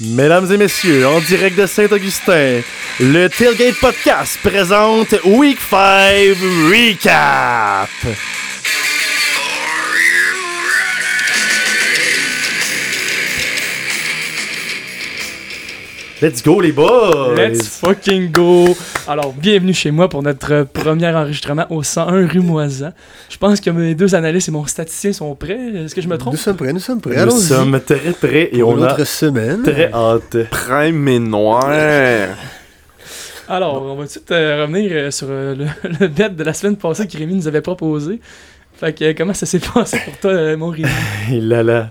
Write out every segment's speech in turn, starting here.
Mesdames et messieurs, en direct de Saint-Augustin, le Tailgate Podcast présente Week 5 Recap. Let's go les boys! Let's fucking go! Alors, bienvenue chez moi pour notre premier enregistrement au 101 rue Moisan. Je pense que mes deux analystes et mon statisticien sont prêts. Est-ce que je me trompe? Nous sommes prêts, nous sommes prêts. Nous sommes très prêts et Pour on a notre semaine. très hâte. Prime et noir. Alors, on va tout de suite euh, revenir euh, sur euh, le, le bet de la semaine passée que Rémi nous avait proposé. Fait que, euh, comment ça s'est passé pour toi, euh, mon là,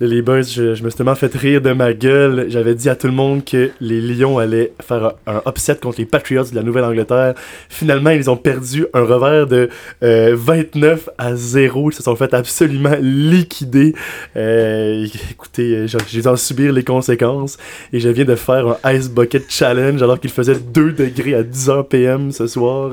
les boys, je, je me suis tellement fait rire de ma gueule. J'avais dit à tout le monde que les Lions allaient faire un, upset contre les Patriots de la Nouvelle-Angleterre. Finalement, ils ont perdu un revers de euh, 29 à 0. Ils se sont fait absolument liquider. Euh, écoutez, euh, j'ai dû en subir les conséquences. Et je viens de faire un Ice Bucket Challenge alors qu'il faisait 2 degrés à 10h PM ce soir.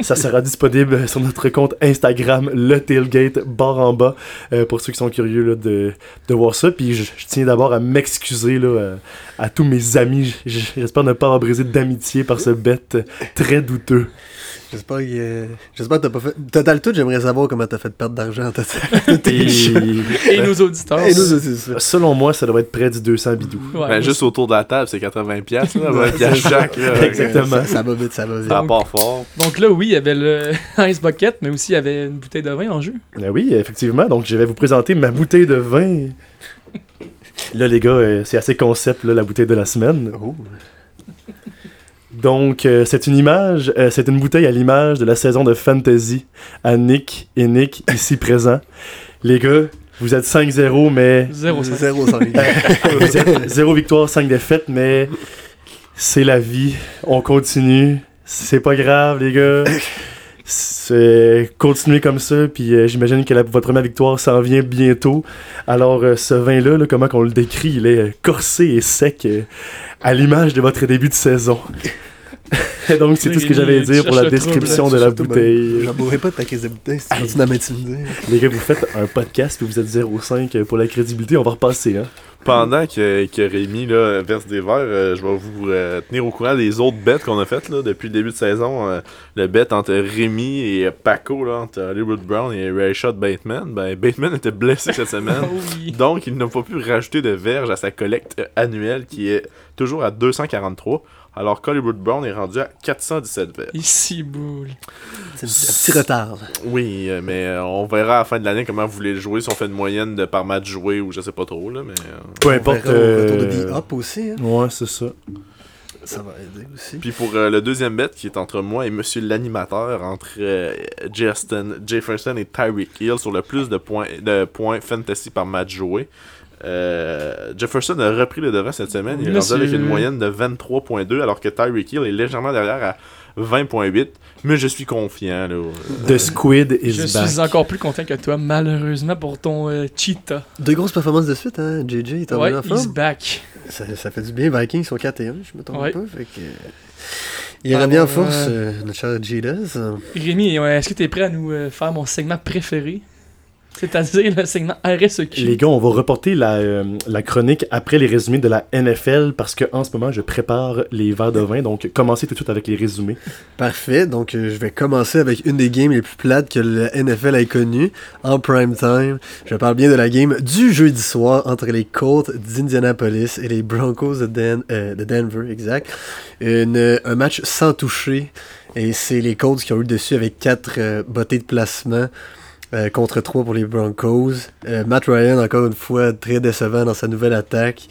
Ça sera disponible sur notre compte Instagram, le tailgate, barre en bas, euh, pour ceux qui sont curieux là, de, de voir ça. Puis je, tiens d'abord à m'excuser là, euh, à tous mes amis. J'espère ne pas avoir brisé d'amitié par ce bête très douteux. J'espère que, euh, j'espère que t'as pas fait. Total tout, j'aimerais savoir comment t'as fait perdre d'argent. Total. Et, Et nos auditeurs. Et nous aussi, c'est ça. selon moi, ça doit être près du 200 bidou. Ouais, Ben, juste autour de la table, c'est 80$, piastres, là, Ouais, 20$ piastres c'est ça. chaque. là. Exactement. Ça, ça va vite, ça va vite. Ça part fort. Donc là, oui, il y avait le Ice Bucket, mais aussi il y avait une bouteille de vin en jeu. Ah oui, effectivement. Donc, je vais vous présenter ma bouteille de vin. Là, les gars, euh, c'est assez concept, là, la bouteille de la semaine. Oh. Donc, euh, c'est une image, euh, c'est une bouteille à l'image de la saison de Fantasy à Nick et Nick, ici présents. Les gars, vous êtes 5-0, mais. 0 Zéro sans les vous êtes 0 victoire, 5 défaites, mais. C'est la vie. On continue. C'est pas grave, les gars. C'est- Continuez comme ça, puis euh, j'imagine que la- votre première victoire s'en vient bientôt. Alors, euh, ce vin-là, là, comment qu'on le décrit, il est euh, corsé et sec, euh, à l'image de votre début de saison. Donc, c'est tout ce que j'avais à dire pour la description de la bouteille. J'en bourrais pas de ta crise de bouteille si tu continues à m'intimider. Les gars, vous faites un podcast, puis vous êtes 0,5 pour la crédibilité, on va repasser, hein. Pendant que, que Rémi là, verse des verres, euh, je vais vous euh, tenir au courant des autres bets qu'on a faites là, depuis le début de saison. euh, le bet entre Rémi et Paco, là, entre Hollywood Brown et Rayshot Bateman. Ben, Bateman était blessé cette semaine. Ah Oui. Donc, il n'a pas pu rajouter de verge à sa collecte annuelle qui est toujours à 243, alors qu'Hollywood Brown est rendu à 417 verges. Ici, boule. C'est un petit, retard. là. Oui, euh, mais euh, on verra à la fin de l'année comment vous voulez le jouer, si on fait une moyenne de par match joué ou je sais pas trop, là, mais... euh, Peu On importe. au retour de euh, The Up aussi. hein. Ouais, c'est ça. Ça va aider aussi. Puis pour euh, le deuxième bet qui est entre moi et monsieur l'animateur, entre euh, Justin Jefferson et Tyreek Hill sur le plus de points, de points fantasy par match joué. Euh, Jefferson a repris le devant cette semaine. Il est rendu avec une moyenne de 23.2 alors que Tyreek Hill est légèrement derrière à 20.8. Mais je suis confiant. Là, The Squid is Je back. suis encore plus content que toi, malheureusement, pour ton euh, cheetah. Deux grosses performances de suite, hein. JJ est Ouais, en forme. back. Ça, ça fait du bien. Vikings sont 4 et 1, je me trompe Ouais. pas. Fait que... Il revient en Alors, force, notre cher Jidas. Rémi, est-ce que tu es prêt à nous euh, faire mon segment préféré? C'est-à-dire le segment RSEQ. Les gars, on va reporter la, euh, la chronique après les résumés de la NFL parce que en ce moment, je prépare les verres de vin. Donc, commencez tout de suite avec les résumés. Parfait, donc euh, je vais commencer avec une des games les plus plates que le NFL ait connues en prime time. Je parle bien de la game du jeudi soir entre les Colts d'Indianapolis et les Broncos de, Dan- euh, de Denver, exact. Une- un match sans toucher et c'est les Colts qui ont eu le dessus avec quatre euh, bottées de placement. Euh, contre 3 pour les Broncos. Euh, Matt Ryan, encore une fois, très décevant dans sa nouvelle attaque.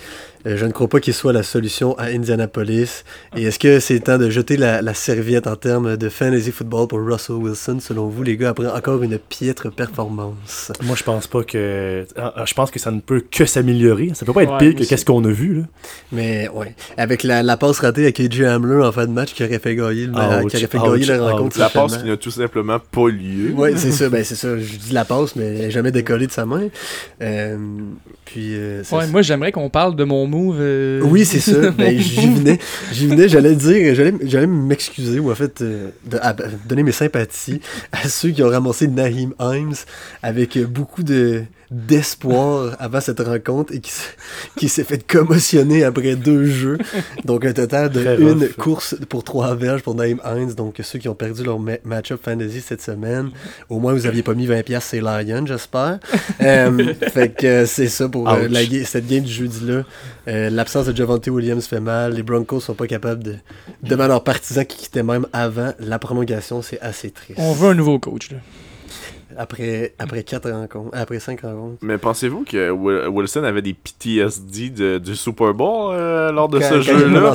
Euh, je ne crois pas qu'il soit la solution à Indianapolis. Et est-ce que c'est temps de jeter la, la serviette en termes de fantasy football pour Russell Wilson, selon vous, les gars, après encore une piètre performance? Moi, je pense pas que. ah, ah, Je pense que ça ne peut que s'améliorer. Ça peut pas être Ouais, pire que qu'est-ce qu'on a vu, là. Mais ouais, avec la, la passe ratée à KJ Hamler en fin de match qui aurait fait gagner, le, ma- Ouch, qui aurait fait ouch, gagner la rencontre. La passe qui n'a tout simplement pas lieu. Ouais, c'est ça, ben c'est ça. Je dis la passe, mais elle jamais décollée de sa main. Euh, puis, euh, Ouais, moi j'aimerais qu'on parle de mon move. euh, Oui, c'est ça. Ben, j'y venais. J'y venais, j'allais dire, j'allais, j'allais m'excuser ou en fait euh, de- à- donner mes sympathies à ceux qui ont ramassé Naheem Himes avec beaucoup de d'espoir avant cette rencontre et qui, s'est fait commotionner après deux jeux. Donc un total de Très une rough. course pour trois verges pour Naheem Hines. Donc ceux qui ont perdu leur ma- match-up fantasy cette semaine, au moins vous aviez pas mis 20$ piastres, c'est Lion, j'espère. Euh, fait que euh, c'est ça pour euh, la cette game du jeudi-là. Euh, L'absence de Javante Williams fait mal. Les Broncos sont pas capables de. Devant leurs partisans qui quittaient même avant la prolongation, c'est assez triste. On veut un nouveau coach. Là. Après, après quatre rencontres. Après cinq rencontres. Mais pensez-vous que Wil- Wilson avait des PTSD de- du Super Bowl euh, lors de Quand- ce jeu-là?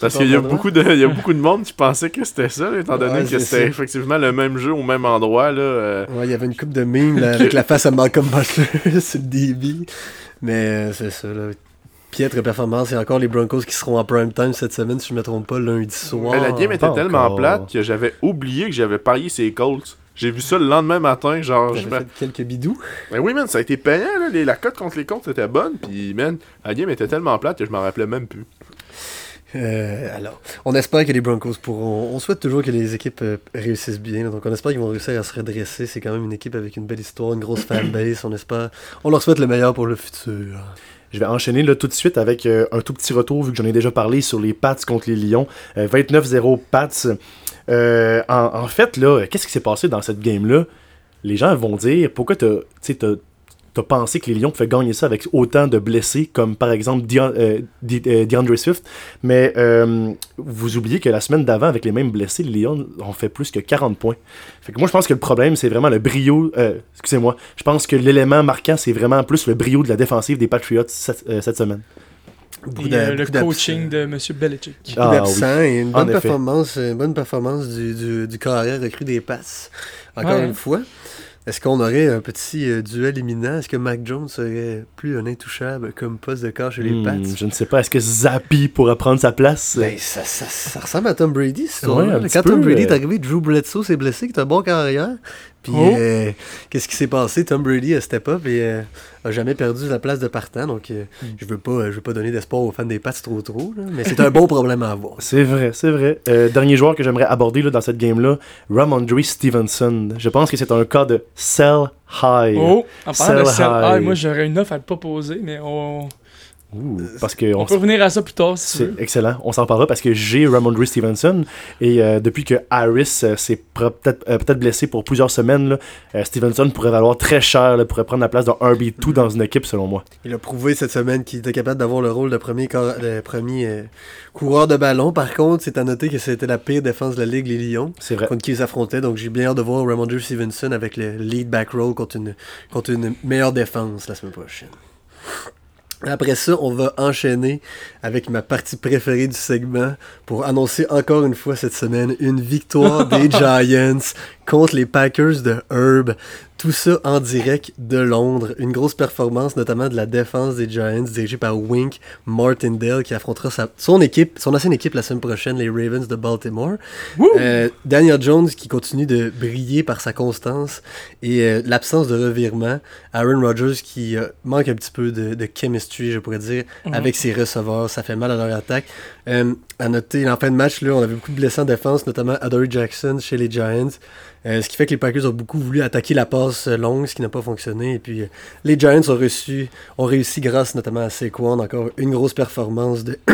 Parce qu'il y a beaucoup de, il y a beaucoup de monde qui pensait que c'était ça, étant donné Ouais, que c'est c'était effectivement le même jeu au même endroit. Là, euh. Ouais, il y avait une coupe de mimes là, avec la face à Malcolm Butler sur le débit. Mais euh, c'est ça, là. Piètre performance. Il y a encore les Broncos qui seront en prime time cette semaine, si je me trompe pas, lundi soir. Mais la game était pas tellement encore. plate que j'avais oublié que j'avais parié ces Colts. J'ai vu ça le lendemain matin, genre... J'avais fait quelques bidous. Mais oui, man, ça a été payant, là. les- la cote contre les Colts était bonne, puis, man, la game était tellement plate que je m'en rappelais même plus. Euh, alors, on espère que les Broncos pourront. On souhaite toujours que les équipes euh, réussissent bien. là. donc, on espère qu'ils vont réussir à se redresser. C'est quand même une équipe avec une belle histoire, une grosse fanbase. On espère. On leur souhaite le meilleur pour le futur. Je vais enchaîner là, tout de suite avec euh, un tout petit retour, vu que j'en ai déjà parlé sur les Pats contre les Lions. Euh, 29-0 Pats. Euh, en, fait, là, qu'est-ce qui s'est passé dans cette game-là? Les gens vont dire pourquoi t'as t'as- pensé que les Lions pouvaient gagner ça avec autant de blessés, comme par exemple Deon- euh, De- euh, DeAndre Swift. Mais euh, vous oubliez que la semaine d'avant, avec les mêmes blessés, les Lions ont fait plus que 40 points. Fait que moi, je pense que le problème, c'est vraiment le brio. euh, excusez-moi. Je pense que l'élément marquant, c'est vraiment plus le brio de la défensive des Patriots cette, euh, cette semaine. Et euh, le coaching de M. Belichick. Ah, d'absents et une bonne performance, une bonne performance du, du, du carrière recru des passes. Encore Ouais. une fois. Est-ce qu'on aurait un petit euh, duel imminent? Est-ce que Mac Jones serait plus un intouchable comme poste de corps chez les Hmm, Pats? je ne sais pas, est-ce que Zappi pourra prendre sa place? Ben, ça, ça, ça ressemble à Tom Brady, cette Ouais, Quand Tom Brady est euh. arrivé, Drew Bledsoe s'est blessé, qui est un bon carrière. Puis, Oh. euh, qu'est-ce qui s'est passé? Tom Brady a step up et euh, a jamais perdu la place de partant. Donc, euh, Hmm. je veux pas, euh, je veux pas donner d'espoir aux fans des Pats trop trop. là, mais c'est un bon problème à avoir. C'est vrai, c'est vrai. Euh, dernier joueur que j'aimerais aborder là, dans cette game-là, Ramondre Stevenson. Je pense que c'est un cas de sell high. Oh, en parlant de Sell sell high. high, moi j'aurais une offre à te proposer, mais on, Ouh, parce que on on peut revenir à ça plus tard si C'est excellent. On s'en parlera parce que j'ai Ramondre Stevenson et euh, depuis que Harris euh, s'est peut-être euh, peut-être blessé pour plusieurs semaines, là, euh, Stevenson pourrait valoir très cher, là, pourrait prendre la place d'un RB2 dans une équipe selon moi. Il a prouvé cette semaine qu'il était capable d'avoir le rôle de premier, cor- de premier euh, coureur de ballon. Par contre, c'est à noter que c'était la pire défense de la Ligue, les Lions, C'est vrai. contre qui ils affrontaient. Donc, j'ai bien hâte de voir Ramondre Stevenson avec le lead back roll contre une, contre une meilleure défense la semaine prochaine. Après ça, on va enchaîner avec ma partie préférée du segment pour annoncer encore une fois cette semaine une victoire des Giants contre les Packers de Herb. Tout ça en direct de Londres. Une grosse performance, notamment de la défense des Giants, dirigée par Wink Martindale, qui affrontera sa- son équipe, son ancienne équipe la semaine prochaine, les Ravens de Baltimore. Euh, Daniel Jones qui continue de briller par sa constance et euh, l'absence de revirement. Aaron Rodgers qui euh, manque un petit peu de, de chemistry, je pourrais dire, Mhm. avec ses receveurs. Ça fait mal à leur attaque. Euh, à noter, en fin de match, là, on avait beaucoup de blessés en défense, notamment Adoree Jackson chez les Giants. Euh, ce qui fait que les Packers ont beaucoup voulu attaquer la passe longue, ce qui n'a pas fonctionné. Et puis, euh, les Giants ont, reçu, ont réussi grâce notamment à Saquon. Encore une grosse performance de...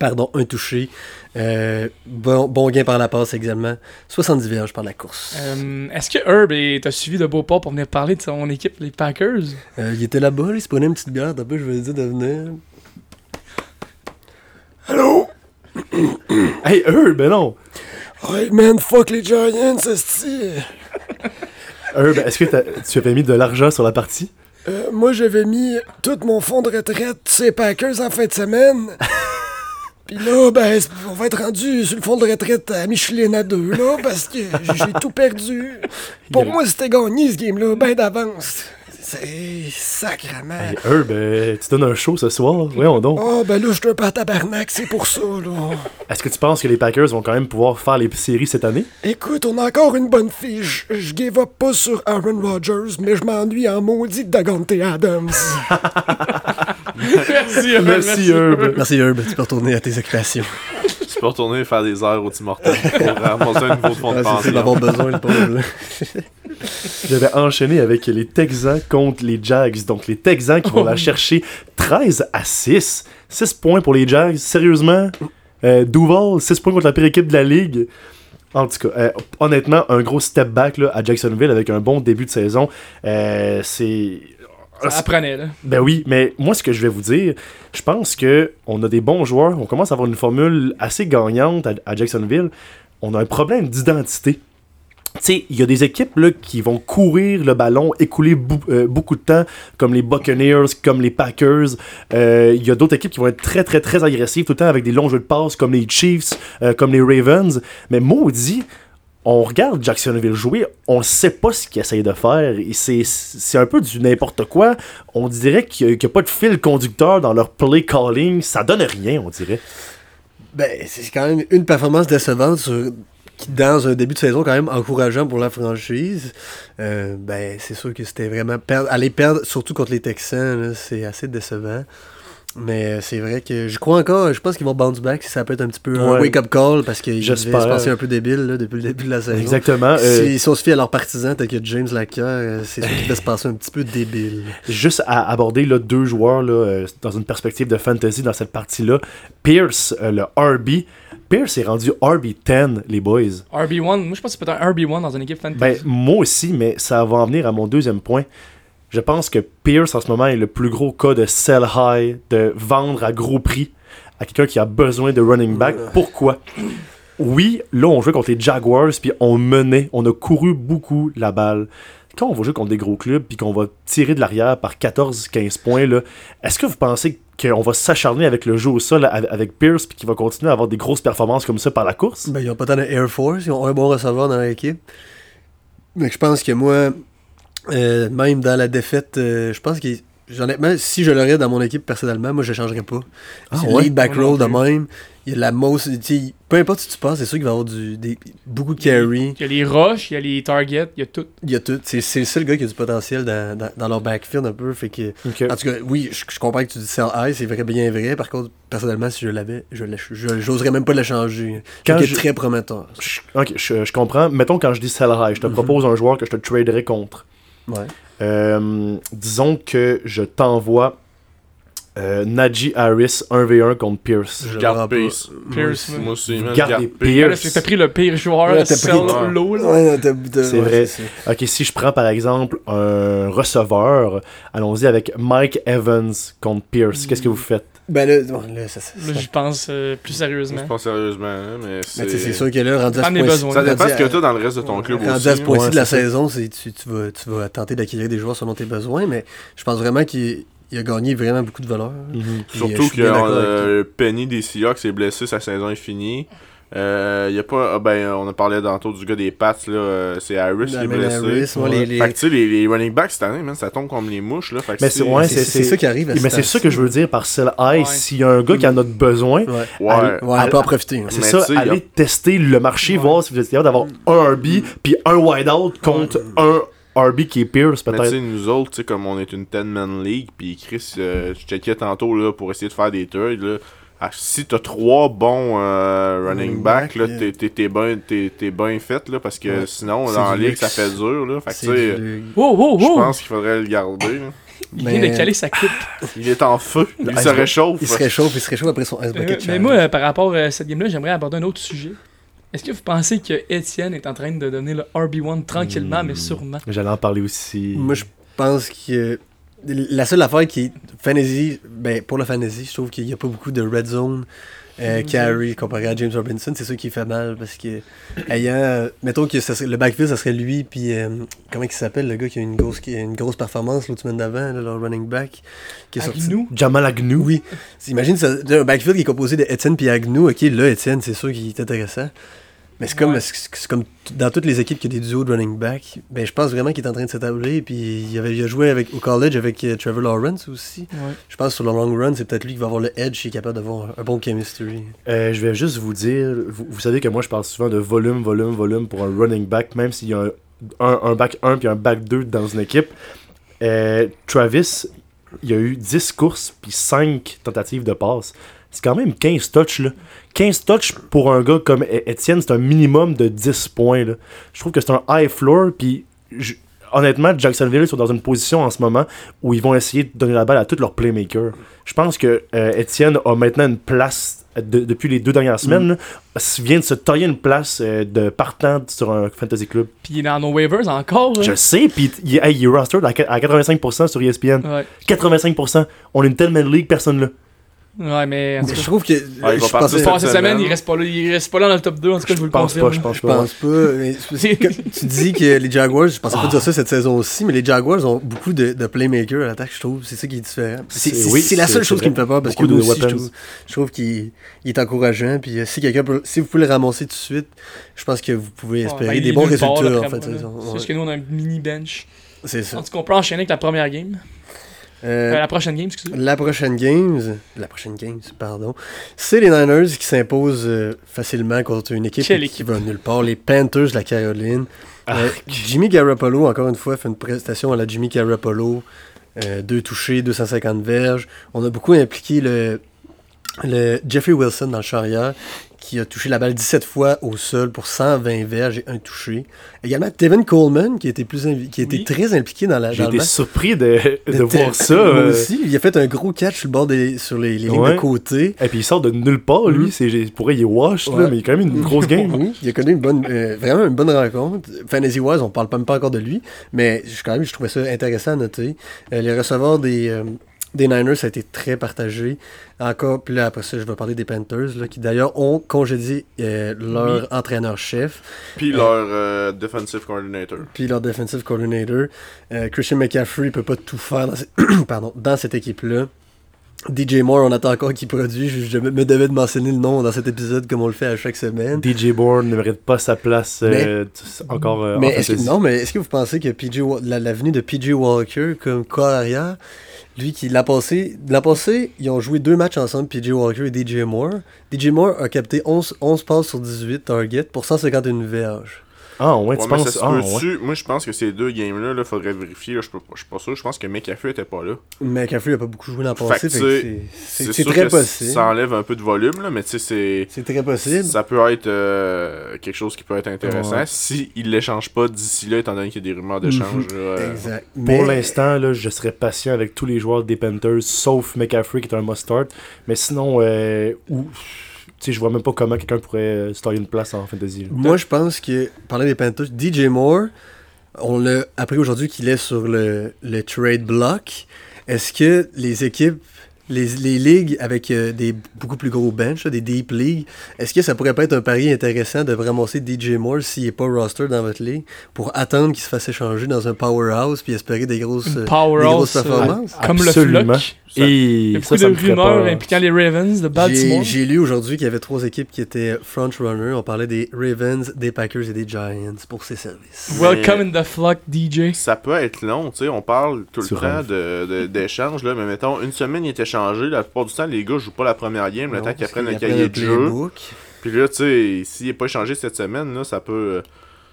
Pardon, un touché. Euh, bon, bon gain par la passe également. 70 verges par la course. Euh, Est-ce que Herb t'a suivi de Beauport pour venir parler de son équipe, les Packers? Euh, il était là-bas, là, il se prenait une petite bière. D'un peu, je vais lui dire de venir. Allô? Hey, eux, ben non! Hey man, fuck les Giants, esti. Herb, est-ce que t'as- tu avais mis de l'argent sur la partie? Euh, moi, j'avais mis tout mon fonds de retraite sur les Packers en fin de semaine. Puis là, ben, on va être rendu sur le fonds de retraite à Michelin à deux, là, parce que j'ai tout perdu. Pour moi, c'était gagné, ce game-là, ben d'avance. C'est sacrement. Hey, Herb, euh, tu donnes un show ce soir? Voyons donc. Oh, ben là, je suis un peu à tabarnak, c'est pour ça, là. Est-ce que tu penses que les Packers vont quand même pouvoir faire les séries cette année? Écoute, on a encore une bonne fiche. Je give up pas sur Aaron Rodgers, mais je m'ennuie en maudit de Dagante Adams. merci, Herb, Merci, Herb. Merci Herb, tu peux retourner à tes occupations. Tu peux retourner faire des heures au Tim Hortons pour ramasser un nouveau fonds de c'est ça, pension. d'avoir besoin, le pauvre. là. J'avais enchaîné avec les Texans contre les Jags. Donc, les Texans qui vont la chercher 13 à 6. 6 points pour les Jags. Sérieusement, euh, Duval, 6 points contre la pire équipe de la ligue. En tout cas, euh, honnêtement, un gros step back là, à Jacksonville avec un bon début de saison. Euh, c'est. Ça apprenait, là. Ben oui, mais moi, ce que je vais vous dire, je pense que on a des bons joueurs. On commence à avoir une formule assez gagnante à, à Jacksonville. On a un problème d'identité. Tu sais, il y a des équipes là, qui vont courir le ballon, écouler bou- euh, beaucoup de temps, comme les Buccaneers, comme les Packers. Euh, Il y a d'autres équipes qui vont être très, très, très agressives tout le temps avec des longs jeux de passe, comme les Chiefs, euh, comme les Ravens. Mais maudit, on regarde Jacksonville jouer, on sait pas ce qu'ils essayent de faire. C'est, un peu du n'importe quoi. On dirait qu'il n'y a, qu'il pas de fil conducteur dans leur play calling. Ça donne rien, on dirait. Ben, c'est quand même une performance décevante dans un début de saison, quand même encourageant pour la franchise. Euh, ben, c'est sûr que c'était vraiment aller perdre, surtout contre les Texans, c'est assez décevant. Mais c'est vrai que je crois encore, je pense qu'ils vont bounce back si ça peut être un petit peu un Ouais. wake-up call parce qu'ils se passer un peu débile là, depuis le début de la saison. Exactement. Si Euh, se fient à leurs partisans, tel que James Lacker, euh, c'est sûr qu'ils devaient se passer un petit peu débile. juste à aborder là, deux joueurs là, euh, dans une perspective de fantasy dans cette partie-là. Pierce, euh, le RB. Pierce est rendu RB10, les boys. RB1, moi je pense que c'est peut-être un RB1 dans une équipe fantasy. Ben, moi aussi, mais ça va en venir à mon deuxième point. Je pense que Pierce, en ce moment, est le plus gros cas de sell high, de vendre à gros prix à quelqu'un qui a besoin de running back. Pourquoi? Oui, là, on jouait contre les Jaguars, puis on menait, on a couru beaucoup la balle. Quand on va jouer contre des gros clubs, puis qu'on va tirer de l'arrière par 14-15 points, est-ce que vous pensez qu'on va s'acharner avec le jeu au sol avec avec Pierce, puis qu'il va continuer à avoir des grosses performances comme ça par la course? Ben, ils ont pas tant de Air Force, ils ont un bon receveur dans l'équipe. Mais je pense que moi, euh, même dans la défaite, euh, je pense que, honnêtement, si je l'aurais dans mon équipe personnellement, moi je changerais pas. Ah C'est ouais? lead back roll de même. Il y a la most, tu sais, peu importe si tu passes, c'est sûr qu'il va y avoir du, des, beaucoup de carry. Il y a les rushs, il y a les targets, il y a tout. Il y a tout. C'est c'est le seul gars qui a du potentiel dans, dans, dans leur backfield un peu. Fait que, en tout cas, oui, je, je comprends que tu dis sell high, c'est vrai, bien vrai. Par contre, personnellement, si je l'avais, je l'ai- je- j'oserais même pas le changer. Quand je- très prometteur. Je- ok, je, je comprends. Mettons quand je dis sell high, je te Mhm. propose un joueur que je te traderais contre. Ouais. Euh, disons que je t'envoie euh, Najee Harris 1v1 contre Pierce. Je Garde Pierce. pas. Pierce, Moi ouais. Moi aussi, Garde Pierce. T'as pris le pire joueur, Ouais, là. Ouais, C'est vrai. Ok, si je prends par exemple un receveur, allons-y avec Mike Evans contre Pierce. Qu'est-ce que vous faites? Ben là, bon, là, ça, ça- Là, ça- j'y pense euh, plus sérieusement. Je pense sérieusement, là, mais tu c'est... sûr que là, rendu à ce Prends mes point besoins. Ça dépend ce que à- t'as dans le reste de ton club Rendu aussi. à ce point-ci Ouais, de la ça. saison, tu, tu, vas, tu vas tenter d'acquérir des joueurs selon tes besoins, mais je pense vraiment qu'il il a gagné vraiment beaucoup de valeur. Puis, euh, Surtout que euh, Penny des Seahawks est blessé, sa saison est finie. Euh, y a pas, ah, ben, on a parlé tantôt du gars des Pats, là, euh, c'est Harris qui est blessé. Harris, ouais, les- les- Fait que tu sais, les, les running backs cette année, man, ça tombe comme les mouches. Là, fait que Mais c'est- ouais, c'est c'est ça qui arrive. Mais c'est ça que je veux dire par sell high. Ouais. S'il y a un gars qui en a besoin, Ouais, Ouais. Allez, ouais on peut en profiter. hein. c'est Mais ça, a- allez tester le marché, Ouais. voir si vous êtes capable d'avoir un RB puis un wideout contre un RB qui est Pierce Mais tu peut-être. sais, nous autres, tu sais, comme on est une 10-man league, puis Chris, euh, je checkais tantôt là, pour essayer de faire des trades. Là, Ah, si t'as trois bons euh, running backs, back, là, yeah. t'es- bien t'es- t'es bien fait, là, parce que Ouais. sinon, dans la ligue, ça fait dur. Là, fait que, du- Wow, wow, je pense qu'il faudrait le garder. là. Il Mais- vient de caler sa coupe. Il est en feu, il ice se réchauffe. Il se réchauffe, il se réchauffe après son Ice Euh, Bucket mais moi, euh, par rapport à cette game-là, j'aimerais aborder un autre sujet. Est-ce que vous pensez que Étienne est en train de donner le RB1 tranquillement, Hmm. mais sûrement? J'allais en parler aussi. Moi, je pense que la seule affaire qui est fantasy, ben pour le fantasy, je trouve qu'il n'y a pas beaucoup de red zone euh, carry comparé à James Robinson. C'est ça qui fait mal parce que ayant, euh, mettons que ça serait- le backfield, ça serait lui puis euh, comment il s'appelle le gars qui a une grosse qui a une grosse performance l'autre semaine d'avant, le running back qui est sorti. Agnew? Jamal Agnew. Oui. Imagine ça, un backfield qui est composé de Etienne puis Agnew. Ok, là, Etienne, c'est sûr qu'il est intéressant. Mais c'est comme, Ouais. c'est comme dans toutes les équipes qui a des duos de running back. Ben, je pense vraiment qu'il est en train de s'établir. Puis il, avait, il a joué avec, au college avec euh, Trevor Lawrence aussi. Ouais. Je pense que sur le long run, c'est peut-être lui qui va avoir le edge qui est capable d'avoir un bon chemistry. Euh, je vais juste vous dire, vous, vous savez que moi je parle souvent de volume, volume, volume pour un running back, même s'il y a un, un, un back 1 puis un back 2 dans une équipe. Euh, Travis, il y a eu 10 courses puis 5 tentatives de passe. C'est quand même 15 touches, là. 15 touches pour un gars comme E- Etienne, c'est un minimum de 10 points, là. Je trouve que c'est un high floor, puis honnêtement, Jacksonville ils sont dans une position en ce moment où ils vont essayer de donner la balle à tous leurs playmakers. Je pense que euh, Etienne a maintenant une place euh, de- depuis les deux dernières semaines, là, vient de se tailler une place euh, de partant sur un fantasy club. Puis il est dans nos waivers encore. Je hein. sais, puis il, hey, il est rostered à, à 85% sur ESPN. Ouais. 85%. On est une telle même ligue, personne là. Ouais, mais. en tout Mais cas, je trouve que. Il va je pensais- cette semaine, semaine. il reste pas là, il reste pas là dans le top 2, en tout cas, je vous le pense confirme. pas, je pense Je pas. pense mais tu dis que les Jaguars, je pensais pas dire ça cette saison aussi, mais les Jaguars ont beaucoup de, de playmakers à l'attaque, je trouve. C'est ça qui est différent. C'est oui, la seule chose qui me fait peur parce que moi aussi, je trouve, je trouve qu'il il est encourageant. Puis euh, si quelqu'un si vous pouvez le ramasser tout de suite, je pense que vous pouvez Ouais, espérer ben, il des est bons résultats en fait. C'est Ouais. juste que nous, on a un mini bench. C'est ça. En tout cas, on peut enchaîner avec la première game. Euh, Euh, la prochaine game, excusez. La prochaine games, la prochaine games, pardon, c'est les Niners qui s'imposent euh, facilement contre une équipe qui va nulle part, les Panthers de la Caroline. Ah, Euh, Jimmy Garoppolo, encore une fois, fait une prestation à la Jimmy Garoppolo. Euh, deux touchés, 250 verges. On a beaucoup impliqué le, le Jeffrey Wilson dans le charrière, qui a touché la balle 17 fois au sol pour 120 verges et un touché. Également, Tevin Coleman, qui a été, plus qui Oui. très impliqué dans la J'ai été surpris de, de De voir ça. Moi euh, aussi, il a fait un gros catch sur le bord des, sur les, les lignes Ouais. de côté. Et puis il sort de nulle part, lui. Mm. C'est, pour il est wash, là, mais il a quand même une grosse game. Oui, il a connu une bonne, euh, vraiment une bonne rencontre. Fantasy Wise, on parle pas même pas encore de lui, mais je, quand même, je trouvais ça intéressant à noter. Euh, les receveurs des, euh, des Niners, ça a été très partagé. Encore, puis là, après ça, je vais parler des Panthers, là, qui d'ailleurs ont congédié euh, leur Oui. entraîneur-chef, Puis leur euh, defensive coordinator. puis leur defensive coordinator. Euh, Christian McCaffrey peut pas tout faire dans, ce- pardon, dans cette équipe-là. DJ Moore, on attend encore qu'il produit. Je, je me devais de mentionner le nom dans cet épisode comme on le fait à chaque semaine. DJ Bourne ne mérite pas sa place euh, encore euh, Mais en est-ce que, non, mais est-ce que vous pensez que PJ, la- l'avenue de PJ Walker comme corps arrière, lui qui l'a passé, l'an passé, ils ont joué deux matchs ensemble, PJ Walker et DJ Moore. DJ Moore a capté 11, 11 passes sur 18 targets pour 151 verges. Ah, ouais, Ouais, tu penses. se Ah, ouais. Moi, je pense que ces deux games-là, là, faudrait vérifier. je, suis pas sûr. Je pense que McAfee était pas là. McCaffrey n'a pas beaucoup joué l'an Fait passé, c'est- très que possible. Ça enlève un peu de volume, là, mais tu sais, c'est. C'est très possible. Ça peut être euh, quelque chose qui peut être intéressant. Ouais. Si il l'échange pas d'ici là, étant donné qu'il y a des rumeurs d'échange. là, euh, Exact. Pour Mais- l'instant, là, je serais patient avec tous les joueurs des Panthers, sauf McCaffrey qui est un must-start. Mais sinon, euh, ou, sais, je vois même pas comment quelqu'un pourrait euh, starter une place en fantasy. Moi, je pense que, parler des Panthers, DJ Moore, on l'a appris aujourd'hui qu'il est sur le, le trade block. Est-ce que les équipes, les, les ligues avec euh, des beaucoup plus gros bench, là, des deep leagues, est-ce que ça pourrait pas être un pari intéressant de ramasser DJ Moore s'il n'est pas roster dans votre ligue pour attendre qu'il se fasse échanger dans un powerhouse puis espérer des grosses, euh, des grosses euh, performances? Comme le Absolument. floc. Ça- Et Il y a ça, beaucoup ça de rumeurs impliquant les Ravens de Baltimore. j'ai lu aujourd'hui qu'il y avait trois équipes qui étaient front-runners. On parlait des Ravens, des Packers et des Giants pour ces services. Welcome in the flock, DJ. Ça peut être long, tu sais, on parle tout le temps de- de- d'échanges, là, mais mettons, une semaine il est la plupart du temps, les gars jouent pas la première game, le temps qu'ils apprennent le qu'ils cahier de jeu. Puis là, tu sais, s'il est pas échangé cette semaine, là, ça peut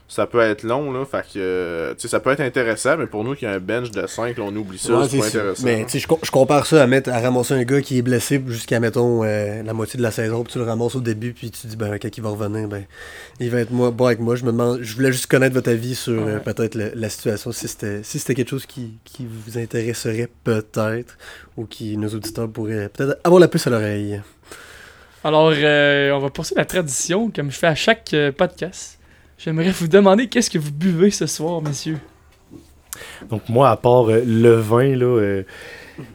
ça peut être long, là, fait que, euh, tu sais, ça peut être intéressant, mais pour nous qui a un bench de 5, là, on oublie ça, Ouais, c'est pas intéressant. Mais tu sais, je, je compare ça à, mettre, à ramasser un gars qui est blessé jusqu'à, mettons, euh, la moitié de la saison, puis tu le ramasses au début, puis tu dis, ben, quand il va revenir, ben, il va être moi, bon avec moi. Je me demande, je voulais juste connaître votre avis sur euh, peut-être la situation, si c'était, si c'était quelque chose qui, qui vous intéresserait peut-être, ou qui nos auditeurs pourraient peut-être avoir la puce à l'oreille. Alors, euh, on va poursuivre la tradition, comme je fais à chaque euh, podcast. J'aimerais vous demander qu'est-ce que vous buvez ce soir, messieurs? Donc, moi, à part euh, le vin, là, euh,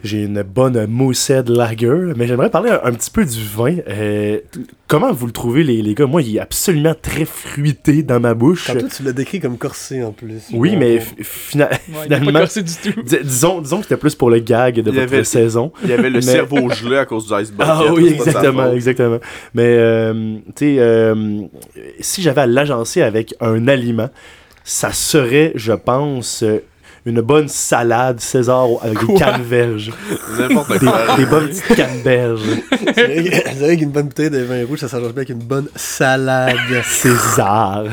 j'ai une bonne Moosehead Lager. Mais j'aimerais parler un, un petit peu du vin. Euh, comment vous le trouvez, les, les gars? Moi, il est absolument très fruité dans ma bouche. Tantôt, tu l'as décrit comme corsé en plus. Oui, mais bon. fi- fina- Ouais, il n'est pas finalement, corsé du tout. dis- disons, disons que c'était plus pour le gag de Il votre avait- saison. Il y avait le Mais- cerveau gelé à cause du iceberg. Ah oui, exactement, exactement. Mais, euh, tu sais, euh, si j'avais à l'agencer avec un aliment, ça serait, je pense, une bonne salade César avec des canneberges. N'importe Des, quoi. des bonnes petites canneberges. C'est vrai qu'une bonne bouteille de vin rouge, ça s'arrange bien avec une bonne salade. César.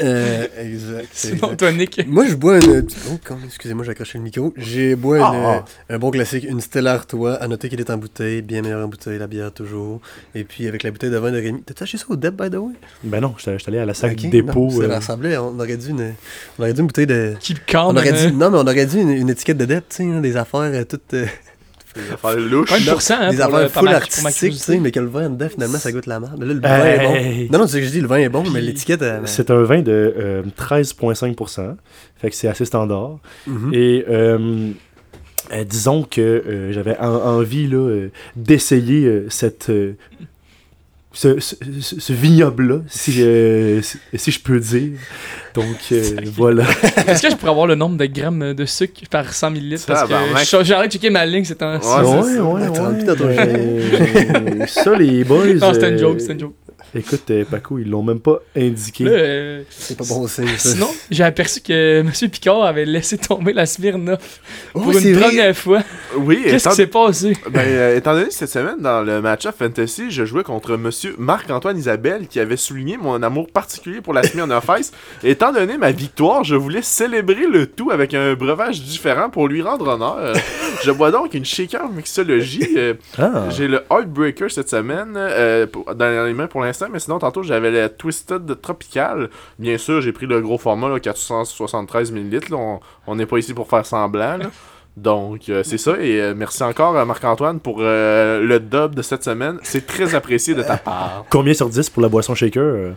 Euh, exact. c'est Sinon, exact. toi, Nick. Moi, je bois une. Oh, quand- excusez-moi, j'ai accroché le micro. J'ai bois une, Ah. euh, un bon classique, une Stella Artois. À noter qu'elle est en bouteille, bien meilleure en bouteille, la bière toujours. Et puis avec la bouteille de vin de Rémi. T'as acheté ça au Deb, by the way? Ben non, j'étais j'étais allé à la sac Ok, dépôt. non, Ça euh, ressemblait. On aurait dû une, on aurait dû une bouteille de. Qui. On aurait hein? dû, non, mais on aurait dû une, une étiquette de Deb, tu sais, hein, des affaires euh, toutes. Euh, Des affaires louches. 20%, hein, des pour, affaires full artistiques, tu sais, mais que le vin en dedans, finalement, ça goûte la merde. Mais là, le vin Hey. est bon. Non, non, c'est ce que je dis, le vin est bon, mais l'étiquette. C'est un vin de euh, 13,5%. Fait que c'est assez standard. Mhm. Et euh, euh, disons que euh, j'avais en- envie là, euh, d'essayer euh, cette. Ce, ce, ce- vignoble-là, si, euh, si, si je peux dire. Donc, euh, voilà. Est-ce que je pourrais avoir le nombre de grammes de sucre par 100 ml? Parce que je- j'ai arrêté de checker ma ligne, c'est un. Ouais, c'est ça. Ouais, envie dans ton Euh, ça, les boys. Non, c'était une euh, joke, c'était une joke. Écoute, euh, Paco, ils l'ont même pas indiqué. Euh, C'est pas bon signe. sinon, j'ai aperçu que M. Picard avait laissé tomber la Smirnoff Oh, pour une vrai. première fois. Oui, Qu'est-ce étant, qui s'est passé? ben, euh, étant donné que cette semaine, dans le match-up fantasy, je jouais contre monsieur Marc-Antoine Isabelle qui avait souligné mon amour particulier pour la Smirnoff Ice. Étant donné ma victoire, je voulais célébrer le tout avec un breuvage différent pour lui rendre honneur. Je bois donc une shaker mixologie. Ah, J'ai le Heartbreaker cette semaine euh, pour- dans les mains pour l'instant, mais sinon tantôt j'avais le Twisted Tropical. Bien sûr, j'ai pris le gros format, là, 473 ml. là. On- n'est pas ici pour faire semblant. là. Donc, euh, c'est ça. Et euh, merci encore à Marc-Antoine pour euh, le dub de cette semaine. C'est très apprécié de ta part. combien sur 10 pour la boisson shaker euh?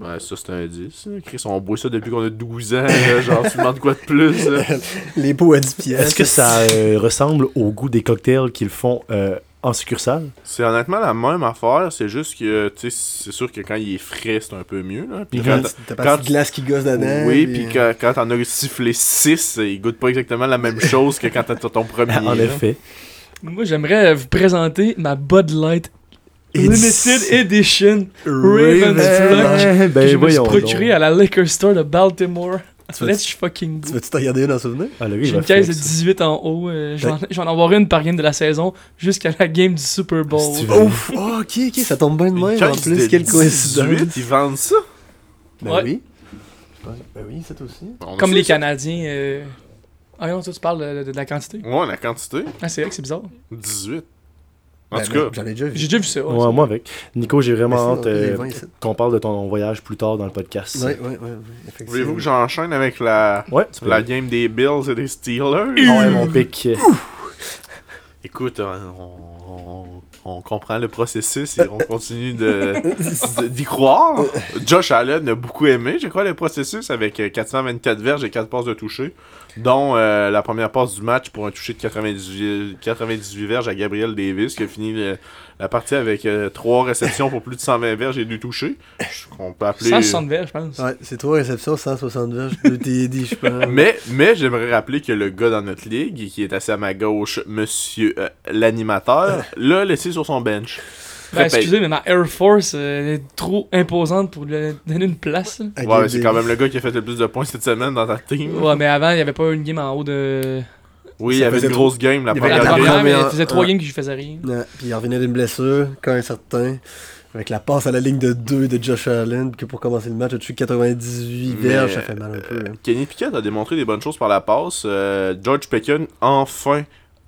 Ouais, ça, c'est un 10. là. Chris, on boit ça depuis qu'on a 12 ans. là. genre, tu demandes quoi de plus? là? Les pots à 10 pièces. Est-ce que ça euh, ressemble au goût des cocktails qu'ils font euh, en succursale? C'est honnêtement la même affaire. C'est juste que, tu sais, c'est sûr que quand il est frais, c'est un peu mieux. Là. Puis quand T'as pas quand de glace qui gosse dedans. Oui, puis- puis quand, quand t'en as sifflé 6, il goûte pas exactement la même chose que quand t'as ton premier. En là. effet. Moi, j'aimerais vous présenter ma Bud Light. Limited Edition Raven Flush. Eh, que ben je me suis voyons procuré donc. à la liquor store de Baltimore. Tu veux- Let's fucking Tu go. veux-tu t'en regarder une en souvenir? Ah, J'ai une caisse de flex. 18 en haut. euh, je vais en- avoir une par game de la saison jusqu'à la game du Super Bowl. Si tu. Ouf! Oh, ok, ok, ça tombe bien de même. En plus, de quelle 18, coïncidence. ils vendent ça? Ben Ouais. oui. Ben oui, c'est aussi. On a Comme les ça. Canadiens. euh, Ah non, toi, tu parles de, de- de la quantité. Ouais, la quantité. Ah, c'est vrai que c'est bizarre. 18. En Ben, tout cas, J'en ai déjà vu. J'ai déjà vu ça. ouais, Ouais, ça. moi avec. Nico, j'ai vraiment hâte euh, qu'on parle de ton voyage plus tard dans le podcast. Ouais, ouais, effectivement. voulez-vous que j'enchaîne avec la, Ouais, la game des Bills et des Steelers? Ouais, mon pic. Écoute, on, on- on comprend le processus et on continue d'y croire. Josh Allen a beaucoup aimé, je crois, le processus avec euh, 424 verges et 4 passes de toucher, dont euh, la première passe du match pour un toucher de 98, 98 verges à Gabriel Davis, qui a fini le- la partie avec 3 réceptions pour plus de 120 verges et 2 touchés. On peut appeler... 160 verres, je pense. Ouais, c'est trois réceptions, 160 verges, 2 TD, je pense. Mais, mais j'aimerais rappeler que le gars dans notre ligue, qui est assis à ma gauche, monsieur euh, l'animateur, l'a laissé sur son bench. Ben, excusez, mais ma Air Force euh, est trop imposante pour lui donner une place. là. Ouais, c'est quand même le gars qui a fait le plus de points cette semaine dans ta team. Ouais, mais avant, il n'y avait pas une game en haut de. Oui, il y avait une grosse game la il y avait La première première, game. mais première- il faisait trois ouais. games que je faisais rien. Ouais, puis il revenait d'une blessure, quand incertain. Avec la passe à la ligne de 2 de Josh Allen, que pour commencer le match, a tué 98 Mais, verges, ça fait mal un peu. hein. Kenny Pickett a démontré des bonnes choses par la passe. Euh, George Pickens, enfin,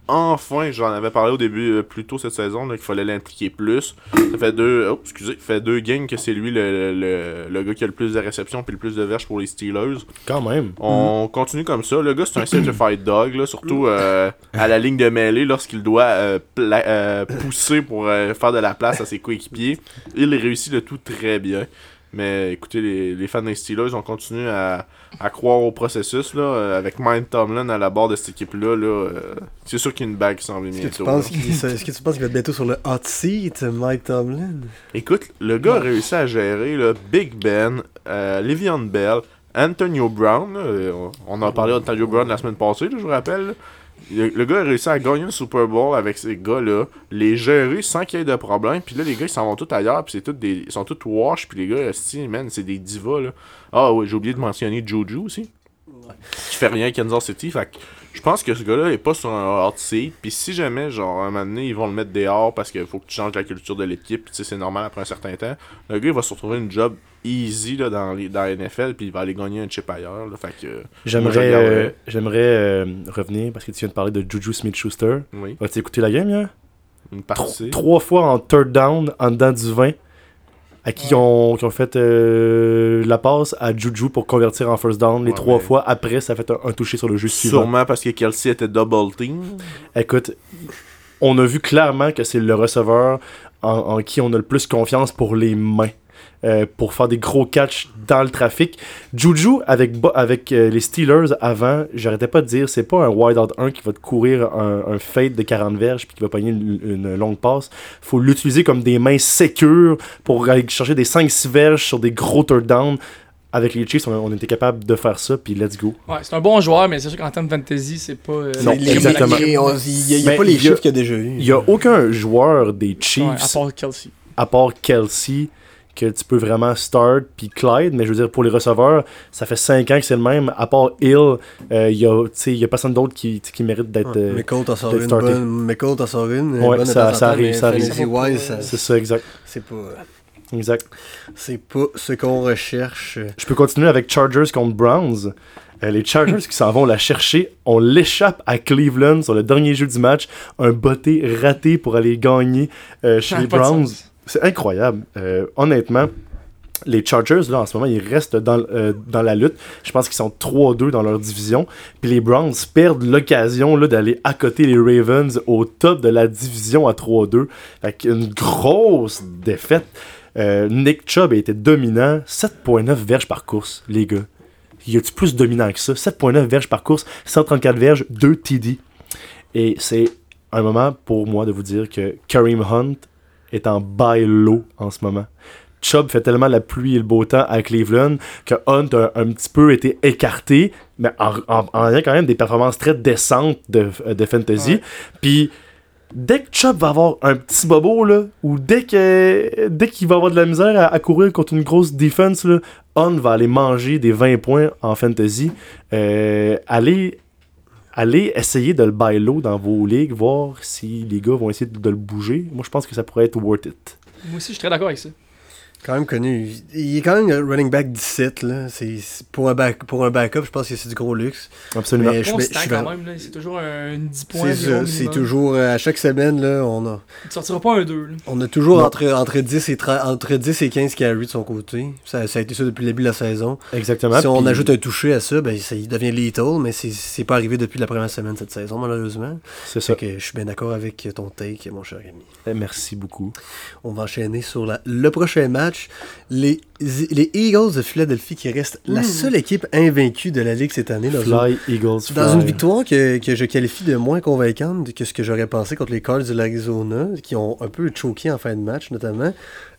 enfin, j'en avais parlé au début, euh, plus tôt cette saison, qu'il fallait l'impliquer plus. Ça fait deux, oh, excusez, fait deux games que c'est lui le, le, le gars qui a le plus de réceptions puis le plus de verges pour les Steelers. Quand même. On continue comme ça. Le gars, c'est un certified dog, là, surtout euh, à la ligne de mêlée lorsqu'il doit euh, pousser pour faire de la place à ses coéquipiers. Il réussit le tout très bien. Mais écoutez, les, les fans des Steelers, on continue à, à croire au processus. Là, euh, avec Mike Tomlin à la barre de cette équipe-là, là, euh, c'est sûr qu'il y a une bague qui s'en vient Est-ce que, tu bientôt. penses là. qu'il est-ce que tu penses qu'il va être bientôt sur le hot seat, Mike Tomlin? Écoute, le gars a réussi à gérer là, Big Ben, euh, Le'Veon Bell, Antonio Brown. là, euh, on on en a parlé d'Antonio Brown la semaine passée, là, je vous rappelle. Le, le gars a réussi à gagner le Super Bowl avec ces gars-là, les gérer sans qu'il y ait de problème. Puis là, les gars, ils s'en vont tous ailleurs, puis c'est tous des, ils sont tous wash. Puis les gars, man, c'est des divas. Là. Ah oui, j'ai oublié de mentionner Juju aussi. qui fait rien à Kansas City. Fait je pense que ce gars-là est pas sur un hot seat. Puis si jamais, genre, un moment donné, ils vont le mettre dehors parce qu'il faut que tu changes la culture de l'équipe, puis tu sais, c'est normal après un certain temps, le gars, il va se retrouver une job easy là, dans, les, dans la NFL, puis il va aller gagner un chip ailleurs. Là, fait que, J'aimerais euh, j'aimerais euh, revenir parce que tu viens de parler de Juju Smith-Schuster. Oui, As-tu écouté la game, là? une Tro- partie. Trois fois en third down, en dedans du 20, à qui ont, qui ont fait euh, la passe à Juju pour convertir en first down. Les Ouais, trois fois, après, ça a fait un, un touché sur le jeu suivant. Sûrement parce que Kelsey était double team. Écoute, on a vu clairement que c'est le receveur en, en qui on a le plus confiance pour les mains. Euh, pour faire des gros catchs dans le trafic. Juju, avec, avec euh, les Steelers avant, j'arrêtais pas de dire, c'est pas un wide out 1 qui va te courir un, un fade de 40 verges puis qui va pogner une, une longue passe. faut l'utiliser comme des mains sécures pour aller chercher des 5-6 verges sur des gros third down. Avec les Chiefs, on, on était capable de faire ça, puis let's go. Ouais, c'est un bon joueur, mais c'est sûr qu'en termes de fantasy, c'est pas. euh, Non, Les- exactement. Il n'y a, y a pas les chiffres qu'il y a déjà eu. Il y a aucun joueur des Ouais, Chiefs à part Kelsey. à part Kelsey, que tu peux vraiment start, puis Clyde, mais je veux dire, pour les receveurs, ça fait 5 ans que c'est le même. À part Hill, euh, il y a, tu sais, il y a personne d'autre qui, qui mérite d'être. euh, McColl t'en sort une bonne. McColl t'en sort une. Ouais, bonne ça- ça arrive, ça arrive. c'est ça, exact. c'est pas, exact. c'est pas ce qu'on recherche. Je peux continuer avec Chargers contre Browns. Euh, les Chargers qui s'en vont la chercher, on l'échappe à Cleveland sur le dernier jeu du match. Un botté raté pour aller gagner euh, chez a les Browns. C'est incroyable. Euh, honnêtement, les Chargers, là, en ce moment, ils restent dans, euh, la lutte. Je pense qu'ils sont 3-2 dans leur division. Puis les Browns perdent l'occasion d'aller à côté les Ravens au top de la division à 3-2. Fait une grosse défaite. Euh, Nick Chubb a été dominant. 7.9 verges par course, les gars. Y a-tu plus dominant que ça? 7.9 verges par course, 134 verges, 2 TD. Et c'est un moment pour moi de vous dire que Kareem Hunt est en bail low en ce moment. Chubb fait tellement la pluie et le beau temps à Cleveland que Hunt a un petit peu été écarté, mais en, en, en ayant quand même des performances très décentes de, de fantasy. Ouais. Puis dès que Chubb va avoir un petit bobo, là, ou dès que dès qu'il va avoir de la misère à, à courir contre une grosse defense, là, Hunt va aller manger des 20 points en fantasy. Euh, allez, allez essayer de le buy low dans vos ligues, voir si les gars vont essayer de, le bouger. Moi, je pense que ça pourrait être worth it. Moi aussi, je suis très d'accord avec ça. Quand même connu. Il est quand même running back 17. Là. C'est, pour, un back, pour un backup, je pense que c'est du gros luxe. Absolument. Mais je, Constant je quand même, là. C'est toujours un 10 points. C'est ça, toujours euh, à chaque semaine là, on a Tu sortiras pas un 2. Là. on a toujours Non. entre, entre 10 et 30 entre 10 et 15 carries de son côté. Ça, ça a été ça depuis le début de la saison. Exactement. si on ajoute un touché à ça, ben ça il devient lethal, mais c'est, c'est pas arrivé depuis la première semaine cette saison malheureusement. C'est ça. Fait que je suis bien d'accord avec ton take mon cher ami. Eh, Merci beaucoup. On va enchaîner sur la- le prochain match. Les, les Eagles de Philadelphie qui restent la seule équipe invaincue de la Ligue cette année. Dans une, fly. victoire que, que je qualifie de moins convaincante que ce que j'aurais pensé contre les Cards de l'Arizona, qui ont un peu choqué en fin de match notamment.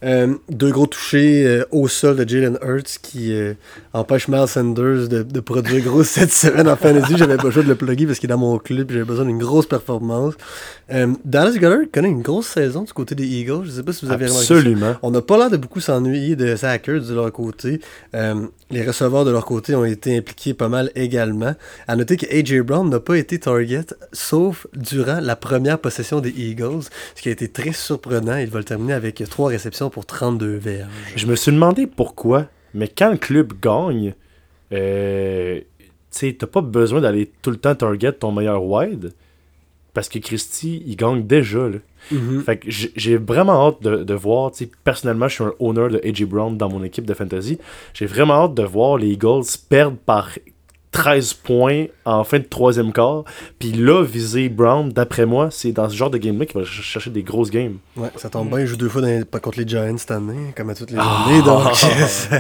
Euh, deux gros touchés euh, au sol de Jalen Hurts qui euh, empêche Miles Sanders de, de produire gros cette semaine en fantasy. J'avais pas choix de le plugger parce qu'il est dans mon club. J'avais besoin d'une grosse performance. Euh, Dallas Goddard connaît une grosse saison du côté des Eagles. Je sais pas si vous avez remarqué ça. Absolument. On n'a pas l'air de beaucoup s'ennuyer de Sackers de leur côté. Les receveurs de leur côté ont été impliqués pas mal également. À noter que AJ Brown n'a pas été target, sauf durant la première possession des Eagles, ce qui a été très surprenant. Il va le terminer avec trois réceptions pour 32 verges. Je me suis demandé pourquoi, mais quand le club gagne, euh, tu t'as pas besoin d'aller tout le temps target ton meilleur wide. Parce que Christy, il gagne déjà. Là. Fait que j'ai vraiment hâte de, de voir. Personnellement, je suis un owner de AJ Brown dans mon équipe de fantasy. J'ai vraiment hâte de voir les Eagles perdre par 13 points en fin de troisième quart. Puis là, viser Brown, d'après moi, c'est dans ce genre de game-là qu'il va ch- chercher des grosses games. Ouais, ça tombe bien. Il joue deux fois dans les- contre les Giants cette année, comme à toutes les Ah. années. Donc, ça,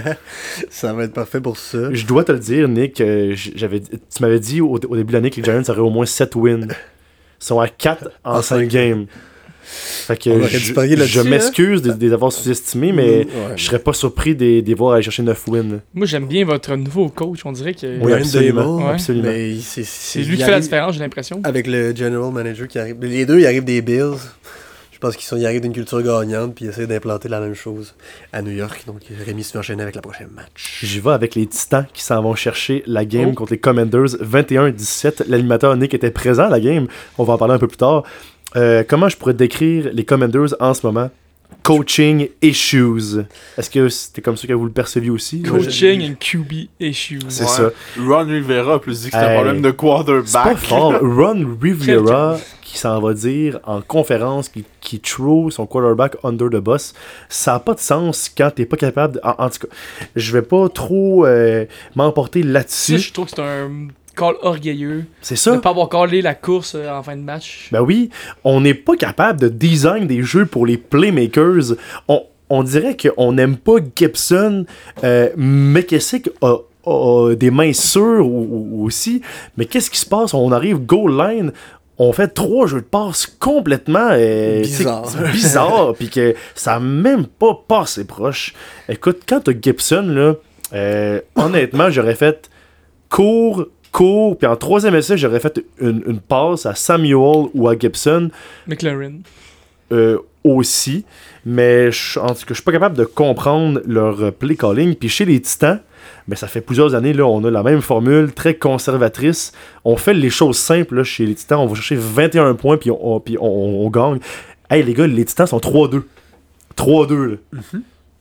ça va être parfait pour ça. Je dois te le dire, Nick, euh, j'avais, tu m'avais dit au, au début de l'année que les Giants auraient au moins 7 wins. Ils sont à 4 en En 5 cinq. games. Fait que On je, hein? m'excuse de, de les avoir sous-estimés, mais Mm, ouais. je serais pas surpris de, de les voir aller chercher 9 wins. Moi, j'aime bien votre nouveau coach. On dirait que Oui, absolument. Ouais. c'est, lui qui fait arrive- la différence, j'ai l'impression. Avec le general manager qui arrive. Les deux, ils arrivent des Bills. Je pense qu'ils sont y arrivent d'une culture gagnante, puis ils essaient d'implanter la même chose à New York. Donc Rémi se fait enchaîner avec la prochaine match. J'y vais avec les Titans qui s'en vont chercher la game Oh. contre les Commanders 21-17. L'animateur Nick était présent à la game. On va en parler un peu plus tard. Euh, comment je pourrais décrire les Commanders en ce moment? Coaching issues. Est-ce que c'était comme ça que vous le perceviez aussi? Coaching and QB issues. C'est Ouais. ça. Ron Rivera a plus dit que c'était Hey. un problème de C'est pas quarterback. fort. Ron Rivera qui s'en va dire en conférence qui, qui throw son quarterback under the bus, ça n'a pas de sens quand t'es pas capable. de- en, en tout cas, je vais pas trop euh, m'emporter là-dessus. je trouve que c'est un call orgueilleux. C'est De ça. ne pas avoir callé la course euh, en fin de match. Ben oui, on n'est pas capable de design des jeux pour les playmakers. On, on dirait qu'on n'aime pas Gibson. Euh, McKessick a, a des mains sûres ou- ou- aussi? Mais qu'est-ce qui se passe? On arrive goal line. On fait trois jeux de passe complètement euh, Bizarre. bizarre, puis que ça même pas passé proche. Écoute, quand t'as Gibson, là, euh, honnêtement, j'aurais fait court, court, puis en troisième essai, j'aurais fait une, une passe à Samuel ou à Gibson McLaren. euh, aussi, mais je, en tout cas, je suis pas capable de comprendre leur play calling. Puis chez les Titans, ben, ça fait plusieurs années, là, on a la même formule, très conservatrice. On fait les choses simples là, chez les Titans. On va chercher 21 points, puis on, on- puis on, gagne. Hey, les gars, les Titans sont 3-2. 3-2, là.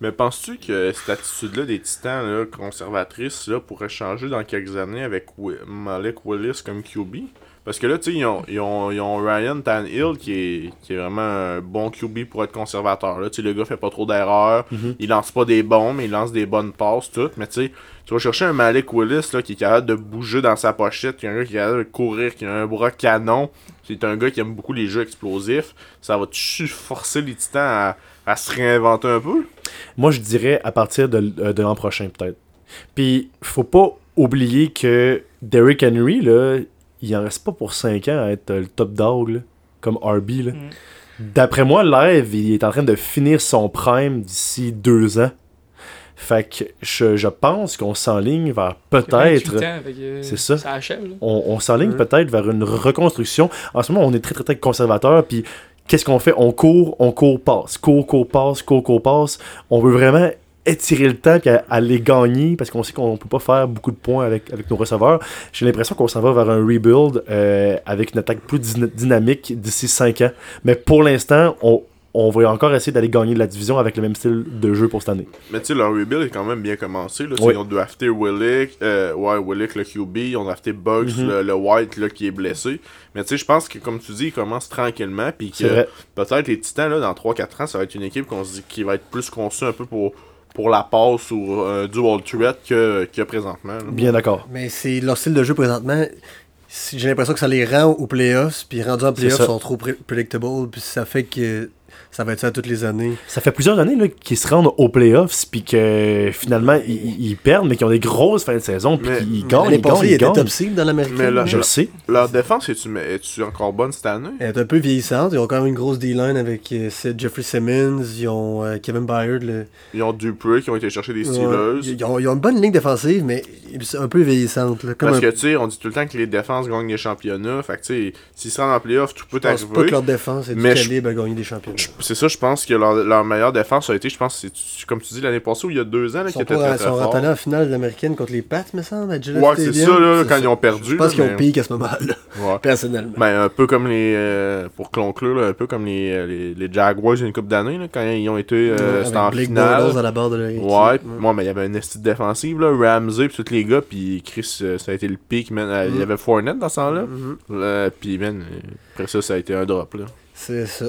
Mais penses-tu que cette attitude-là des titans là, conservatrices là, pourrait changer dans quelques années avec Malik Willis comme QB? Parce que là, tu sais, ils ont, ils, ont, ils ont Ryan Tannehill qui est, qui est vraiment un bon QB pour être conservateur. Là. Tu sais, le gars fait pas trop d'erreurs. Mhm. Il lance pas des bons, mais il lance des bonnes passes, tout. Mais tu sais, tu vas chercher un Malik Willis là, qui est capable de bouger dans sa pochette, qui est un gars qui est capable de courir, qui a un bras canon. C'est un gars qui aime beaucoup les jeux explosifs. Ça va-tu forcer les titans à, à se réinventer un peu? Moi, je dirais à partir de, euh, de l'an prochain, peut-être. Puis, faut pas oublier que Derrick Henry, là, il en reste pas pour 5 ans à être euh, le top dog, là, comme RB. Là. Mm. D'après moi, Live, il est en train de finir son prime d'ici 2 ans. Fait que je, je pense qu'on s'enligne vers peut-être. c'est C'est ça. Ça achève. On, on s'enligne Ouais. peut-être vers une reconstruction. En ce moment, on est très, très, très conservateur. Puis, qu'est-ce qu'on fait? On court, on court, passe. Court, court, passe, court, court, passe. On veut vraiment étirer le temps à les gagner parce qu'on sait qu'on peut pas faire beaucoup de points avec, avec nos receveurs. J'ai l'impression qu'on s'en va vers un rebuild euh, avec une attaque plus dyna- dynamique d'ici 5 ans. Mais pour l'instant, on, on va encore essayer d'aller gagner de la division avec le même style de jeu pour cette année. Mais tu sais, leur rebuild est quand même bien commencé. Là. Oui. Ils ont drafté Willick, euh, ouais, Willick le QB, ils ont drafté Bugs, Mhm. le, le White là, qui est blessé. Mais tu sais, je pense que comme tu dis, ils commencent tranquillement. Puis que peut-être les Titans, là, dans 3-4 ans, ça va être une équipe qu'on se dit qui va être plus conçue un peu pour, pour la passe ou un dual threat que, que présentement. là. Bien d'accord. Mais c'est leur style de jeu présentement. J'ai l'impression que ça les rend aux playoffs, puis rendus en playoffs, ils sont trop predictable, puis ça fait que ça va être ça toutes les années. Ça fait plusieurs années là, qu'ils se rendent aux playoffs, puis que finalement ils, ils perdent, mais qu'ils ont des grosses fins de saison, puis qu'ils gagnent, L'année ils passée, étaient top seed dans l'américaine. Mais là, Je le sais. Leur défense, est-tu est encore bonne cette année? Elle est un peu vieillissante. Ils ont quand même une grosse D-line avec euh, Jeffrey Simmons. Ils ont euh, Kevin Byard. Le... Ils ont Dupree qui ont été chercher des Ouais. Steelers. Ils, ont, ils ont une bonne ligne défensive, mais c'est un peu vieillissante. Là, comme Parce un- que tu sais, on dit tout le temps que les défenses gagnent les championnats. Fait que tu sais, s'ils se rendent en playoff, tout peut je pense pas arriver. que leur défense est du calibre à gagner des championnats. C'est ça, je pense que leur, leur meilleure défense a été, je pense, c'est comme tu dis l'année passée ou il y a deux ans, là, Ils qui était très ils très sont fort. rentrés en finale de l'américaine contre les Pats, me semble, à Ouais, c'est ça, là, quand ça. ils ont perdu. Je pense qu'ils ont piqué à ce moment-là, Ouais. personnellement. Ben, un peu comme les. euh, pour conclure, là, un peu comme les, euh, les, les Jaguars d'une coupe d'années, là, quand ils ont été. euh, Ouais, en Blake finale. À la barre de leur équipe. Ouais, moi, mais il y avait une estime défensive, là, Ramsey, pis tous les gars, puis Chris, euh, ça a été le pic, man. Il y Mm. avait Fournette dans ce temps-là. Mhm. Euh, puis, man, après ça, ça a été un drop, là. C'est ça.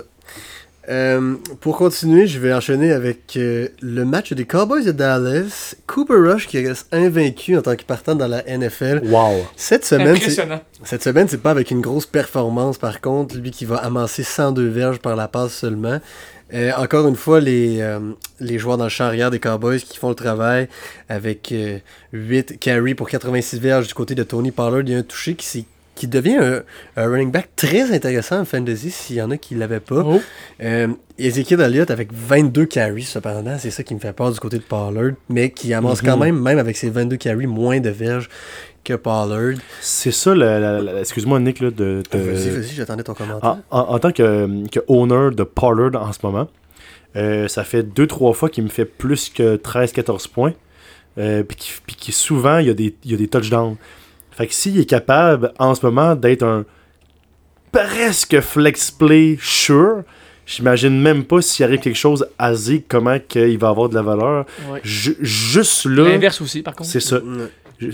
Euh, pour continuer, je vais enchaîner avec euh, le match des Cowboys de Dallas. Cooper Rush qui reste invaincu en tant que partant dans la NFL. Wow. Cette semaine, cette semaine, c'est pas avec une grosse performance par contre. Lui qui va amasser 102 verges par la passe seulement. Euh, encore une fois, les, euh, les joueurs dans le champ arrière des Cowboys qui font le travail avec euh, 8 carries pour 86 verges du côté de Tony Pollard. Il y a un touché qui s'est qui devient un, un running back très intéressant en fantasy s'il y en a qui ne l'avaient pas. Oh, Euh, Ezekiel Elliott avec 22 carries, cependant, c'est ça qui me fait peur du côté de Pollard, mais qui amasse Mhm. quand même, même avec ses 22 carries, moins de verges que Pollard. C'est ça, excuse-moi Nick, là, de, de- Vas-y, vas-y, j'attendais ton commentaire. en, en- en tant que, que owner de Pollard en ce moment, euh, ça fait 2-3 fois qu'il me fait plus que 13-14 points. Euh, puis qui- puis qui souvent, il y, a des, il y a des touchdowns. Fait que s'il est capable en ce moment d'être un presque flex play sure, j'imagine même pas s'il arrive quelque chose à Zeke, comment qu'il va avoir de la valeur. ouais. Juste là, L'inverse aussi, par contre. c'est ça. Ouais.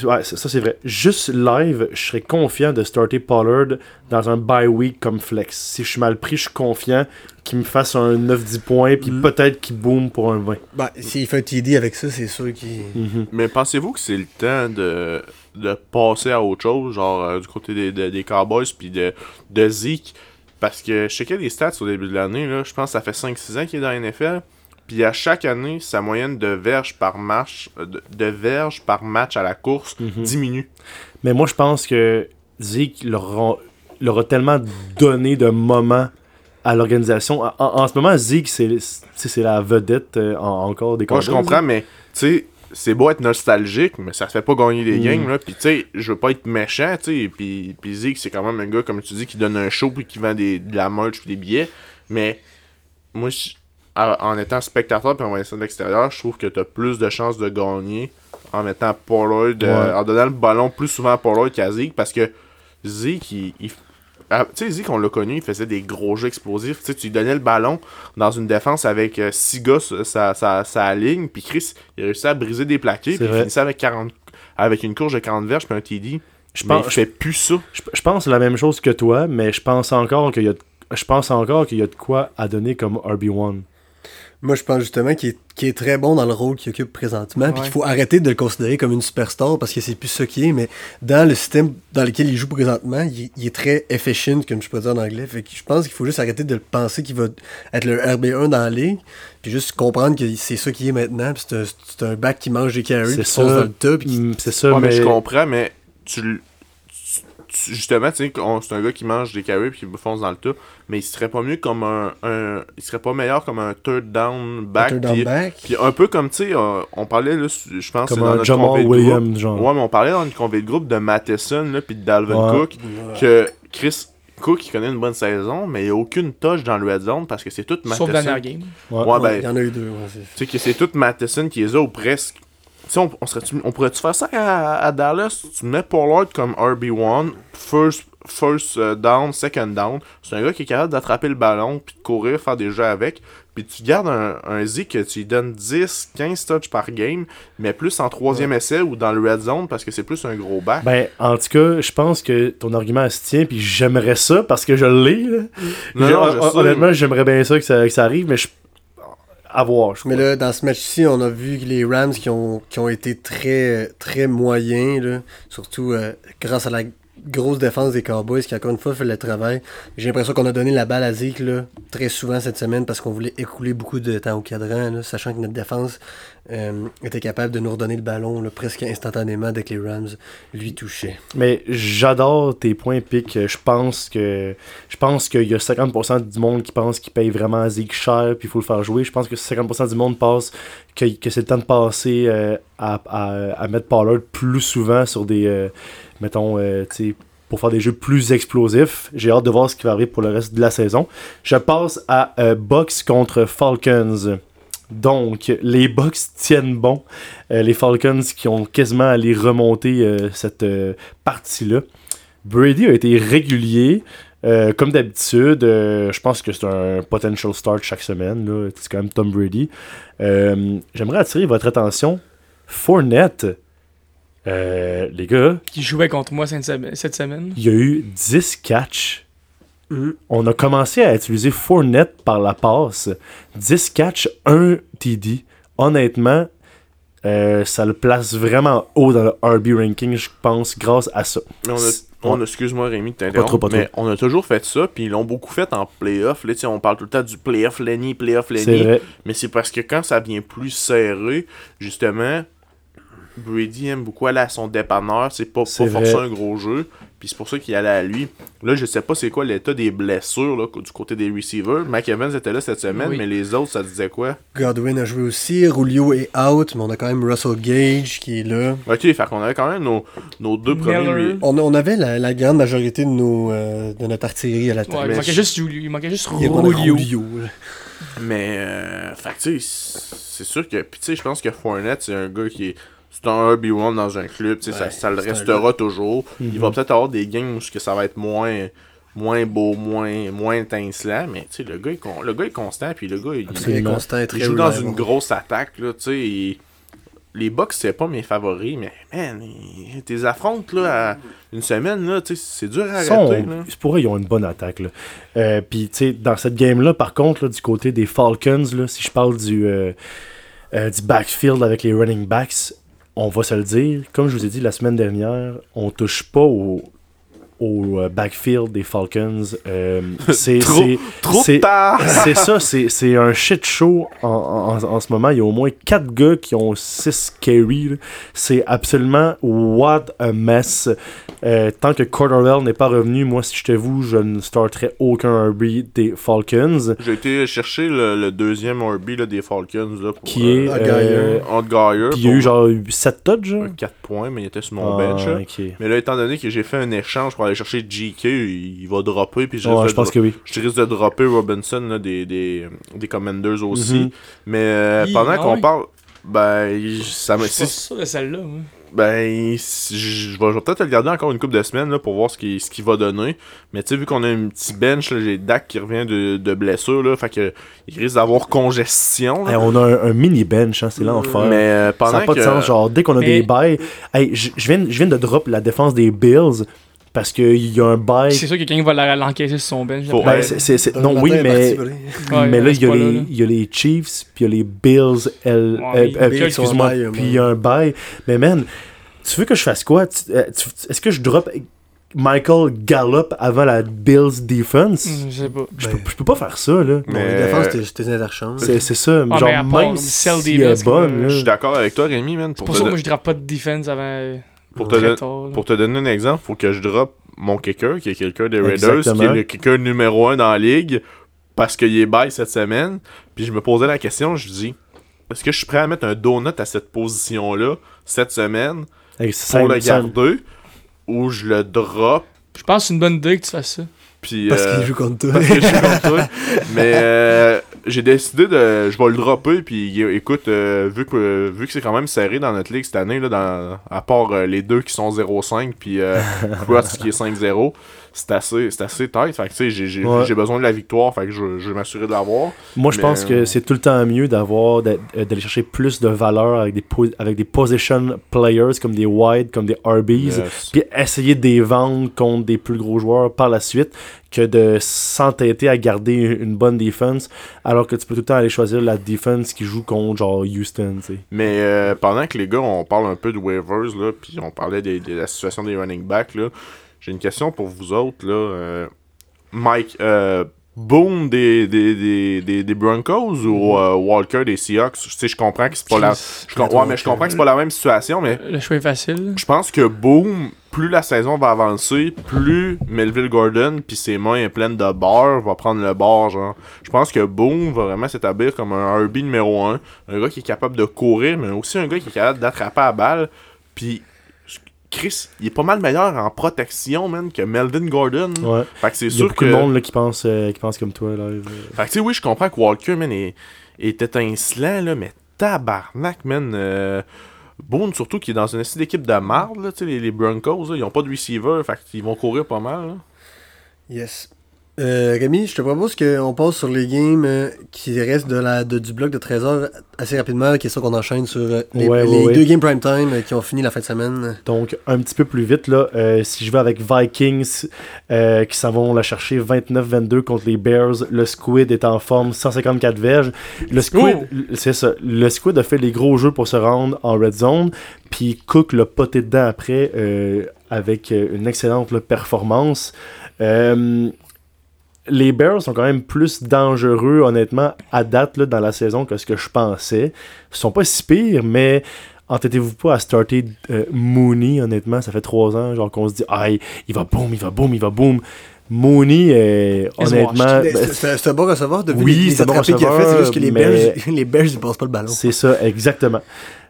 Ouais, ça, ça, c'est vrai. Juste live, je serais confiant de starter Pollard dans un bye week comme flex. Si je suis mal pris, je suis confiant qu'il me fasse un 9-10 points, puis Mm. peut-être qu'il boom pour un 20. Ben, s'il fait un TD avec ça, c'est sûr qu'il. Mhm. Mais pensez-vous que c'est le temps de, de passer à autre chose, genre euh, du côté des, des, des Cowboys puis de, de Zeke? Parce que je checkais les stats au début de l'année, là, je pense que ça fait 5-6 ans qu'il est dans la NFL. Puis à chaque année, sa moyenne de verges par match, euh, de, de verges par match à la course Mhm. diminue. Mais moi, je pense que Zeke leur a, leur a tellement donné de moments à l'organisation. En, ce moment, Zeke, c'est la vedette euh, en- encore des Moi, je comprends, mais tu sais, c'est beau être nostalgique, mais ça te fait pas gagner des Mm. games, là. Puis tu sais, je veux pas être méchant, tu sais. Puis, puis Zeke, c'est quand même un gars, comme tu dis, qui donne un show puis qui vend des, de la merch puis des billets. Mais moi, je- en étant spectateur puis en voyant ça de l'extérieur, je trouve que t'as plus de chances de gagner en mettant Pollard, euh, Ouais. en donnant le ballon plus souvent à Pollard qu'à Zeke parce que Zeke, il. il- ah, tu sais, Zeke, on l'a connu, il faisait des gros jeux explosifs. Tu tu lui donnais le ballon dans une défense avec 6 gars sur sa, sa, sa ligne, puis Chris, il réussit à briser des plaqués, puis il finissait avec, 40, avec une courge de 40 verges, puis un TD. Je Mais pense, il fait plus ça. je, je pense la même chose que toi, mais je pense encore qu'il y a de- je pense encore qu'il y a de quoi à donner comme RB1. Moi, je pense justement qu'il est, très bon dans le rôle qu'il occupe présentement, puis qu'il faut arrêter de le considérer comme une superstar parce que c'est plus ça qu'il est, mais dans le système dans lequel il joue présentement, il, il est très efficient, comme je peux dire en anglais. Fait que je pense qu'il faut juste arrêter de le penser qu'il va être le RB1 dans la ligue, puis juste comprendre que c'est ça qu'il est maintenant, puis c'est un, un back qui mange des carries, C'est puis ça. dans le top, qui- Mm, C'est ça, Ouais, mais... mais, je comprends, mais tu, le- tu- tu- justement, tu sais, qu'on- c'est un gars qui mange des carrés puis qui fonce dans le tas, mais il serait pas mieux comme un, un- il serait pas meilleur comme un third down back, third down puis, back? puis un peu comme, tu sais, euh, on parlait, là, je pense, comme dans un notre Jamal convey de groupe. Williams, genre. Ouais, mais on parlait dans une convée de groupe de Matheson, là, puis de Dalvin Ouais. Cook, que Chris Cook, il connaît une bonne saison, mais il n'y a aucune touche dans le red zone parce que c'est tout Sauf la Matheson. dernière game. Ouais. Ouais, Ouais, ben, il y en a eu deux. tu sais que c'est tout Matheson qui les a ou presque. Sais, on, on, pourrait-tu faire ça à, à Dallas? Tu mets Pollard comme RB1, first, first euh, down, second down. C'est un gars qui est capable d'attraper le ballon, puis de courir, faire des jeux avec. Puis tu gardes un, un Z que tu lui donnes 10, 15 touches par game, mais plus en troisième essai ou dans le red zone parce que c'est plus un gros back. Ben, en tout cas, je pense que ton argument se tient, puis j'aimerais ça parce que je l'ai. honnêtement, j'aimerais bien ça que, ça que ça arrive, mais je. À voir, je Mais crois. là, dans ce match-ci, on a vu les Rams qui ont, qui ont été très, très moyens, là, surtout euh, grâce à la grosse défense des Cowboys qui, encore une fois, fait le travail. J'ai l'impression qu'on a donné la balle à Zeke là, très souvent cette semaine parce qu'on voulait écouler beaucoup de temps au cadran, là, sachant que notre défense euh, était capable de nous redonner le ballon presque instantanément dès que les Rams lui touchaient. Mais j'adore tes points, Pic. Je pense que je pense qu'il y a 50% du monde qui pense qu'il paye vraiment Zeke cher, puis il faut le faire jouer. Je pense que 50% du monde pense que, c'est le temps de passer euh, à, à, à mettre Pollard plus souvent sur des. euh, mettons, tu pour faire des jeux plus explosifs. J'ai hâte de voir ce qui va arriver pour le reste de la saison. Je passe à Bucks contre Falcons. Donc, les Bucks tiennent bon. Euh, les Falcons qui ont quasiment allé remonter euh, cette euh, partie-là. Brady a été régulier. Comme d'habitude, je pense que c'est un potential start chaque semaine. C'est quand même Tom Brady. J'aimerais attirer votre attention. Fournette, les gars, Qui jouait contre moi cette semaine. cette semaine. il y a eu 10 catchs. Mhm. On a commencé à utiliser Fournette par la passe. 10 catchs, 1 TD. Honnêtement, euh, ça le place vraiment haut dans le RB ranking, je pense, grâce à ça. Mais on a, on excuse-moi Rémi Pas trop, pas trop. mais on a toujours fait ça, puis ils l'ont beaucoup fait en playoff. Là, on parle tout le temps du playoff Lenny, playoff Lenny, mais c'est parce que quand ça devient plus serré, justement, Brady aime beaucoup aller à son dépanneur. C'est pas, vrai. un gros jeu. Puis c'est pour ça qu'il allait à lui. Là, je sais pas c'est quoi l'état des blessures là, du côté des receivers. Mike Evans était là cette semaine, Oui. mais les autres, ça disait quoi? Godwin a joué aussi, Rulio est out, mais on a quand même Russell Gage qui est là. Ok, fait qu'on avait quand même nos, nos deux Miller. premiers. On, on avait la, la grande majorité de, nos, euh, de notre artillerie à la Ouais, tête. il mais manquait juste Julio. Il manquait juste Rulio. Mais, euh, fait que, tu sais, c'est sûr que. Puis, tu sais, je pense que Fournette, c'est un gars qui est. C'est un RB1 dans un club, tu sais, ça, le restera toujours. Il Mhm. va peut-être avoir des games où ce que ça va être moins moins beau, moins, moins étincelant, mais tu sais, le gars est, con- le gars est constant, puis le gars, il, Absolument. constant très joue dans une grosse attaque, là, tu sais, et les Bucks, c'est pas mes favoris, mais, man, tes affrontes, là, à une semaine, là, tu sais, c'est dur à Sont- arrêter, là. c'est pour eux, ils ont une bonne attaque. Là. Euh, Puis, tu sais, dans cette game-là, par contre, là, du côté des Falcons, là, si je parle du, euh, euh, du backfield avec les running backs, on va se le dire, comme je vous ai dit la semaine dernière, on touche pas au, au euh, backfield des Falcons. Euh, c'est, Trop- Trop tard! c'est ça, c'est, un shit show en, en, en ce moment. Il y a au moins 4 gars qui ont 6 carry. là. C'est absolument what a mess. Euh, tant que Cordarrelle n'est pas revenu, moi, si j'étais vous, je ne starterais aucun RB des Falcons. J'ai été chercher le, le deuxième RB là, des Falcons, là, pour, Qui est. Euh, Geyer. puis il y a eu genre 7 touches, genre. 4 points, mais il était sur mon Ah, bench. Mais là, étant donné que j'ai fait un échange pour aller chercher GK, il, va dropper. Puis je, Ouais, risque je de pense que oui. je risque de dropper Robinson là, des, des, des Commanders aussi. Mhm. Mais euh, pendant ah qu'on parle. Ben, ça me. Si- sûr de celle-là. moi. Ben, je je vais, peut-être le garder encore une couple de semaines là, pour voir ce qu'il ce va donner. Mais tu sais, vu qu'on a un petit bench, j'ai Dak qui revient de, de blessure, là, fait que il risque d'avoir congestion. là. Hey, on a un, un mini bench, hein, c'est l'enfer. mais euh, Ça pendant n'a pas que... de sens. Genre, dès qu'on a Mais- des bails. Hey, je je viens, je viens de drop la défense des Bills parce qu'il y a un bail. C'est sûr que quelqu'un va la- l'encaisser sur son bench. Faut-. Ben, c'est- c'est- c'est- Euh, non, oui, mais. Ouais, mais là, il y, a les, là, là. il y a les Chiefs, puis il y a les Bills, L, Ouais, euh, euh, Bills excuse-moi, puis il y a un bail. Mais man, tu veux que je fasse quoi? Tu- euh, tu- Est-ce que je drop Michael Gallup avant la Bills defense? Hmm, Je sais pas. Je, Ben. peux, je peux pas faire ça, là. Mais- les défenses, t'es- t'es interchange. C'est c'est ça. Ah, genre, part même si elle est bonne. Je suis d'accord avec toi, Rémi, man. Pour, Pour ça, don- moi, je drape pas de defense avant. Pour, te don- pour donner un exemple, faut que je drop mon kicker, qui est quelqu'un des Raiders, Exactement. qui est le kicker numéro 1 dans la ligue, parce qu'il est bail cette semaine. Puis je me posais la question, je dis, est-ce que je suis prêt à mettre un donut à cette position-là cette semaine pour le garder, ou je le drop, Je pense que c'est une bonne idée que tu fasses ça. puis... Parce euh, qu'il joue contre toi. parce que je suis comme toi. Mais euh, j'ai décidé de. Je vais le dropper. Puis écoute, euh, vu que, vu que c'est quand même serré dans notre ligue cette année, là, dans, à part euh, les deux qui sont 0-5, puis euh, Cross qui est 5-0, c'est assez, c'est assez tight. Fait que tu sais, j'ai, Ouais. besoin de la victoire. Fait que je, je vais m'assurer de l'avoir. Moi, je Mais- pense que c'est tout le temps mieux d'avoir d'a- euh, d'aller chercher plus de valeur avec des, avec des position players comme des wide, comme des RBs, Yes. puis essayer de les vendre contre des plus gros joueurs par la suite que de s'entêter à garder une bonne défense alors que tu peux tout le temps aller choisir la défense qui joue contre genre Houston. Mais euh, pendant que les gars, on parle un peu de waivers, là, puis on parlait des- de la situation des running backs, là, j'ai une question pour vous autres. Là, euh, Mike, euh, Boone des, des, des, des, Broncos ou euh, Walker des Seahawks? Je sais, je comprends que c'est pas la... Je, com- ouais, mais je comprends que c'est pas la même situation, mais Le choix est facile. je pense que Boom, plus la saison va avancer, plus Melville Gordon puis ses mains pleines de barres va prendre le bord, genre. Je pense que Boom va vraiment s'établir comme un RB numéro 1, un gars qui est capable de courir, mais aussi un gars qui est capable d'attraper la balle. Puis Chris, il est pas mal meilleur en protection, man, que Melvin Gordon. Ouais. Fait que c'est Il y a sûr beaucoup que de monde là, qui, pense, euh, qui pense comme toi. Là. fait que tu sais, oui, je comprends que Walker, man, est, est étincelant, là, mais tabarnak, man. Euh, Boone, surtout, qui est dans une essai d'équipe de marde, là, tu sais, les, les Broncos, là, ils ont pas de receiver, fait qu'ils vont courir pas mal, là. Yes. Euh, Rémi, je te propose qu'on passe sur les games euh, qui restent de la, de- du bloc de 13 heures assez rapidement, question qu'on enchaîne sur euh, les, Ouais, ouais, les ouais. deux games prime time euh, qui ont fini la fin de semaine. Donc, un petit peu plus vite, là, euh, si je vais avec Vikings euh, qui s'en vont la chercher 29-22 contre les Bears, le Squid est en forme, 154 verges. Le Squid, c'est ça, le Squid a fait les gros jeux pour se rendre en red zone, puis Cook l'a poté dedans après euh, avec une excellente là, performance. Euh, les Bears sont quand même plus dangereux, honnêtement, à date là, dans la saison que ce que je pensais. Ils sont pas si pires, mais entêtez-vous pas à starter euh, Mooney, honnêtement. Ça fait trois ans, genre qu'on se dit, ah, il va boom, il va boom, il va boom. Mooney, euh, honnêtement, Mais ben, c'est- un bon receveur depuis Oui, c'est un bon attrapés qu'il a fait, c'est receveur, juste que les mais- Bears, les Bears, ils passent pas le ballon. C'est ça, exactement.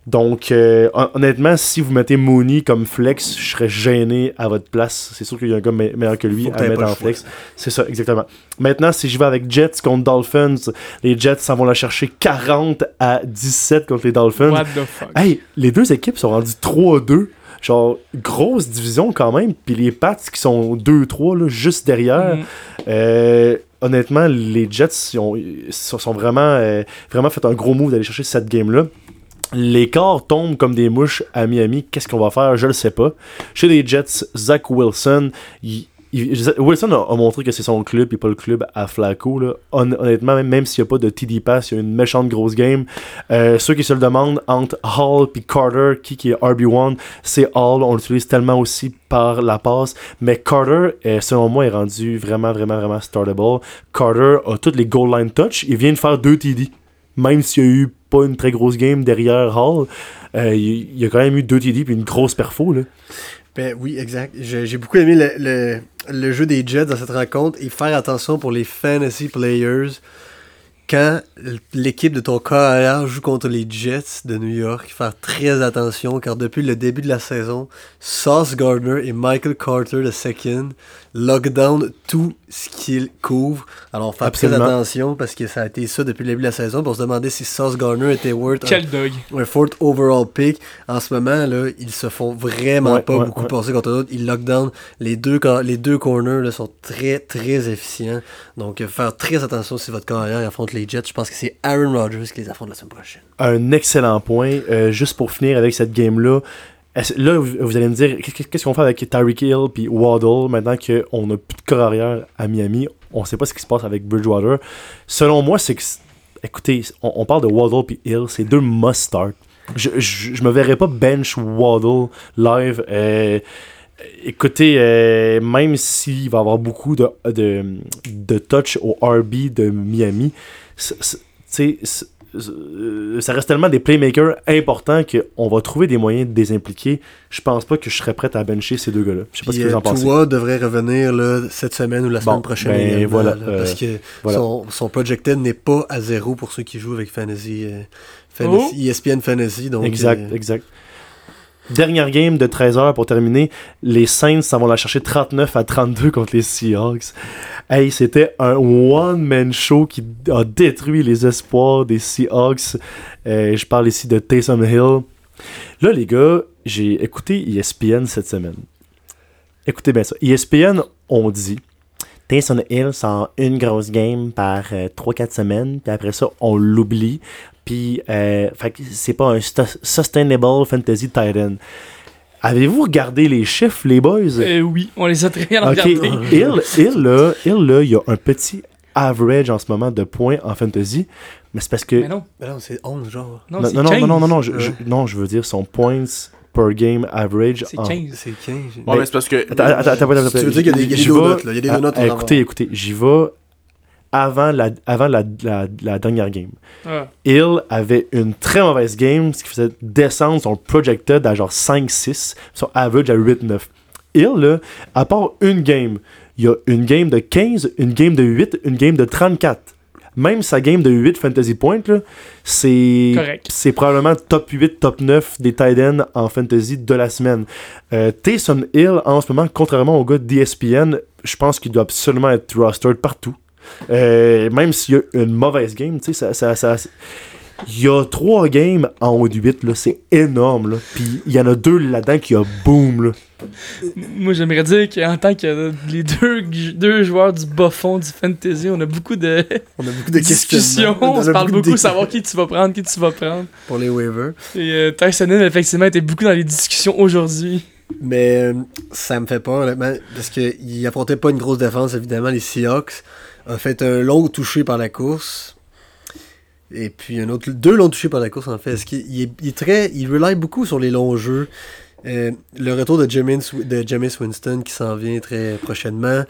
Donc, euh, hon- honnêtement, si vous mettez Mooney comme flex, je serais gêné à votre place. C'est sûr qu'il y a un gars me- meilleur que lui Faut à mettre en flex. C'est ça, exactement. Maintenant, si je vais avec Jets contre Dolphins, les Jets s'en vont la chercher 40 à 17 contre les Dolphins. What the fuck? Hey, les deux équipes sont rendues 3-2. Genre, grosse division quand même. Puis les Pats qui sont 2-3, là, juste derrière. Mm. Euh, honnêtement, les Jets ils ont, ils sont vraiment, euh, vraiment fait un gros move d'aller chercher cette game-là. Les corps tombent comme des mouches à Miami. Qu'est-ce qu'on va faire? Je le sais pas. Chez les Jets, Zach Wilson, il- il- Wilson a, montré que c'est son club et pas le club à Flacco. Honnêtement, même, même s'il n'y a pas de TD pass, il y a une méchante grosse game. Euh, ceux qui se le demandent entre Hall et Carter, qui, qui est RB1, c'est Hall. On l'utilise tellement aussi par la passe. Mais Carter, euh, selon moi, est rendu vraiment, vraiment, vraiment startable. Carter a toutes les goal line touch. Il vient de faire deux TD. Même s'il y a eu pas une très grosse game derrière Hall, euh, il, y a quand même eu deux TD puis une grosse perfo. Là. Ben oui, exact. J'ai beaucoup aimé le, le, le jeu des Jets dans cette rencontre et faire attention pour les fantasy players quand l'équipe de ton carrière joue contre les Jets de New York. Faire très attention car depuis le début de la saison, Sauce Gardner et Michael Carter II lockdown tout ce qu'ils couvrent. Alors faire très attention parce que ça a été ça depuis le début de la saison. Pour se demander si Sauce Gardner était worth un Quel dog. un fourth overall pick. En ce moment, là, ils se font vraiment Ouais, pas ouais, beaucoup ouais. passer contre d'autres. Ils lockdown. Les deux, les deux corners là, sont très, très efficients. Donc, euh, faire très attention si votre carrière affronte les Jets. Je pense que c'est Aaron Rodgers qui les affronte la semaine prochaine. Un excellent point. Euh, juste pour finir avec cette game-là. Là, vous, allez me dire, qu'est- qu'est-ce qu'on fait avec Tyreek Hill puis Waddle maintenant qu'on n'a plus de corps arrière à Miami? On sait pas ce qui se passe avec Bridgewater. Selon moi, c'est que. Écoutez, on, parle de Waddle puis Hill, c'est deux must-start. Je, je, me verrais pas bench Waddle live. Euh, écoutez, euh, même s'il va avoir beaucoup de, de, de touch au RB de Miami, c- euh, ça reste tellement des playmakers importants qu'on va trouver des moyens de les impliquer. Je pense pas que je serais prêt à bencher ces deux gars-là. Je sais pas ce que vous en euh, pensez. Tua devrait revenir là, cette semaine ou la Bon, semaine prochaine. ben, voilà, là, euh, parce que voilà. son, son projected n'est pas à zéro pour ceux qui jouent avec Fantasy. euh, Fantasy ESPN Fantasy. Donc, exact, euh, exact. Dernière game de 13h pour terminer. Les Saints s'en vont la chercher 39 à 32 contre les Seahawks. Hey, c'était un one-man show qui a détruit les espoirs des Seahawks. Euh, je parle ici de Taysom Hill. Là, les gars, j'ai écouté ESPN cette semaine. Écoutez bien ça. ESPN ont dit Taysom Hill sort une grosse game par 3-4 semaines, puis après ça, on l'oublie. Puis, euh, c'est pas un sustainable fantasy tight end. Avez-vous regardé les chiffres, les boys? Euh, oui, on les a très bien regardés. Là, là, il y a un petit average en ce moment de points en fantasy, mais c'est parce que... Mais non, ben non, c'est 11 genre. non, non, non, non, 15. non, non, non, non, je, Ouais. je- non, je veux dire son points per game average. C'est en- 15. C'est 15. Ouais, mais c'est parce que. Attends, attends, attends, attends, Tu veux dire qu'il y a des- donuts, là, il y a des Ah, donuts écoutez, j'y vais avant la, avant la, la, la dernière game. Ah. Hill avait une très mauvaise game, ce qui faisait descendre son projected à genre 5-6, son average à 8-9. Hill, là, à part une game, il y a une game de 15, une game de 8, une game de 34. Même sa game de 8 fantasy points, là, c'est Correct. c'est probablement top 8, top 9 des tight ends en fantasy de la semaine. Euh, Taysom Hill, en ce moment, contrairement au gars d'ESPN, je pense qu'il doit absolument être rostered partout. Euh, même s'il y a une mauvaise game, tu sais, ça, ça, ça- il y a trois games en haut du 8, là, c'est énorme, là. Puis il y en a deux là-dedans qui a boom, là. Moi, j'aimerais dire qu'en tant que les deux, deux joueurs du bas fond du fantasy, on a beaucoup de On a beaucoup de discussions. On se parle beaucoup de savoir qui tu vas prendre, qui tu vas prendre. Pour les waivers. Et euh, Tyson Hill, effectivement, était beaucoup dans les discussions aujourd'hui. Mais euh, ça me fait peur, honnêtement, parce qu'il affrontait pas une grosse défense, évidemment. Les Seahawks ont fait un long touché par la course. Et puis un autre, deux longs touchés par la course, en fait. Il est, très. Il rely beaucoup sur les longs jeux. Euh, le retour de Jameis, de Jameis Winston qui s'en vient très prochainement.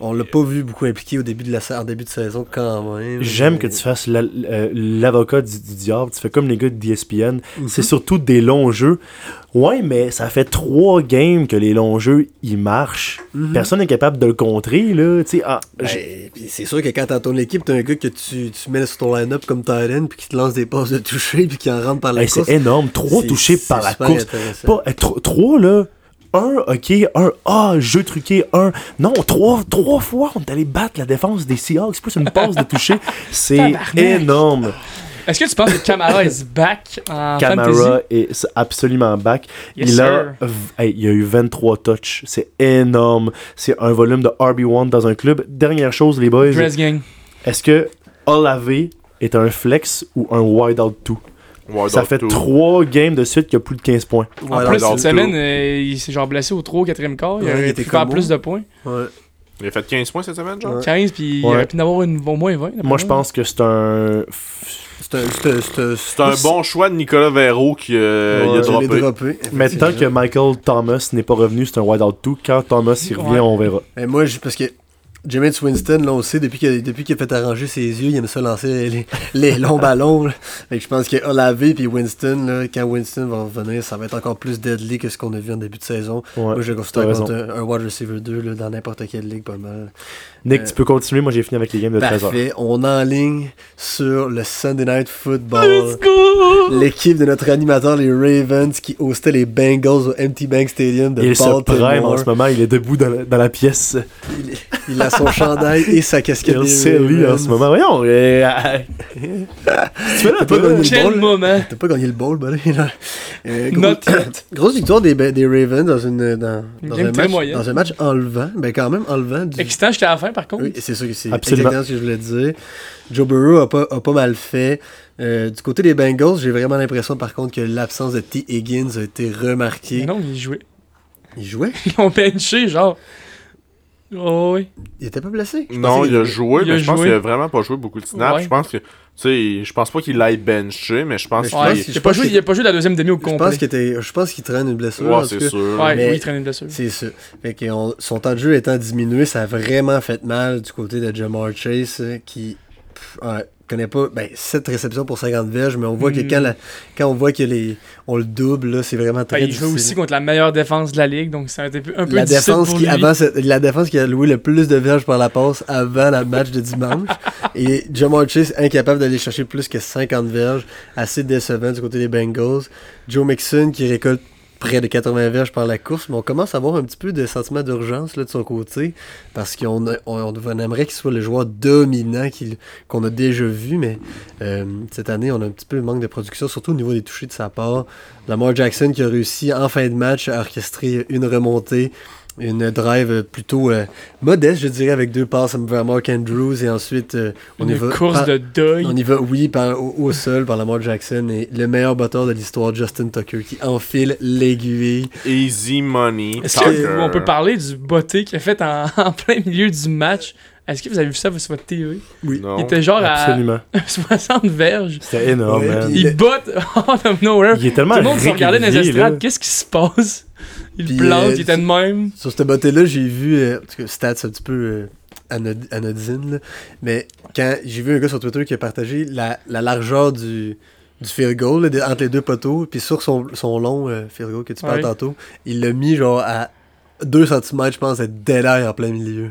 On l'a pas vu beaucoup impliqué au début de la en début de saison quand même. J'aime que tu fasses la- euh, l'avocat du, du diable. Tu fais comme les gars de DSPN. Mhm. C'est surtout des longs jeux. Ouais, mais ça fait trois games que les longs jeux, ils marchent. Mhm. Personne n'est capable de le contrer, là. Ah, Ben, c'est sûr que quand t'as ton équipe, t'as un gars que tu, tu mets sur ton line-up comme Titan puis qui te lance des passes de toucher puis qui en rentre par la hey, course. c'est énorme. Trois touchés par la course. Pas, euh, trois, là. Un, ok, un, ah, jeu truqué, un. Non, trois, trois fois, on est allé battre la défense des Seahawks, plus une passe de toucher. C'est énorme. Est-ce que tu penses que Camara is back en fantasy? Camara est absolument back. Yes, il, a, hey, il a eu 23 touches. C'est énorme. C'est un volume de RB1 dans un club. Dernière chose, les boys. Dress Gang. Est-ce que Olave est un flex ou un wide out 2 Ça fait trois games de suite qu'il y a plus de 15 points. En plus, cette semaine, euh, il s'est genre blessé au 3 au 4ème quart. Il Ouais, il aurait était pu faire plus de points. Ouais. Il a fait 15 points cette semaine, genre? Ouais. 15, puis il aurait pu en avoir une, au moins 20. d'après Moi, je pense que c'est un. C'est un, c'est un, c'est un- C'est un bon choix de Nicolas Véro qui euh, il a droppé. droppé, Mais tant que. Michael Thomas n'est pas revenu, c'est un wide out 2. Quand Thomas y revient, Ouais. on verra. Moi, je- parce que Jameis Winston, là, on sait, depuis qu'il a, depuis qu'il a fait arranger ses yeux, il aime ça lancer les, les longs ballons. Fait que je pense que Olave puis Winston, là, quand Winston va revenir, ça va être encore plus deadly que ce qu'on a vu en début de saison. Ouais, moi, je le considère un, un wide receiver 2 là, dans n'importe quelle ligue, pas mal. Nick, Euh, tu peux continuer. Moi, j'ai fini avec les games de 13h. Parfait. On est en ligne sur le Sunday Night Football. Let's go! L'équipe de notre animateur, les Ravens, qui hostait les Bengals au Empty Bank Stadium de Il se Baltimore. prime en ce moment. Il est debout dans la, dans la pièce. Il, il a son chandail et sa casquette. Sait, lui, en ce moment. Voyons. euh, euh, tu fais là, T'as pas gagné le moment! T'as pas gagné le ball, buddy, là. Euh, gros- Not yet. grosse victoire des, des Ravens dans, une, dans, Une dans game un match, moyenne. dans un match enlevant. Ben, quand même, enlevant. Du... Excitant jusqu'à la fin, par contre. Oui, c'est sûr que c'est Absolument. exactement ce que je voulais dire. Joe Burrow a pas, a pas mal fait. Euh, du côté des Bengals, j'ai vraiment l'impression, par contre, que l'absence de T. Higgins a été remarquée. Mais non, il jouait. Il jouait? Ils l'ont benché, genre. Oh, oui. Il était pas blessé? Je Non, il a joué, il a mais je pense qu'il a vraiment pas joué beaucoup de snaps. Ouais. Je pense que, tu sais, je pense pas qu'il l'aille benché, mais je pense qu'il pense Ouais, qu'il- il, je a pas joué, qu'il- il a pas joué la deuxième demi au Je complet. pense qu'il était- je pense qu'il traîne une blessure. Ouais, c'est sûr. Ouais, Mais- oui, il traînait une blessure. C'est ça. Fait que on- son temps de jeu étant diminué, ça a vraiment fait mal du côté de Jamar Chase euh, qui pff, ouais, connaît pas ben 7 réceptions pour 50 verges, mais on voit que Mm. quand, la- quand on voit que les on le double c'est vraiment très Ben, il joue aussi contre la meilleure défense de la ligue, donc c'est un peu, un peu la difficile défense pour qui lui. avant cette- la défense qui a loué le plus de verges par la passe avant le match de dimanche et Jamar Chase incapable d'aller chercher plus que 50 verges, assez décevant du côté des Bengals. Joe Mixon qui récolte près de 80 verges par la course, mais on commence à avoir un petit peu de sentiment d'urgence de son côté, parce qu'on on, on aimerait qu'il soit le joueur dominant qu'on a déjà vu, mais euh, cette année, on a un petit peu le manque de production, surtout au niveau des touchés de sa part. Lamar Jackson qui a réussi en fin de match à orchestrer une remontée, une drive plutôt euh, modeste, je dirais, avec deux passes vers Mark Andrews, et ensuite euh, on y Une va... course par- de deuil. on y va, oui, par, au, au sol par Lamar Jackson et le meilleur batteur de l'histoire, Justin Tucker, qui enfile l'aiguille. Easy money. Est-ce Tucker. que on peut parler du botté qu'il a fait en, en plein milieu du match? Est-ce que vous avez vu ça sur votre TV? Oui. Non. Il était genre Absolument. à 60 verges. C'était énorme, Ouais, man. Il botte out of nowhere. Il est tellement Tout le monde se regardait dans les estrades. Qu'est-ce qui se passe? Il Puis, plante, euh, il était de même. Sur cette botée-là, j'ai vu, euh, en tout cas, stats un petit peu euh, anod- anodine, là, mais quand j'ai vu un gars sur Twitter qui a partagé la, la largeur du, du field goal là, de- entre les deux poteaux, puis sur son, son long euh, field goal que tu parles Ouais. tantôt, il l'a mis genre à 2 cm, je pense, d'être délai en plein milieu.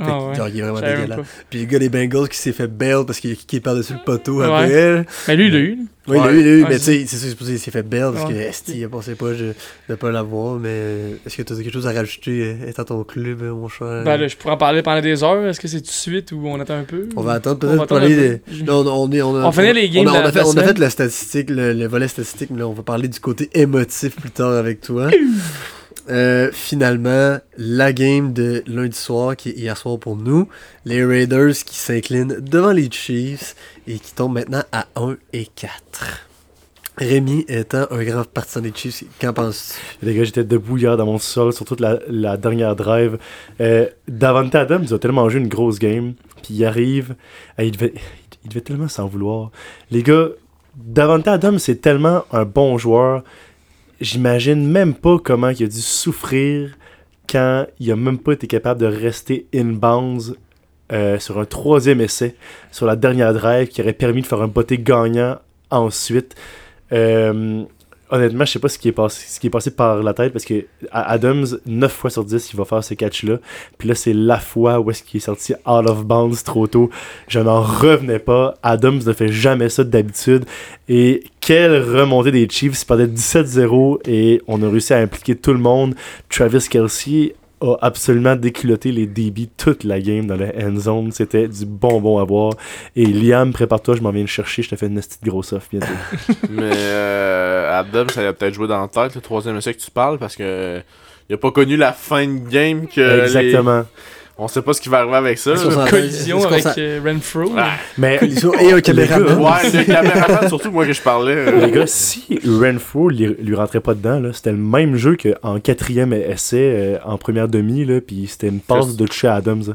Ah ouais. genre, il est vraiment dégueulasse. Puis le gars des Bengals qui s'est fait bail parce qu'il a kické par-dessus le poteau après. Mais lui, il l'a eu. Oui, il l'a eu, il l'a eu, Ouais, mais tu c'est- sais, c'est sûr, qu'il s'est fait bail parce que esti, il a pensé pas de ne pas l'avoir, mais euh, est-ce que tu as quelque chose à rajouter euh, étant ton club, euh, mon cher? Ben là, je pourrais en parler pendant des heures. Est-ce que c'est tout de suite ou on attend un peu? On va attendre peut-être parler peu. Là, on, est, on, a, On finit les games on a, fait, on a fait la statistique, le, le volet statistique, mais on va parler du côté émotif plus tard avec toi. Euh, finalement, la game de lundi soir, qui est hier soir pour nous, les Raiders qui s'inclinent devant les Chiefs et qui tombent maintenant à 1 et 4. Rémi étant un grand partisan des Chiefs, qu'en penses-tu? Les gars, j'étais debout hier dans mon sol sur toute la, dernière drive. Euh, Davante Adams a tellement joué une grosse game. Puis il arrive. euh, il, devait, il devait tellement s'en vouloir. Les gars, Davante Adams, c'est tellement un bon joueur. J'imagine même pas comment il a dû souffrir quand il a même pas été capable de rester in-bounds euh, sur un troisième essai, sur la dernière drive, qui aurait permis de faire un botté gagnant ensuite. Euh, honnêtement, je sais pas ce qui est passé, ce qui est passé par la tête parce que Adams, 9 fois sur 10, il va faire ce catch-là. Puis là, c'est la fois où est-ce qu'il est sorti out of bounds trop tôt. Je n'en revenais pas. Adams ne fait jamais ça d'habitude. Et quelle remontée des Chiefs. Ils perdaient 17-0 et on a réussi à impliquer tout le monde. Travis Kelsey a absolument déculotté les débits toute la game dans la end zone. C'était du bonbon à voir. Et Liam, prépare-toi, je m'en viens le chercher. Je te fais une petite grosse offre bientôt. Mais euh, Adams, ça a peut-être joué dans la tête, le troisième essai que tu parles, parce que il a pas connu la fin de game que les- Exactement. On sait pas ce qui va arriver avec ça. Collision avec euh, Renfro. Ah, Mais Collision et un caméraman. ouais, le caméraman, surtout moi que je parlais. euh, Les gars, si Renfro lui, lui rentrait pas dedans, là, c'était le même jeu qu'en quatrième essai, euh, en première demi, là, puis c'était une passe de toucher Adams. là.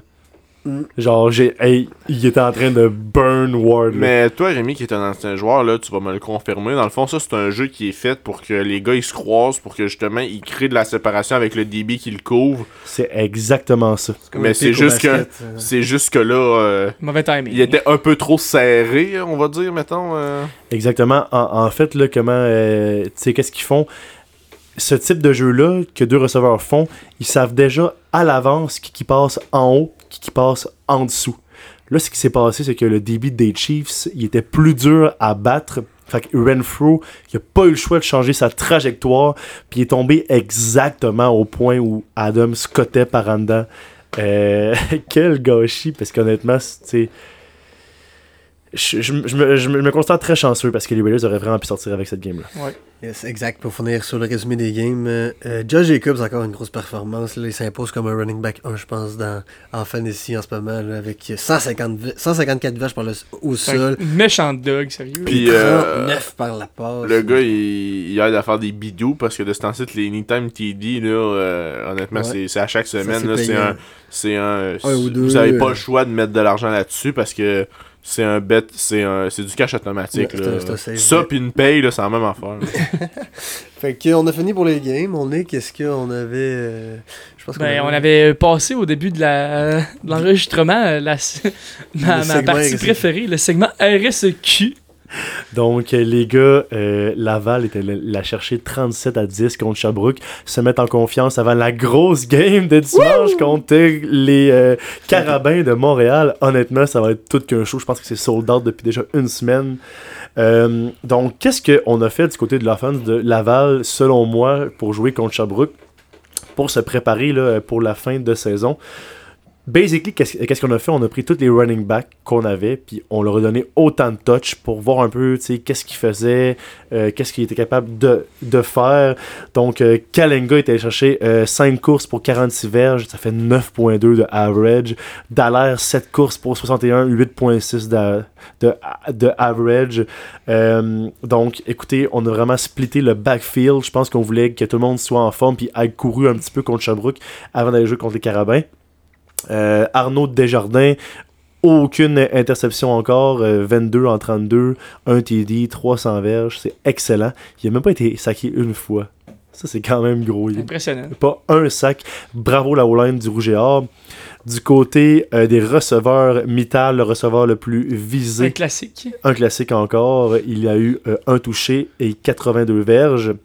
Mm. Genre, j'ai, hey, il était en train de burn Ward. Mais toi, Rémi, qui est un ancien joueur, là, tu vas me le confirmer. Dans le fond, ça, c'est un jeu qui est fait pour que les gars ils se croisent, pour que justement ils créent de la séparation avec le DB qui le couvre. C'est exactement ça. Mais c'est juste que- euh. C'est juste que là, euh, Mauvais timing. il était un peu trop serré, on va dire, mettons. euh. Exactement. En, en fait, là, comment, euh, tu sais, qu'est-ce qu'ils font? Ce type de jeu-là que deux receveurs font, ils savent déjà à l'avance qui, passe en haut, qui, passe en dessous. Là, ce qui s'est passé, c'est que le débit des Chiefs, il était plus dur à battre. Fait que Renfro, il a pas eu le choix de changer sa trajectoire, puis il est tombé exactement au point où Adam scottait par. Euh, quel gâchis, parce qu'honnêtement, c'est- je, je, me- je me, je considère très chanceux parce que les Raiders auraient vraiment pu sortir avec cette game-là. Yes, exact. Pour finir sur le résumé des games, euh, euh, Josh Jacobs, encore une grosse performance. Là, il s'impose comme un running back 1, je pense, dans, en fantasy en ce moment, là, avec 150, vi- 154 vaches par le, au un sol. méchant dog, sérieux. Puis, et euh, 39 par la passe. Le gars, il, il aide à faire des bidous parce que de ce temps-ci, les Anytime TD, là, euh, honnêtement, Ouais. c'est c'est à chaque semaine. c'est là, C'est payant. un. C'est un. Un ou deux, vous avez pas euh. le choix de mettre de l'argent là-dessus parce que c'est un bet, c'est un, c'est du cash automatique. Ouais, là. c'est un- c'est un safe Ça puis une paye, là, c'est la même affaire. Fait que, on a fini pour les games. On est, qu'est-ce qu'on avait. euh, je pense qu'on Ben, on avait passé au début de la- de l'enregistrement euh, la, ma, Le ma partie préférée, le segment RSEQ. Donc, les gars, euh, Laval était la chercher 37 à 10 contre Sherbrooke, se mettre en confiance avant la grosse game de dimanche contre les euh, Carabins de Montréal. Honnêtement, ça va être tout qu'un show. Je pense que c'est sold out depuis déjà une semaine. Euh, donc, qu'est-ce qu'on a fait du côté de l'offense de Laval, selon moi, pour jouer contre Sherbrooke, pour se préparer là, pour la fin de saison? Basically, qu'est-ce qu'on a fait? On a pris tous les running backs qu'on avait, puis on leur a donné autant de touch pour voir un peu, qu'est-ce qu'ils faisaient, euh, qu'est-ce qu'ils étaient capables de, de faire. Donc, euh, Kalenga était allé chercher 5 courses pour 46 verges, ça fait 9.2 de average. Dallaire, 7 courses pour 61, 8.6 de, de, de average. Euh, donc, écoutez, on a vraiment splitté le backfield. Je pense qu'on voulait que tout le monde soit en forme, puis aille couru un petit peu contre Sherbrooke avant d'aller jouer contre les Carabins. Euh, Arnaud Desjardins, aucune interception encore, euh, 22 en 32, 1 TD, 300 verges, c'est excellent. Il n'a même pas été saqué une fois. Ça, c'est quand même gros. Impressionnant. pas un sac. Bravo la O-line du Rouge et Or. Du côté euh, des receveurs, Mittal, le receveur le plus Un visé, classique. un classique encore. Il a eu euh, un touché et 82 verges.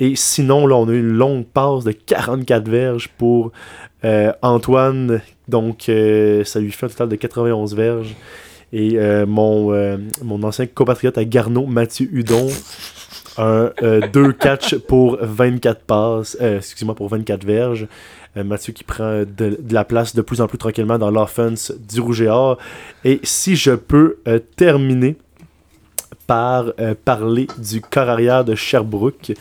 Et sinon, là, on a eu une longue passe de 44 verges pour Antoine. Donc, euh, ça lui fait un total de 91 verges. Et euh, mon, euh, ancien compatriote à Garneau, Mathieu Hudon, un 2 catch pour 24 passes. euh, pour 24 verges. Euh, Mathieu qui prend de, la place de plus en plus tranquillement dans l'offense du Rouge et si je peux euh, terminer par euh, parler du corps arrière de Sherbrooke.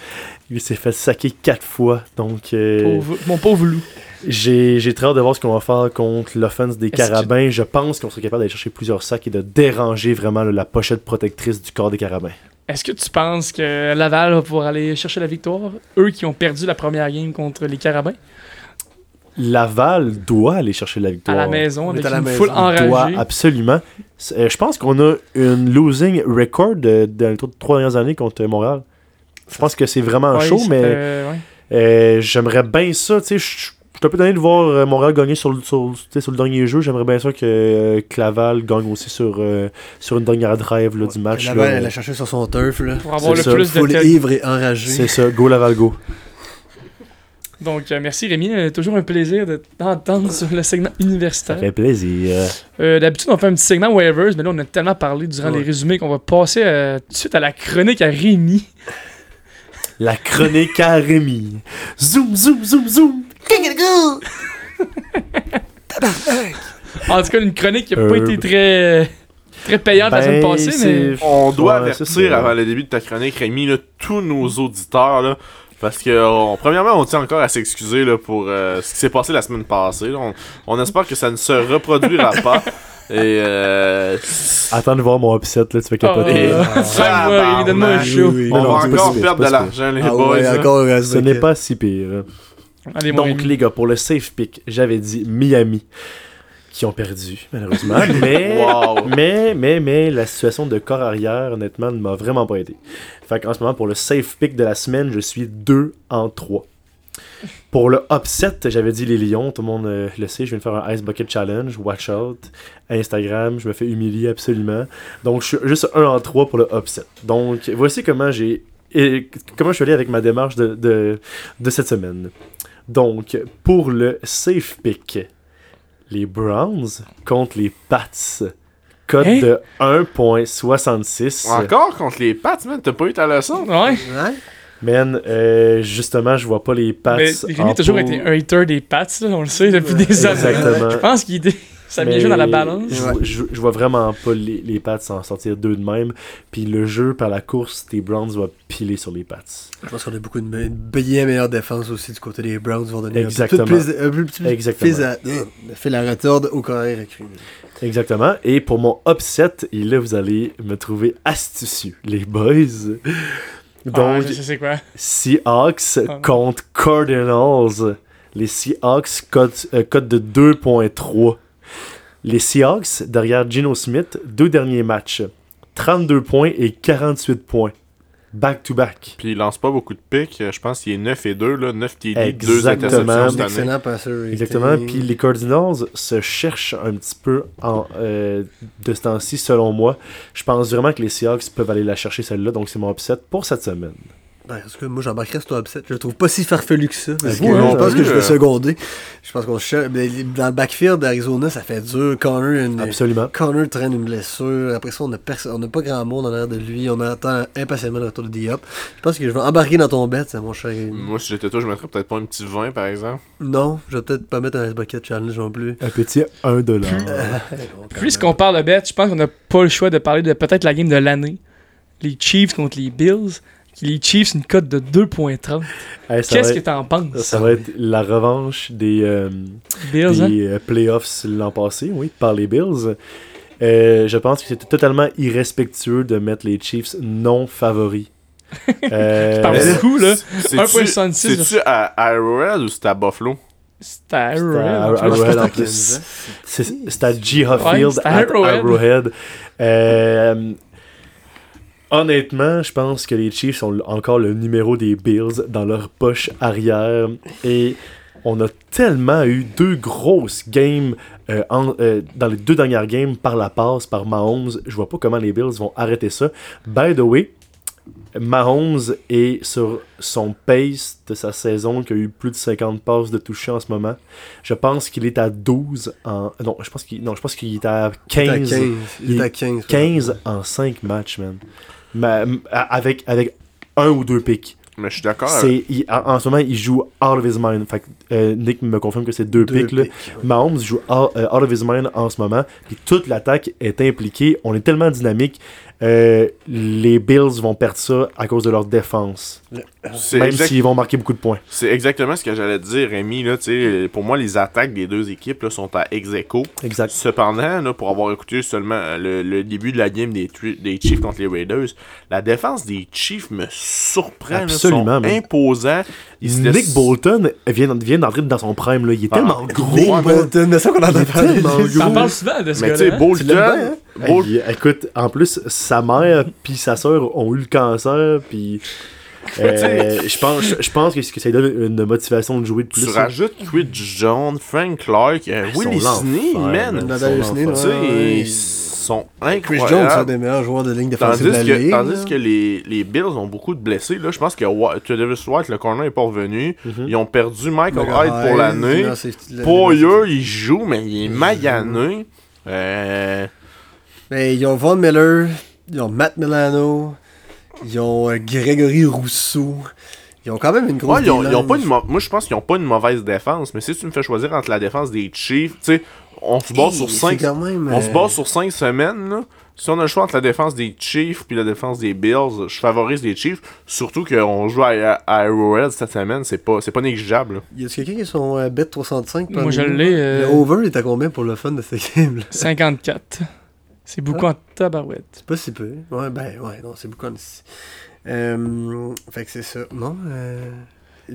Il s'est fait saquer quatre fois. Donc, euh, mon pauvre loup. J'ai j'ai très hâte de voir ce qu'on va faire contre l'offense des Carabins. Je pense qu'on serait capable d'aller chercher plusieurs sacs et de déranger vraiment là, la pochette protectrice du corps des Carabins. Est-ce que tu penses que Laval va pouvoir aller chercher la victoire? Eux qui ont perdu la première game contre les Carabins? Laval doit aller chercher la à victoire. la maison On est avec à la une maison. foule doit absolument. C'est- euh, je pense qu'on a une losing record de, de les trois dernières années contre Montréal. Je pense que c'est vraiment Ouais, chaud, mais ouais. Euh, J'aimerais bien ça, tu sais. Je- suis un peu tanné de voir euh, Montréal gagner sur, le- sur, tu sais, sur le dernier jeu. J'aimerais bien ça que euh, Claval gagne aussi sur, euh, sur une dernière drive là, du match. Laval, là. elle a cherché sur son turf. Là. Pour avoir le ça. plus de Full tête. ivre et enragé. C'est ça, go Laval, go. Donc, euh, merci Rémi. Euh, toujours un plaisir de t'entendre sur le segment Ça universitaire. fait plaisir. Euh, D'habitude, on fait un petit segment waivers, mais là, on a tellement parlé durant Ouais. les résumés qu'on va passer euh, tout de suite à la chronique à Rémi. La chronique à Rémi. Zoom, zoom, zoom, zoom. En tout cas, une chronique qui n'a pas Euh, été très, très payante la semaine Ben, passée, mais. On doit Ouais, avertir avant le début de ta chronique, Rémi, là, tous nos auditeurs, là, parce que, on- premièrement, on tient encore à s'excuser là, pour euh, ce qui s'est passé la semaine passée. là. On, on espère que ça ne se reproduira pas. Et euh, Attends de voir mon upset, là, tu fais capoter. Oh, Ah. Oui, oui. on Non, va encore perdre de l'argent, les Ah boys. ouais, là. encore Ce n'est pas si pire. Allez, Donc, les gars, pour le safe pick, j'avais dit Miami, qui ont perdu, malheureusement. mais, Wow. mais, mais, mais, la situation de corps arrière, honnêtement, ne m'a vraiment pas aidé. Fait qu'en ce moment, pour le safe pick de la semaine, je suis 2 en 3. Pour le upset, j'avais dit les Lions, tout le monde euh, le sait, je viens de faire un Ice Bucket Challenge, watch out, Instagram, je me fais humilier absolument. Donc je suis juste 1 en 3 pour le upset. Donc voici comment j'ai et comment je suis allé avec ma démarche de, de, de cette semaine. Donc pour le safe pick, les Browns contre les Pats. Code Hein? de 1.66. Encore contre les Pats, man, t'as pas eu ta leçon? Ouais. Ouais. Man, euh, justement, je vois pas les Pats. Mais Rémi a toujours été un hater des Pats, là, on le sait depuis des années. Exactement. Je pense qu'il était- ça vient Mais jouer dans la balance. Je, Ouais. je- je vois vraiment pas les, les Pats s'en sortir deux de même. Puis le jeu par la course, tes Browns va piler sur les Pats. Je pense qu'on a beaucoup de me- une bien meilleure défense aussi du côté des Browns. Vont donner Exactement. un peu plus, un peu plus Exactement. fil à, euh, retordre au carré recru. Exactement. Et pour mon upset, et là, vous allez me trouver astucieux, les boys. Ah, Donc, je sais c'est quoi. Seahawks Ah. contre Cardinals. Les Seahawks code, euh, code de 2.3. Les Seahawks, derrière Geno Smith, deux derniers matchs. 32 points et 48 points. Back-to-back. Puis il lance pas beaucoup de pics. euh, Je pense qu'il est 9 et 2, là. 9 TD, 2 Exactement. interceptions cette année. passeur. Exactement. Puis les Cardinals se cherchent un petit peu en, euh, de ce temps-ci, selon moi. Je pense vraiment que les Seahawks peuvent aller la chercher celle-là. Donc c'est mon upset pour cette semaine. Ben, en tout cas, moi, j'embarquerais sur ton upset. Je le trouve pas si farfelu que ça. Parce que je non pense que je vais euh. seconder. Je pense qu'on cherche. mais Dans le backfield d'Arizona, ça fait dur. Connor, une... Absolument. Connor traîne une blessure. Après ça, on n'a perso- pas grand monde en l'air de lui. On attend impatiemment le retour de Diop. Je pense que je vais embarquer dans ton bet, c'est mon cher. Moi, si j'étais toi, je mettrais peut-être pas un petit 20, par exemple. Non, je vais peut-être pas mettre un Ice Bucket Challenge non plus. Un petit 1$. dollar. Puisqu'on parle de bête, je pense qu'on n'a pas le choix de parler de peut-être la game de l'année. Les Chiefs contre les Bills. Les Chiefs, une cote de 2.30. Hey, ça, Qu'est-ce que t'en penses? ça va être la revanche des, euh, Bills, hein? des euh, playoffs l'an passé, oui, par les Bills. Euh, je pense que c'était totalement irrespectueux de mettre les Chiefs non favoris. Euh, Par beaucoup, là. C'est- 1.66. C'est-tu à Arrowhead ou c'est à Buffalo? C'était à C'était Arrowhead, en plus. C'est c'est à G. Field c'est à à Arrowhead. Honnêtement, je pense que les Chiefs ont encore le numéro des Bills dans leur poche arrière. Et on a tellement eu deux grosses games euh, en- euh, dans les deux dernières games par la passe, par Mahomes. Je vois pas comment les Bills vont arrêter ça. By the way, Mahomes est sur son pace de sa saison qui a eu plus de 50 passes de toucher en ce moment. Je pense qu'il est à 12 en non, je pense qu'il non, je pense qu'il est à Il est à 15 15. Il est à 15. 15 en 5 matchs, man. Ma- avec avec un ou deux pics. Mais je suis d'accord. C'est il- en, en ce moment, il joue out of his mind. Fait que, euh, Nick me confirme que c'est deux, Deux pics. Mahomes joue out, out of his mind en ce moment. Puis toute l'attaque est impliquée. On est tellement dynamique. Euh, les Bills vont perdre ça à cause de leur défense. C'est Même exact- s'ils vont marquer beaucoup de points. C'est exactement ce que j'allais te dire, Rémi. Là, pour moi, les attaques des deux équipes là, sont à ex aequo. Exact. Cependant, là, pour avoir écouté seulement euh, le, le début de la game des, Chiefs contre les Raiders, la défense des Chiefs me surprend. là. Absolument, man. imposants. Ils se Nick laissent- Bolton vient, vient d'entrer dans son prime. Là. Il est Ah, tellement gros. Nick Bolton, mais ça qu'on en a T'en gros. parles souvent de ce Mais tu sais, hein? Bolton, Hein? Hey, écoute, en plus, sa mère puis sa soeur ont eu le cancer, puis Euh, je pense, je- pense que, que ça lui donne une motivation de jouer de plus. Tu rajoutes Chris Jones, Frank Clark, euh, Ils Willie sont Sneed, man. Ils et sont Sneed, Tu l'enfer. ouais, ils sont Chris incroyables. Jones, c'est un des meilleurs joueurs de ligne défensive Tandis, de la que, ligue. tandis là. que les, les Bills ont beaucoup de blessés. Là, je pense que Travis White, le corner, n'est pas revenu. Mhm. Ils ont perdu Michael Hyde pour l'année. non, c'est- le- Poyer, le- il joue, mais il est magané. Euh, Mais ils ont Von Miller, ils ont Matt Milano, ils ont euh, Grégory Rousseau. Ils ont quand même une grosse ouais, ils ont, ils ont D-line. pas une mau- Moi, je pense qu'ils ont pas une mauvaise défense. Mais si tu me fais choisir entre la défense des Chiefs, tu sais, on se base Hey, sur c'est 5 quand même, On se euh, base sur 5 semaines, là. Si on a le choix entre la défense des Chiefs puis la défense des Bills, je favorise les Chiefs. Surtout qu'on joue à, à Arrowhead cette semaine, c'est pas, c'est pas négligeable. là. Y a quelqu'un qui a son euh, bet 365 Moi, je l'ai. euh, Le over est à combien pour le fun de cette game là 54. C'est beaucoup en tabarouette. C'est pas si peu. Ouais, ben, ouais, non, c'est beaucoup en ici. Euh, fait que c'est ça. Non, euh,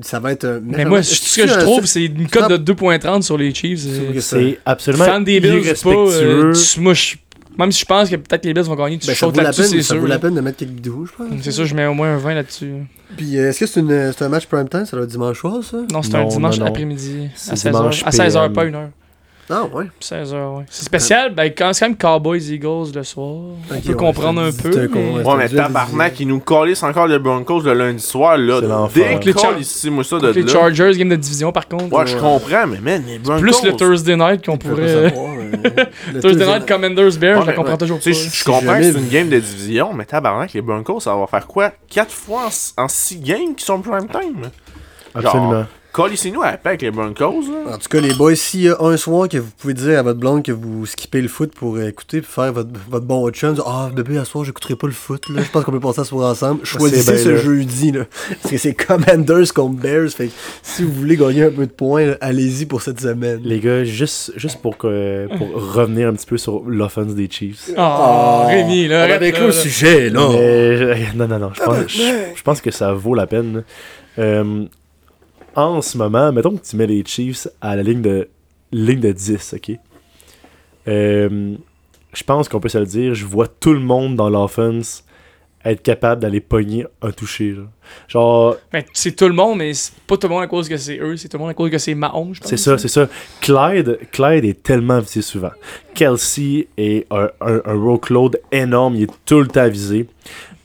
ça va être. un Mais moi, ce que je trouve, c'est une cote de 2.30 sur les Chiefs. C'est euh. C'est absolument Fan des Bills, c'est pas. euh, tu- moi, je- même si je pense que peut-être les Bills vont gagner, tu Ben, ça sautes là-dessus, peine, c'est ça sûr. vaut la peine de mettre quelques vidéos, je pense. C'est sûr, je mets au moins un 20 là-dessus. Puis euh, est-ce que c'est une- c'est un match prime time? Ça doit être dimanche soir, ça? Non, c'est un dimanche après-midi. À 16h. dimanche À 16h, PM. pas une heure. Ah, ouais. 16h, ouais. C'est spécial, ben, quand c'est quand même Cowboys Eagles le soir. On Ok, peut ouais, comprendre un peu. con- mais- ouais. Mais tabarnak, ils nous calissent encore le Broncos le lundi soir, là. L'enfer. Décolle Les ici, moi, ça de Les là. Chargers, game de division par contre. Ouais, je euh, comprends, mais man, les Broncos. Plus le Thursday night qu'on pourrait. le Thursday night Commanders Bears, je la comprends toujours Tu pas. sais, je- comprends que c'est une game de division, mais tabarnak, les Broncos, ça va faire quoi? 4 fois en 6 games qui sont prime time? Absolument. Colissez-nous à la paix avec les Broncos, là. En tout cas, les boys, s'il y a un soir que vous pouvez dire à votre blonde que vous skippez le foot pour euh, écouter puis faire votre, votre bon chum, dire, ah bébé, à ce soir, j'écouterai pas le foot, là. je pense qu'on peut passer à ce soir ensemble. Choisissez ce là. jeudi, là. Parce que c'est Commanders contre Bears. Fait que si vous voulez gagner un peu de points, allez-y pour cette semaine. Les gars, juste, juste pour, que, pour revenir un petit peu sur l'offense des Chiefs. Oh, Rémi, là. on avec le sujet, là. Mais je- non, non, non. Je pense, je, je pense que ça vaut la peine. Euh, en ce moment, mettons que tu mets les Chiefs à la ligne de, ligne de 10, ok? Euh, je pense qu'on peut se le dire. Je vois tout le monde dans l'offense être capable d'aller pogner un toucher. là. Genre, Ben, c'est tout le monde, mais c'est pas tout le monde à cause que c'est eux, c'est tout le monde à cause que c'est Mahomes, je pense. C'est ça, c'est ça. Clyde, Clyde est tellement visé souvent. Kelsey est un, un, un workload énorme, il est tout le temps visé.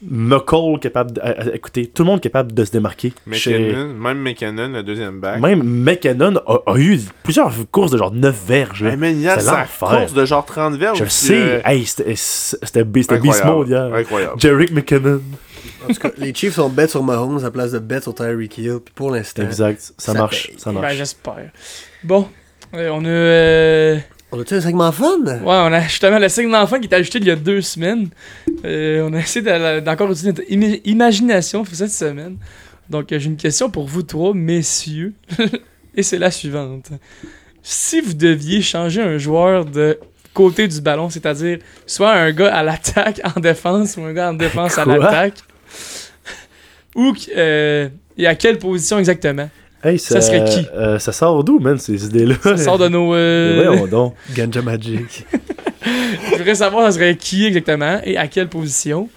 McCall capable de, écoutez, tout le monde capable de se démarquer. Chez- McKinnon, même McKinnon, le deuxième back. Même McKinnon a, a eu plusieurs courses de genre 9 verges. Hey, man, il y a C'est sa l'enfer. course de genre 30 verges. Je sais. euh, Hey, c'était Beast Mode hier. Incroyable. Jarek McKinnon. En tout cas, les Chiefs ont bet sur Mahomes à la place de bet sur Tyreek Hill. Puis pour l'instant, Exact. Ça, Ça marche. paye. Ça Ben, marche. j'espère. Bon, euh, on a. euh, on a-tu un segment fun? Ouais, on a justement le signe d'enfant qui est ajouté il y a deux semaines. Euh, on a essayé de- d'encore utiliser notre imagination pour cette semaine. Donc, j'ai une question pour vous trois, messieurs. Et c'est la suivante. Si vous deviez changer un joueur de côté du ballon, c'est-à-dire soit un gars à l'attaque en défense ou un gars en défense à l'attaque, ou euh, et à quelle position exactement? Hey, ça serait qui? euh, ça sort d'où, man, ces idées-là? Ça sort de nos. euh, Voyons donc. Ganja Magic. Je voudrais savoir ça serait qui exactement et à quelle position.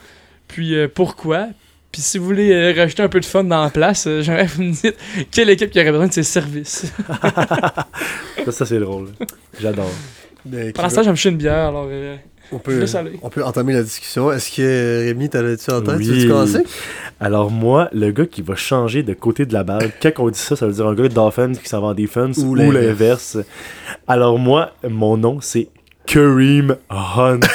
Puis euh, pourquoi. Puis si vous voulez euh, rajouter un peu de fun dans la place, euh, j'aimerais que vous me dites quelle équipe qui aurait besoin de ses services? Ça, ça, c'est drôle. J'adore. Pour l'instant, j'aime chier une bière, alors euh, on, peut, laisse aller. on peut entamer la discussion. Est-ce que Rémi, t'avais-tu en tête? Tu Oui. commencer? Alors moi, le gars qui va changer de côté de la balle, quand on dit ça, ça veut dire un gars d'offense qui s'en va en defense Ou ou, l'inverse. Alors moi, mon nom c'est Kareem Hunt.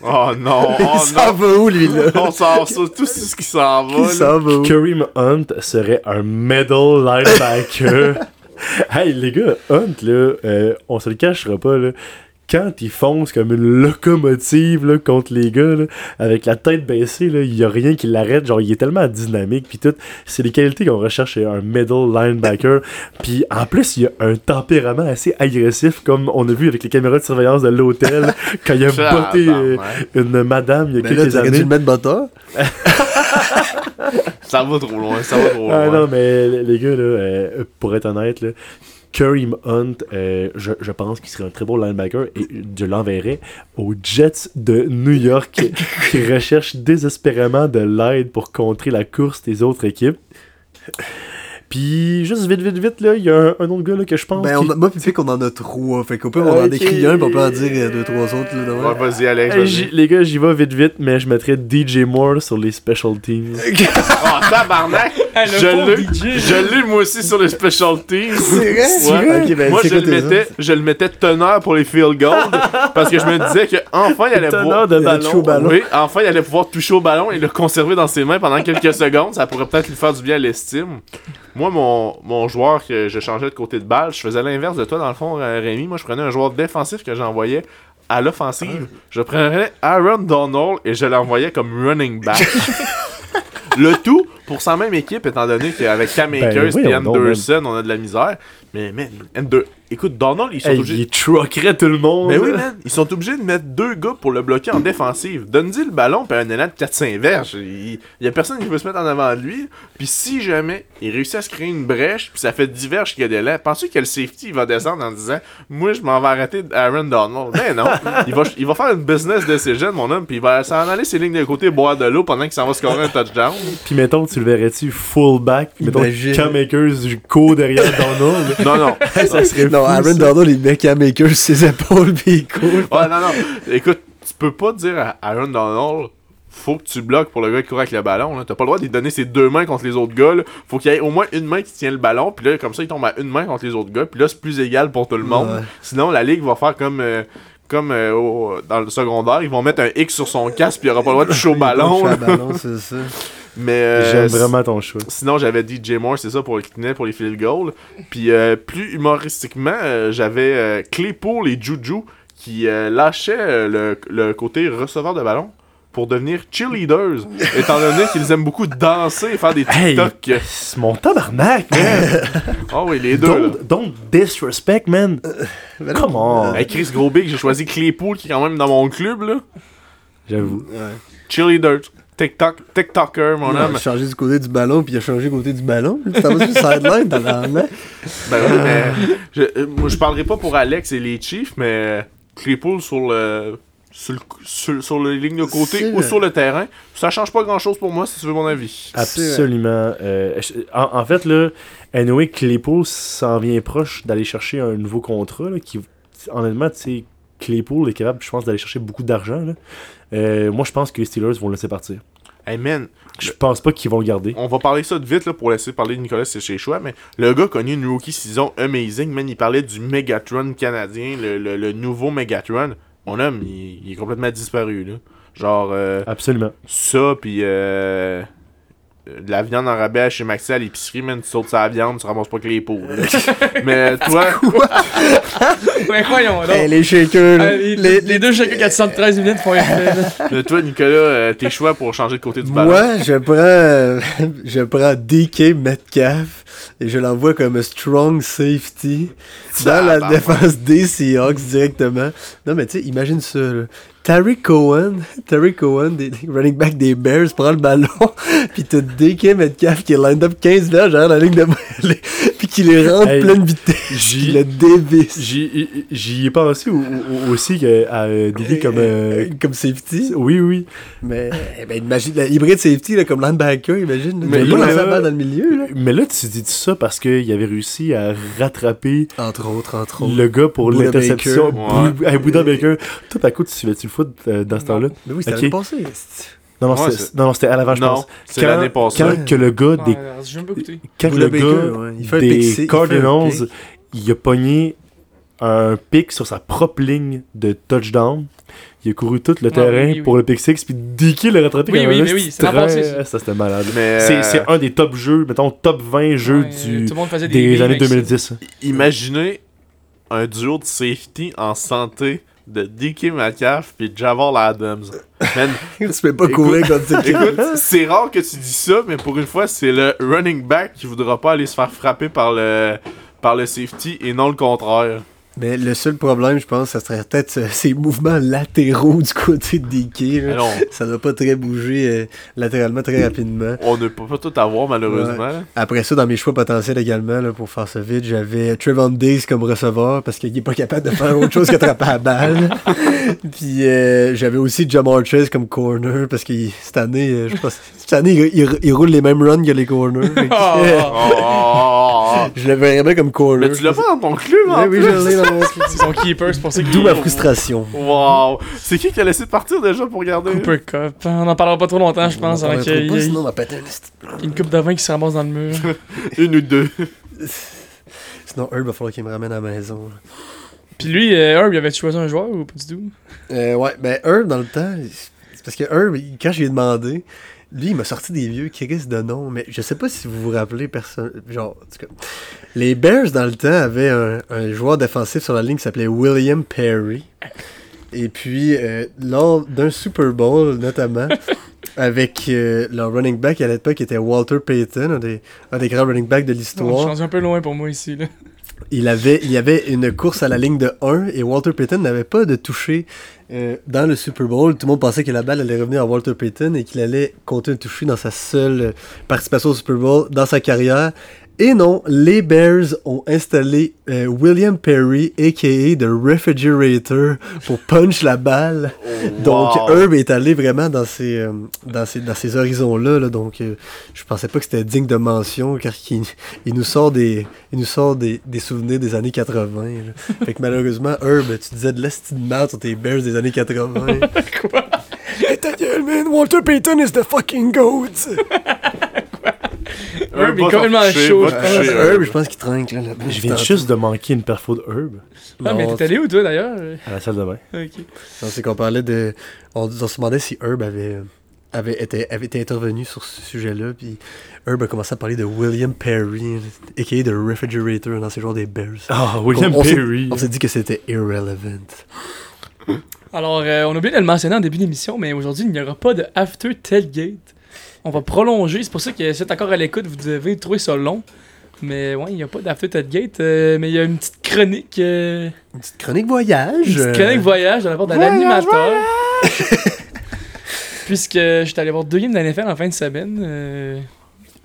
Oh non, oh Il s'en non. va où, lui, là? On s'en sort tout ce qui s'en va. S'en va où? Kareem Hunt serait un middle linebacker. hey les gars, Hunt là, euh, on se le cachera pas là. Quand il fonce comme une locomotive là, contre les gars, là, avec la tête baissée, là, il y a rien qui l'arrête. Genre, il est tellement dynamique, puis tout. C'est les qualités qu'on recherche chez un middle linebacker. Puis en plus, il a un tempérament assez agressif, comme on a vu avec les caméras de surveillance de l'hôtel, quand il a botté euh, une madame il y a Mais là, quelques dû années. le mettre botteur. Ça va trop loin, ça va trop Ah loin. non, mais les gars, là, euh, pour être honnête, là, Kareem Hunt, euh, je, je pense qu'il serait un très bon linebacker et je l'enverrais aux Jets de New York qui recherchent désespérément de l'aide pour contrer la course des autres équipes. Puis, juste vite, vite, vite, là, il y a un, un autre gars là, que je pense. Ben, on a, moi, puis qu'on en a trois. Fait qu'au pire, on en Ok. décrit un, puis on peut en dire euh, deux, trois autres. Là. Ouais, vas-y, Alex. Les gars, j'y vais vite, vite, mais je mettrais DJ Moore sur les special teams. Oh, tabarnak! Le je l'ai, DJ. je l'ai moi aussi sur les special teams. C'est vrai? Ouais. vrai? Ok, ben, moi, c'est je quoi le, mettais, je le mettais teneur pour les field goals parce que je me disais que enfin il allait pouvoir. De ballon. au ballon. Oui, enfin il allait pouvoir toucher au ballon et le conserver dans ses mains pendant quelques secondes. Ça pourrait peut-être lui faire du bien à l'estime. Moi, mon, mon joueur que je changeais de côté de balle, je faisais l'inverse de toi dans le fond, euh, Rémi. Moi, je prenais un joueur défensif que j'envoyais à l'offensive. Je prenais Aaron Donald et je l'envoyais comme running back. Le tout pour sa même équipe, étant donné qu'avec Cam Ben, Akers et Anderson, on a de la misère. Mais, man, Ander- écoute, Donald, ils sont Hey, obligés. il truckerait tout le monde. Mais oui, là. man, ils sont obligés de mettre deux gars pour le bloquer en défensive. Donne-y le ballon, puis un élan de 4-5 verges. Il il y a personne qui peut se mettre en avant de lui. Puis si jamais il réussit à se créer une brèche, puis ça fait 10 verges qu'il y a d'élan, penses-tu que le safety il va descendre en disant Moi, je m'en vais arrêter Aaron Donald Ben non. il, va, il va faire une business de ses jeunes, mon homme, puis il va s'en aller ses lignes de côté boire de l'eau pendant qu'il s'en va scorer un touchdown. Puis mettons, tu le verrais-tu fullback, puis mettons. Cam Akers court derrière Donald. Non, non. ça serait Non, fou, Aaron ça. Donald, il met Cam Akers sur ses épaules, puis il court. Ouais, non, non. Écoute, tu peux pas dire à Aaron Donald, faut que tu bloques pour le gars qui court avec le ballon. là. T'as pas le droit de lui donner ses deux mains contre les autres gars. là. Faut qu'il y ait au moins une main qui tient le ballon, puis là, comme ça, il tombe à une main contre les autres gars, puis là, c'est plus égal pour tout le monde. Ouais. Sinon, la ligue va faire comme. euh, comme euh, au- dans le secondaire, ils vont mettre un X sur son casque, puis il aura pas le droit de toucher au ballon. Ballon, c'est ça. Mais. euh, J'aime vraiment ton choix. Sinon, j'avais DJ Moore, c'est ça, pour le kinet, pour les field goals. Puis euh, plus humoristiquement, euh, j'avais euh, Claypool et Juju qui euh, lâchaient euh, le, le côté receveur de ballon pour devenir cheerleaders, étant donné qu'ils aiment beaucoup danser et faire des Hey, TikTok. c'est mon tabarnak, man. Ah oui, les deux. là. don't, don't disrespect, man. Non. Come on. Hey, Chris Grosbig, j'ai choisi Claypool qui est quand même dans mon club, là. J'avoue. Ouais. Cheerleaders. TikTok, TikToker, mon Il homme. a changé du côté du ballon, puis il a changé du côté du ballon. Vas sur le sideline, t'as la main. Ben oui, mais je, euh, moi, je parlerai pas pour Alex et les Chiefs, mais Claypool sur le sur, le, sur, sur les lignes de côté ou sur le terrain, ça change pas grand chose pour moi si tu veux mon avis. Absolument. Euh, en fait, là, anyway, Claypool s'en vient proche d'aller chercher un nouveau contrat. Là, qui, honnêtement, tu sais, Claypool est capable, je pense, d'aller chercher beaucoup d'argent. là. Euh, moi, je pense que les Steelers vont le laisser partir. Hey man, Je pense pas qu'ils vont le garder. on va parler ça de vite là, pour laisser parler de Nicolas c'est chez choix, mais le gars connu une rookie saison amazing, man, il parlait du Megatron canadien, le, le- le nouveau Megatron. Mon homme, il, il est complètement disparu là. Genre euh, Absolument. ça puis euh, de la viande en rabais chez Maxi à l'épicerie, man, tu sautes sa viande, tu ramasses pas que les pots. mais toi, Mais voyons donc. Hey, les shakers. Ah, les, Les- les deux chacun 413 minutes font. Mais toi, Nicolas, euh, tes choix pour changer de côté du ballon. Moi, je prends, euh, je prends DK Metcalf et je l'envoie comme un strong safety dans la défense des Seahawks directement. Non, mais tu sais, imagine ça. là. Tariq Cohen, Tariq Cohen, des, des running back des Bears, prend le ballon, puis t'as DK Metcalf qui est lined up 15 verges derrière la ligne de puis qui les rentre Hey, pleine vitesse, j'y- qui le dévisse J'y ai pensé au- au- aussi que, à euh, Didi comme. euh, comme safety. oui, oui. Mais eh ben, imagine, la hybride safety là, comme linebacker, imagine. Mais là- la balle dans le milieu, là. Mais là, tu dis ça parce qu'il avait réussi à rattraper Entre autres, entre autres. le gars pour l'interception. Baker. Bou- hey, Buda Baker. Tout à coup, tu suivais-tu le foot euh, dans ce temps-là? Mais oui, c'était Ok. l'année passée. Non, non, Ouais, c'était- c'est- non, non, c'était à l'avant, je Non, pense. c'est Quand- l'année passée. Quand que le gars des Ouais, quand le Baker, gars ouais. Il fait il des Cardinals, pick. il a pogné un pick sur sa propre ligne de touchdown. Il a couru tout le Ah, terrain oui, oui. pour le pick six, puis Dicky l'a rattrapé Oui, oui, mais oui, c'est passé, ça. Ça, c'était malade. Euh, c'est un des top jeux, mettons, top 20 jeux Ouais, du, Tout le monde faisait des, des années avec ça. 2010. imaginez un duo de safety en santé de DK Metcalf puis Javon Adams. Man, Tu peux pas Écoute- courir contre écoute, c'est rare que tu dis ça, mais pour une fois, c'est le running back qui voudra pas aller se faire frapper par le par le safety et non le contraire. Mais le seul problème, je pense, ça serait peut-être ces mouvements latéraux du côté de. Alors, Ça doit pas très bouger euh, latéralement très rapidement. on ne peut pas tout avoir, malheureusement. Après ça, dans mes choix potentiels également, là, pour faire ça vite, j'avais Trevon Diggs comme receveur parce qu'il est pas capable de faire autre chose qu'attraper la balle. Puis euh, j'avais aussi Jamar Chase comme corner parce que cette année, euh, je pense, cette année, il, il- il roule les mêmes runs que les corners. Que, oh. je le verrais bien comme corner. Mais tu l'as pas dans ton club, en Ouais, oui, plus. je l'ai dans mon club. C'est son keeper, c'est pour ça qu'il D'où ma frustration. Wow! C'est qui qui a laissé partir déjà pour regarder? Cooper Cup. On en parlera pas trop longtemps, je pense, On avant en qu'il y sinon on va péter un esti. une coupe de vin qui se ramasse dans le mur. Une ou deux. Sinon, Herb, va falloir qu'il me ramène à la maison. Puis lui, euh, Herb, il avait choisi un joueur ou pas du tout? Euh, ouais, ben Herb, dans le temps, c'est parce que Herb, quand je lui ai demandé, lui, il m'a sorti des vieux Chris de nom, mais je sais pas si vous vous rappelez, personne. Genre, en tout cas, les Bears, dans le temps, avaient un, un joueur défensif sur la ligne qui s'appelait William Perry. Et puis, euh, lors d'un Super Bowl, notamment, avec euh, leur running back à l'époque, qui était Walter Payton, un des, un des grands running backs de Non, je l'histoire. suis un peu loin pour moi ici. Là. Il, avait, y avait une course à la ligne de 1 et Walter Payton n'avait pas de toucher euh, dans le Super Bowl. Tout le monde pensait que la balle allait revenir à Walter Payton et qu'il allait compter un toucher dans sa seule euh, participation au Super Bowl dans sa carrière. Et non, les Bears ont installé euh, William Perry, a.k.a. The Refrigerator, pour punch la balle. Donc, Wow. Herb est allé vraiment dans ces, euh, dans ces, dans ces horizons-là. là. donc, euh, je pensais pas que c'était digne de mention, car il, il nous sort des, il nous sort des, des souvenirs des années 80. là. Fait que malheureusement, Herb, tu disais de l'esti de merde sur tes Bears des années 80. Hey, ta gueule, man. Walter Payton is the fucking goat. Herb est complètement chaud, Herb, je pense qu'il trinque. Là, là-bas. Je viens juste de manquer une perfo de Herb Ah, mais t'es allé où toi d'ailleurs? à la salle de bain. Ok. C'est qu'on parlait de. On, se demandait si Herb avait, avait, été, avait été intervenu sur ce sujet-là. Puis Herb a commencé à parler de William Perry, a.k.a. The Refrigerator, dans ses joueurs des Bears. Ah, William On- on s'est- Perry. On s'est dit que c'était irrelevant. Alors, euh, on a oublié de le mentionner en début d'émission, mais aujourd'hui, il n'y aura pas de After Tailgate. On va prolonger, c'est pour ça que si vous êtes encore à l'écoute, vous devez trouver ça long. Mais ouais, il n'y a pas d'After Tailgate, euh, mais il y a une petite chronique, euh, Une petite chronique voyage. une petite euh, chronique voyage de la part de l'animateur. Puisque je suis allé voir deux games de la NFL en fin de semaine. Euh,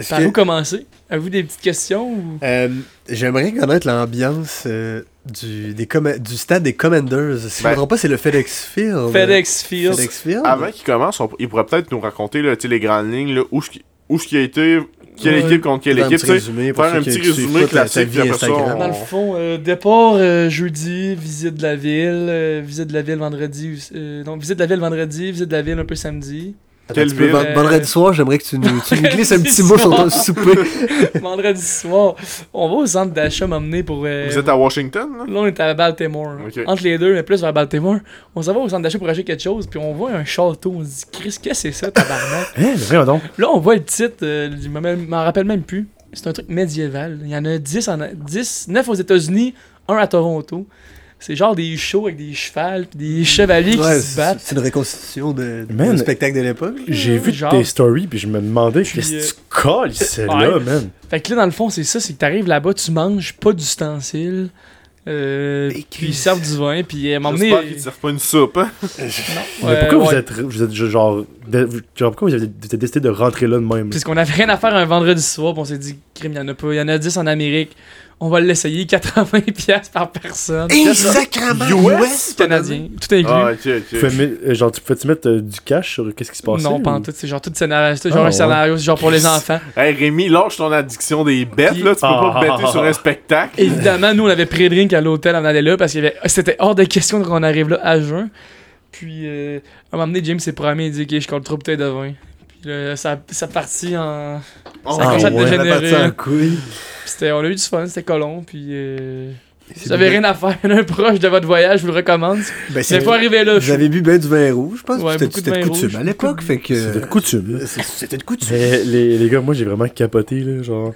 par que- où commencer? Avez-vous des petites questions ou... Euh, J'aimerais connaître l'ambiance euh, du, des du stade des Commanders. Si je Ben- ne me trompe pas, c'est le FedEx Field. FedEx Field. FedEx Field. Avant qu'il commence, on- il pourrait peut-être nous raconter là, les grandes lignes, là, où ce qui où ce qui a été, quelle Ouais. équipe contre quelle équipe. petit tu sais. faire un petit résumé classique, vie puis après ça, Instagram. on- Dans le fond, euh, départ euh, jeudi, visite de la ville, euh, visite de la ville vendredi, euh, non, visite de la ville vendredi, visite de la ville un peu samedi. Attends, Quelle tu peux- ville? ven- Vendredi soir, j'aimerais que tu nous, tu nous glisses un petit mot sur ton souper. vendredi soir, on va au centre d'achat m'emmener pour... euh, Vous êtes à Washington, là? Là, on est à Baltimore. Entre les deux, mais plus vers Baltimore. On s'en va au centre d'achat pour acheter quelque chose, puis on voit un château. On se dit, Chris, qu'est-ce que c'est ça, tabarnak? Hein, donc. Là, on voit le titre, euh, je m'en m'en rappelle même plus. C'est un truc médiéval. Il y en a 10, en, 10 9 aux États-Unis, un à Toronto. C'est genre des shows avec des chevals puis des chevaliers Ouais, qui se battent. c'est une reconstitution de, de- Man. du spectacle de l'époque. J'ai vu Genre. tes stories, puis je me demandais qu'est-ce euh, que tu colles, c'est ouais. là, man? Fait que là, dans le fond, c'est ça, c'est que t'arrives là-bas, tu manges pas d'ustensiles. Euh, puis ils servent du vin, puis euh, à un moment donné, J'espère qu'ils ne servent pas une soupe, hein? Mais ouais, pourquoi vous ouais. êtes, vous êtes genre, de- genre, pourquoi vous avez, vous avez décidé de rentrer là de même? là? Puisqu'on avait rien à faire un vendredi soir, puis on s'est dit, crime, il y en a pas, il y en a 10 en Amérique. On va l'essayer, 80$ piastres par personne. Et sacrement US? Canadien, tout inclus. Ah, ok, Tu ok. fais mettre- euh, genre, tu peux-tu mettre euh, du cash sur qu'est-ce qui se passe? non, pas en tout, c'est genre tout scénario, c'est genre Ah, un ouais. scénario, c'est genre pour les enfants. Hey Rémi, lâche ton addiction des bêtes, Puis- là. Tu peux pas Ah. te bêter sur un spectacle. Évidemment, nous on avait pris drink à l'hôtel on allait là parce que c'était hors de question qu'on arrive là à jeun. Puis euh, à un moment donné, James s'est promis, il dit ok, je colle trop bouteilles de vin. Puis là, ça, ça partit en. Oh, Ça commence à ouais, la dégénérer. C'était- on a eu du fun, c'était colon. Puis euh, C'est vous avez bien. rien à faire, il y en a un proche de votre voyage, je vous le recommande. Ben, C'est pas arrivé là. Vous avez bu bien du vin rouge, je pense. Ouais, C'était de c'était coutume à l'époque, beaucoup fait que... C'est de coutume. C'est- C'était de coutume. Les, les gars, moi j'ai vraiment capoté là, genre.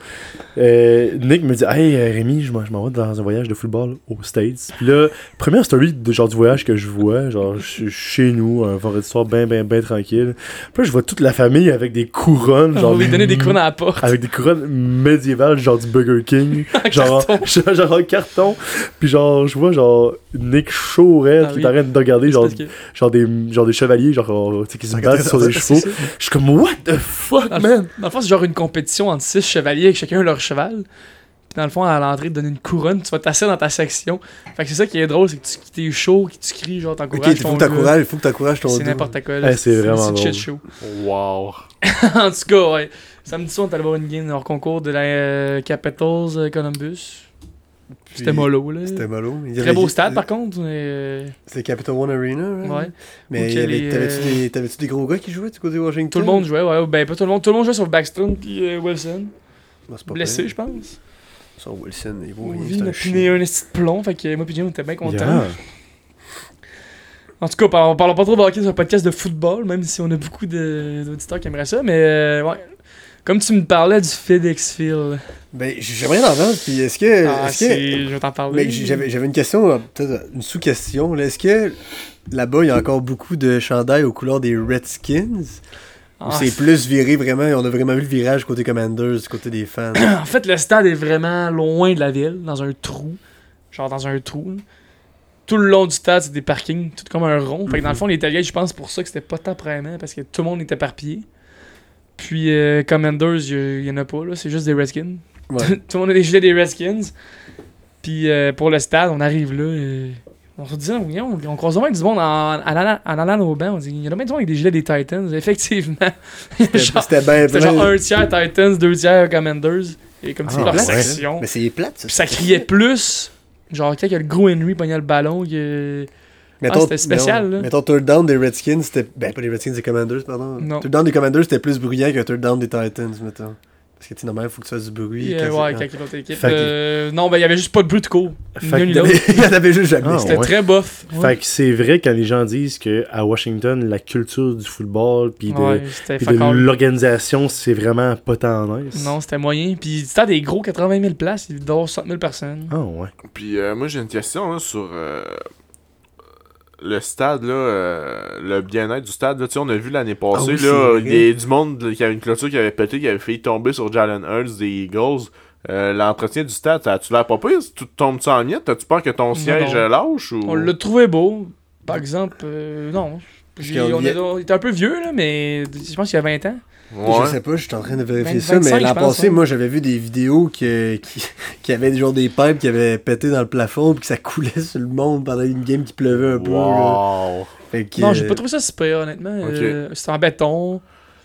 euh, Nick me dit Hey euh, Rémi, je m'en vais dans un voyage de football aux States. Puis là, première story de genre du voyage que je vois, genre je suis chez nous, un vendredi soir bien ben ben tranquille. Puis là, je vois toute la famille avec des couronnes, On genre. va lui donner des couronnes à la porte. Avec des couronnes médiévales, genre du Burger King. genre, genre en carton. Puis genre, je vois genre Nick chaud raide Ah qui oui. train de regarder genre, que- genre, des, genre des chevaliers, genre, tu sais, qui se battent sur des chevaux. Je suis comme, what the fuck, Dans le- man? Dans le fond, c'est genre une compétition entre six chevaliers avec chacun leur cheval. Puis dans le fond, à l'entrée, te donner une couronne, tu vas t'asseoir dans ta section. Fait que c'est ça qui est drôle, c'est que tu t'es chaud, que tu cries, genre Ok, t'encourages il faut que il faut que t'encourages ton C'est n'importe quoi. là. C'est vraiment drôle. show. Wow. en tout cas, ouais. Samedi soir, on est allé voir une game hors concours de la euh, Capitals euh, Columbus. C'était mollo, là. C'était mollo. Il Très avait- beau stade, par contre. euh, C'est Capital One Arena, right? ouais. Mais il a avait- t'avais-tu euh, des, t'avais-tu des gros gars qui jouaient du côté Washington? Tout le monde jouait, ouais. Ben, pas tout le monde. Tout le monde jouait sur Backstrom puis euh, Wilson. Pas Blessé, je pense. Sur Wilson, il vaut On rien, c'est une un piné de plomb. Fait que moi puis Jim, on était bien contents. Yeah. En tout cas, parlons, parlons pas trop de hockey sur un podcast de football, même si on a beaucoup d'auditeurs qui aimeraient ça. Mais euh, ouais. Comme tu me parlais du FedEx Field. Ben, j'aimerais en vendre, puis est-ce que... Ah, est-ce que... je vais t'en parler. Mais j'avais j'avais une question, euh, peut-être une sous-question. Est-ce que là-bas, il y a encore beaucoup de chandails aux couleurs des Redskins? Ou Ah, c'est plus viré vraiment, on a vraiment vu le virage côté Commanders, du côté des fans? En fait, le stade est vraiment loin de la ville, dans un trou. Genre dans un trou. là. Tout le long du stade, c'est des parkings, tout comme un rond. Fait que dans le fond, les tailgates, je pense pour ça que c'était pas tant vraiment, parce que tout le monde était éparpillé. Puis euh, Commanders, il y, en a pas, là, c'est juste des Redskins. Ouais. tout le monde a des gilets des Redskins. Puis euh, pour le stade, on arrive là. euh, on se dit, on, on croise vraiment du monde en, en, allant, en allant au banc. On dit, il y en a bien du monde avec des gilets des Titans. Effectivement. C'était Genre- C'était genre un tiers Titans, deux tiers Commanders. Et comme c'est Ah, leur ouais. section. Mais c'est plate, ça. Puis ça criait plus. Genre, quand il y a le gros Henry pognait le ballon, que. Mettons, Ah, c'était spécial, non, là. Mettons, third down des Redskins, c'était. Ben, pas des Redskins, des Commanders, pardon. Non. Third down des Commanders, c'était plus bruyant que third down des Titans, mettons. Parce que, tu sais, normalement, il faut que tu fasses du bruit. ouais, c'est- quand il l'autre équipe. Euh, non, ben il y avait juste pas de bruit de cours. Il y en avait- juste jamais. Ah, C'était ouais. très bof. Fait que c'est vrai quand les gens disent que à Washington, la culture du football puis de, Ouais, c'était de l'organisation, c'est vraiment pas tant nice. Non, c'était moyen. Puis stade est gros, 80 000 places, il doit y avoir 60 000 personnes. Ah ouais. Puis euh, moi j'ai une question là, sur euh, le stade là, euh, le bien-être du stade là, tu sais on a vu l'année passée Ah oui, là, c'est il vrai. y a du monde qui avait une clôture qui avait pété, qui avait fait tomber sur Jalen Hurts des Eagles. Euh, L'entretien du stade, tu l'air pas pire? Tu tombes-tu en miettes? T'as-tu peur que ton siège non. lâche ou? On l'a trouvé beau. Par exemple, euh, non. On a- est- on était un peu vieux, là, mais je pense qu'il y a 20 ans. Ouais. Je sais pas, je suis en train de vérifier 20, ça, mais 25, l'an passé, ouais. moi j'avais vu des vidéos que, qui, qui avaient genre des pipes qui avaient pété dans le plafond puis que ça coulait sur le monde pendant une game qui pleuvait un peu. là. Wow. Fait que, Non, j'ai euh, pas trouvé ça super, honnêtement. Euh, C'était en béton.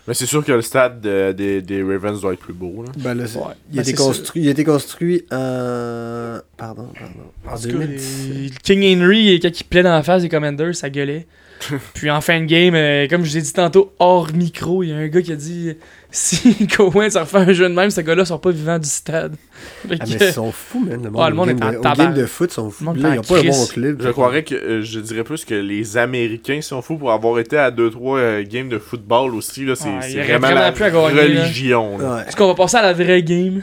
Mais c'est sûr que le stade de- des- des Ravens doit être plus beau là. Ben là, c'est- Ouais, il, a ben, été c'est construit, il a été construit en. Pardon, pardon. En En tout cas, 2010. euh, King Henry, quand il plaît dans la face des Commanders, ça gueulait. Puis en fin de game, euh, comme je vous ai dit tantôt, hors micro, il y a un gars qui a dit euh, si Cohen ça refait un jeu de même, ce gars-là sort pas vivant du stade. Ah, que- mais ils sont fous, man. Le monde, Ouais, le monde au est game en tabarnak. game de foot, ils sont fous. Le monde Là, est ils en ont pas un bon. Je croirais que euh, je dirais plus que les Américains sont fous pour avoir été à 2-3 games de football aussi. là C'est aurait vraiment, vraiment la gagner, religion. là. Ouais, Est-ce qu'on va passer à la vraie game?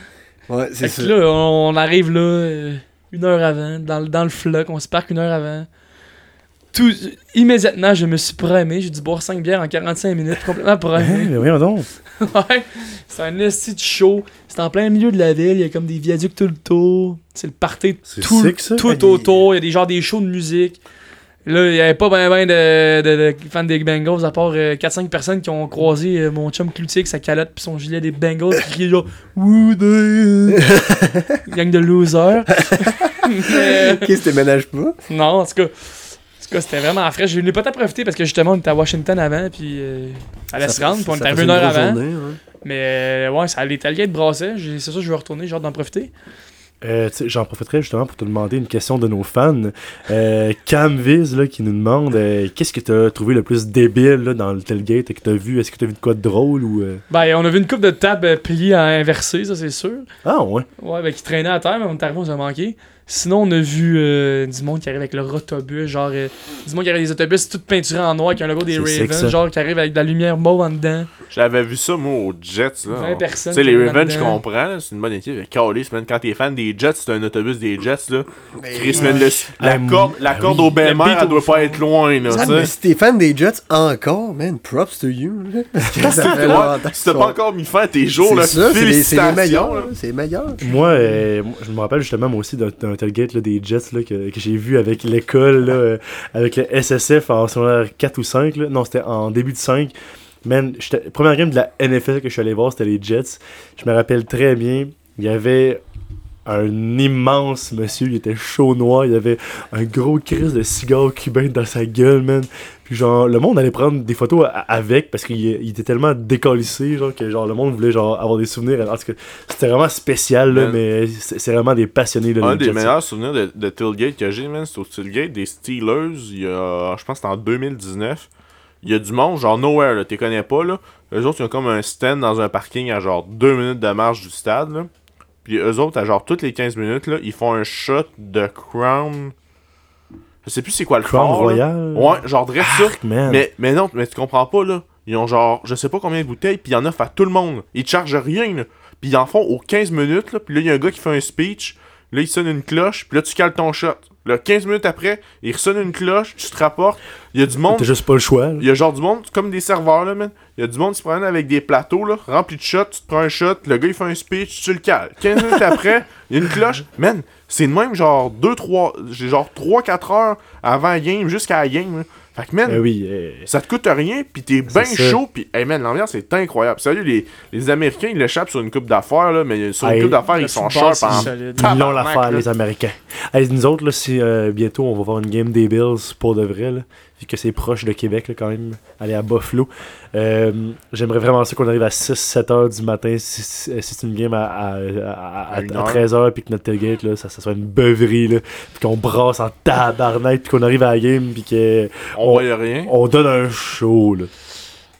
ouais c'est Fait ça. que là, on arrive là euh, une heure avant, dans, le- dans le floc, on se parque une heure avant. Tout, immédiatement, je me suis primé. J'ai dû boire 5 bières en 45 minutes, complètement Hein, primé. mais voyons donc. ouais, c'est un esti de show. C'est en plein milieu de la ville, il y a comme des viaducs tout le tour. C'est le party tout, sick, ça. tout il- autour. Il y a des genres des shows de musique. Là, il n'y avait pas ben ben de, de, de fans des Bengals, à part euh, 4-5 personnes qui ont croisé euh, mon chum Cloutier avec sa calotte puis son gilet des Bengals qui criait genre Woo Gang de losers. Mais, Ok, c'était ménage pas. non, en tout cas, cas, c'était vraiment frais. Je n'ai pas tant profité parce que justement, on était à Washington avant, puis euh, ça allait se rendre, puis on était arrivé une heure avant. Mais euh, ouais, ça allait tailgate brassait. C'est ça, je vais retourner, j'ai hâte d'en profiter. Euh, J'en profiterai justement pour te demander une question de nos fans. Euh, Cam Viz, là, qui nous demande euh, qu'est-ce que t'as trouvé le plus débile là, dans le tailgate que t'as vu? Est-ce que t'as vu de quoi de drôle ou. Ben, on a vu une coupe de table pliée à inverser, ça c'est sûr. Ah ouais. Ouais, ben qui traînait à terre, mais on est arrivé, on s'est manqué. Sinon, on a vu euh, du monde qui arrive avec leur autobus, genre euh, du monde qui arrive avec des autobus tout peinturés en noir avec un logo des Ravens, ça. genre qui arrive avec de la lumière mauve en dedans. J'avais vu ça, moi, aux Jets. Là. 20 personnes Tu sais, les Ravens, je comprends, c'est une bonne équipe. Mais calé, quand t'es fan des Jets, c'est un autobus des Jets, là. Mais- Chris, man, le- la corde, la corde oui. au beat elle doit fond. pas être loin, là, tu mais si t'es fan des Jets encore, man, props to you. ça Si t'as pas encore mis fin à tes jours, là, C'est ça, c'est les, meilleurs. C'est les meilleurs. Moi, je me rappelle justement, moi aussi, d'un tailgate là, des Jets là, que, que j'ai vu avec l'école, euh, avec le SSF en secondaire 4 ou 5. Là. Non, c'était en début de 5. Man, première game de la NFL que je suis allé voir, c'était les Jets. Je me rappelle très bien, il y avait un immense monsieur, il était chaud noir, il avait un gros crise de cigare cubain dans sa gueule, man. Puis genre, le monde allait prendre des photos avec parce qu'il il était tellement décalissé, genre, que genre, le monde voulait genre avoir des souvenirs. En tout cas, c'était vraiment spécial, là, Man. mais c'est vraiment des passionnés, là, Un des meilleurs souvenirs de, de Tailgate que j'ai, man, c'est au Tailgate des Steelers. Il y a, je pense que c'était en 2019. Il y a du monde, genre nowhere, là, t'es connais pas, là. Eux autres, ils ont comme un stand dans un parking à genre 2 minutes de marche du stade, là. Puis eux autres, à genre toutes les 15 minutes, là, ils font un shot de Crown. Je sais plus c'est quoi le Crown fort, là. Royal? Ouais, genre. Arc, man. Mais, mais non, mais tu comprends pas, là. Ils ont genre, je sais pas combien de bouteilles, puis ils en offrent à tout le monde. Ils chargent rien, là. Puis ils en font aux 15 minutes, là. Puis là, il y a un gars qui fait un speech. Là, il sonne une cloche, puis là, tu cales ton shot. Là, 15 minutes après, il ressonne une cloche, tu te rapportes. Il y a du monde. T'as juste pas le choix. là. Il y a genre du monde, comme des serveurs, là, man. Il y a du monde qui se promène avec des plateaux, là, remplis de shots. Tu te prends un shot, le gars, il fait un speech, tu le cales. 15 minutes après, il y a une cloche. Man, c'est de même, genre, 2, 3, j'ai genre 3-4 heures avant la game, jusqu'à la game, là. Fait que, man, Ben oui. euh, ça te coûte rien, pis t'es bien chaud, pis hey man, l'ambiance est incroyable. Sérieux, les, les Américains, ils l'échappent sur une coupe d'affaires, là, mais sur une Hey, coupe d'affaires, ils sont sharp en. Ils l'ont l'affaire, les Américains. Hey, nous autres, là, si euh, bientôt on va voir une game des Bills pour de vrai, là, que c'est proche de Québec, là, quand même, aller à Buffalo. Euh, J'aimerais vraiment ça qu'on arrive à 6-7 heures du matin, si, si- si c'est une game à, à, à, À une à, heure. 13 heures, puis que notre tailgate, là, ça, ça soit une beuverie, là, puis qu'on brasse en tabarnak, puis qu'on arrive à la game, puis qu'on On voyait rien. on donne un show, là.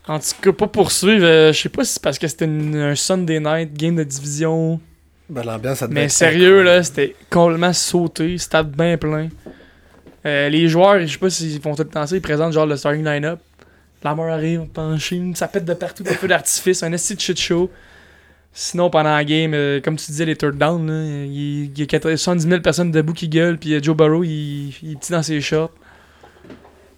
En tout cas, pas poursuivre, euh, je sais pas si c'est parce que c'était un Sunday night, game de division. Ben, l'ambiance, ça devait Mais être sérieux, là, c'était complètement sauté, stade bien plein. Euh, les joueurs, je sais pas s'ils font tout le temps ça, ils présentent genre le starting line-up. La mort arrive, penché, ça pète de partout, des feux d'artifice, un esti de shit show. Sinon, pendant la game, euh, comme tu disais, les third down, là, il il y a 80 70 000 personnes debout qui gueulent, puis euh, Joe Burrow, il, il est petit dans ses shorts.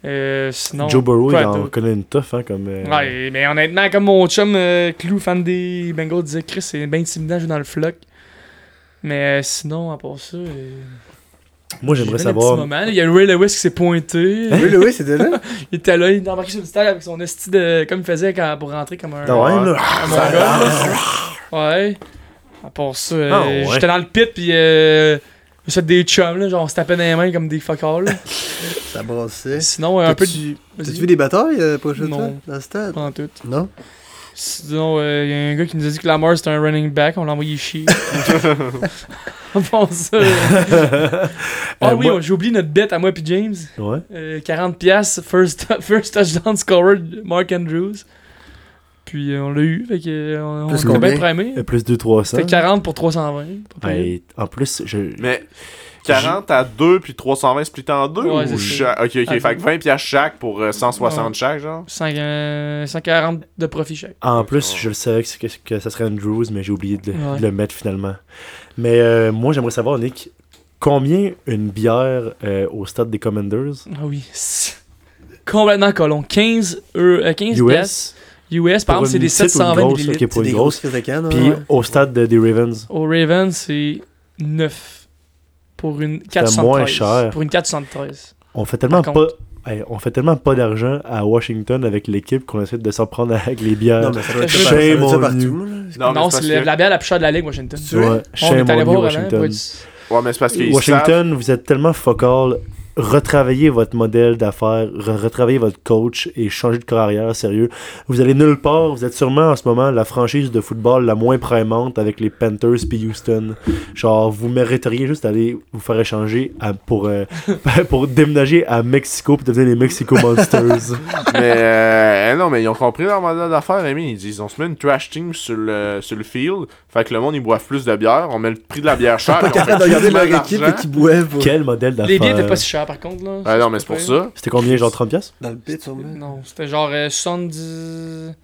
Euh, sinon, Joe Burrow, il en connaît une tough, hein, comme... euh, Ouais, mais honnêtement, comme mon chum euh, Clou, fan des Bengals, disait Chris, c'est bien intimidant de jouer dans le floc. Mais sinon, à part ça. Moi, j'ai j'aimerais savoir... Il y a Ray Lewis qui s'est pointé. Oui, oui, c'était là? Il était là, il est embarqué sur le stade avec son esti de. Comme il faisait quand, pour rentrer comme un. Ah ouais, là. un. Ouais. À part ça, euh, Ah ouais. j'étais dans le pit, puis. Euh, j'ai fait des chums, là. Genre, on se tapait dans les mains comme des fuck all, là. Ça brassait. Sinon, euh, un peu. T'as-tu vu des batailles euh, prochaine Non. fois dans le stade? Prends tout. Non? Sinon, il y a un gars qui nous a dit que Lamar c'était un running back, on l'a envoyé chier. bon, ça. euh, Ah Euh, oui, moi- j'ai oublié notre bet à moi puis James. Ouais. Euh, 40$, piastres, first, first touchdown scorer, Mark Andrews. Puis euh, on l'a eu, fait que euh, on, Plus était bien combien? primé. Euh, Plus de 300. Fait 40 pour 320. pas pire. Hey, en plus, je... Mais 40 à 2 puis 320 split en 2 Ouais, ou c'est cha- Ok, ok. À fait que deux. 20 piastres chaque pour euh, 160 Ouais. chaque, genre? 5, euh, 140 de profit chaque. En plus, Ouais. je le savais que, que, que ça serait Andrews, mais j'ai oublié de, le- Ouais. de le mettre finalement. Mais euh, moi, j'aimerais savoir, Nick, combien une bière euh, au stade des Commanders? Ah oui. Complètement colon. 15, euros, euh, 15 piastres US US. Par exemple, c'est des petite ou une 720 grosse, millilitres. ok, pour C'est une des grosse. grosses de canne, Puis ouais. au stade de- des Ravens, Au Ravens, c'est 9 pour une 473. moins cher. Pour une 473. on fait tellement pas. hey, on fait tellement pas d'argent à Washington avec l'équipe qu'on essaie de s'en prendre avec les bières. Non, mais ça doit être partout. là. Non, c'est la, bière la plus chère de la ligue, Washington. Ouais, on est allé voir avant. Washington. pour être- que... Ouais, mais c'est parce qu'ils savent. Washington, vous êtes tellement focal. Retravaillez votre modèle d'affaires, re- retravaillez votre coach et changez de carrière, sérieux. Vous allez nulle part. Vous êtes sûrement en ce moment la franchise de football la moins primante avec les Panthers puis Houston. Genre, vous mériteriez juste d'aller vous faire échanger à- pour, euh, pour déménager à Mexico puis devenir les Mexico Monsters. mais euh, non, mais ils ont compris leur modèle d'affaires, Rémi. Ils disent on se met une trash team sur le, sur le field. Fait que le monde, ils boivent plus de bière. On met le prix de la bière on capable de regarder leur équipe et qui boivent Quel modèle Les billets étaient d'affaires. pas si par contre. Là. Ouais, non, mais c'est pour ça. C'était combien, genre 30$? piastres? dans le pit, sûrement. Non, c'était genre euh, 70.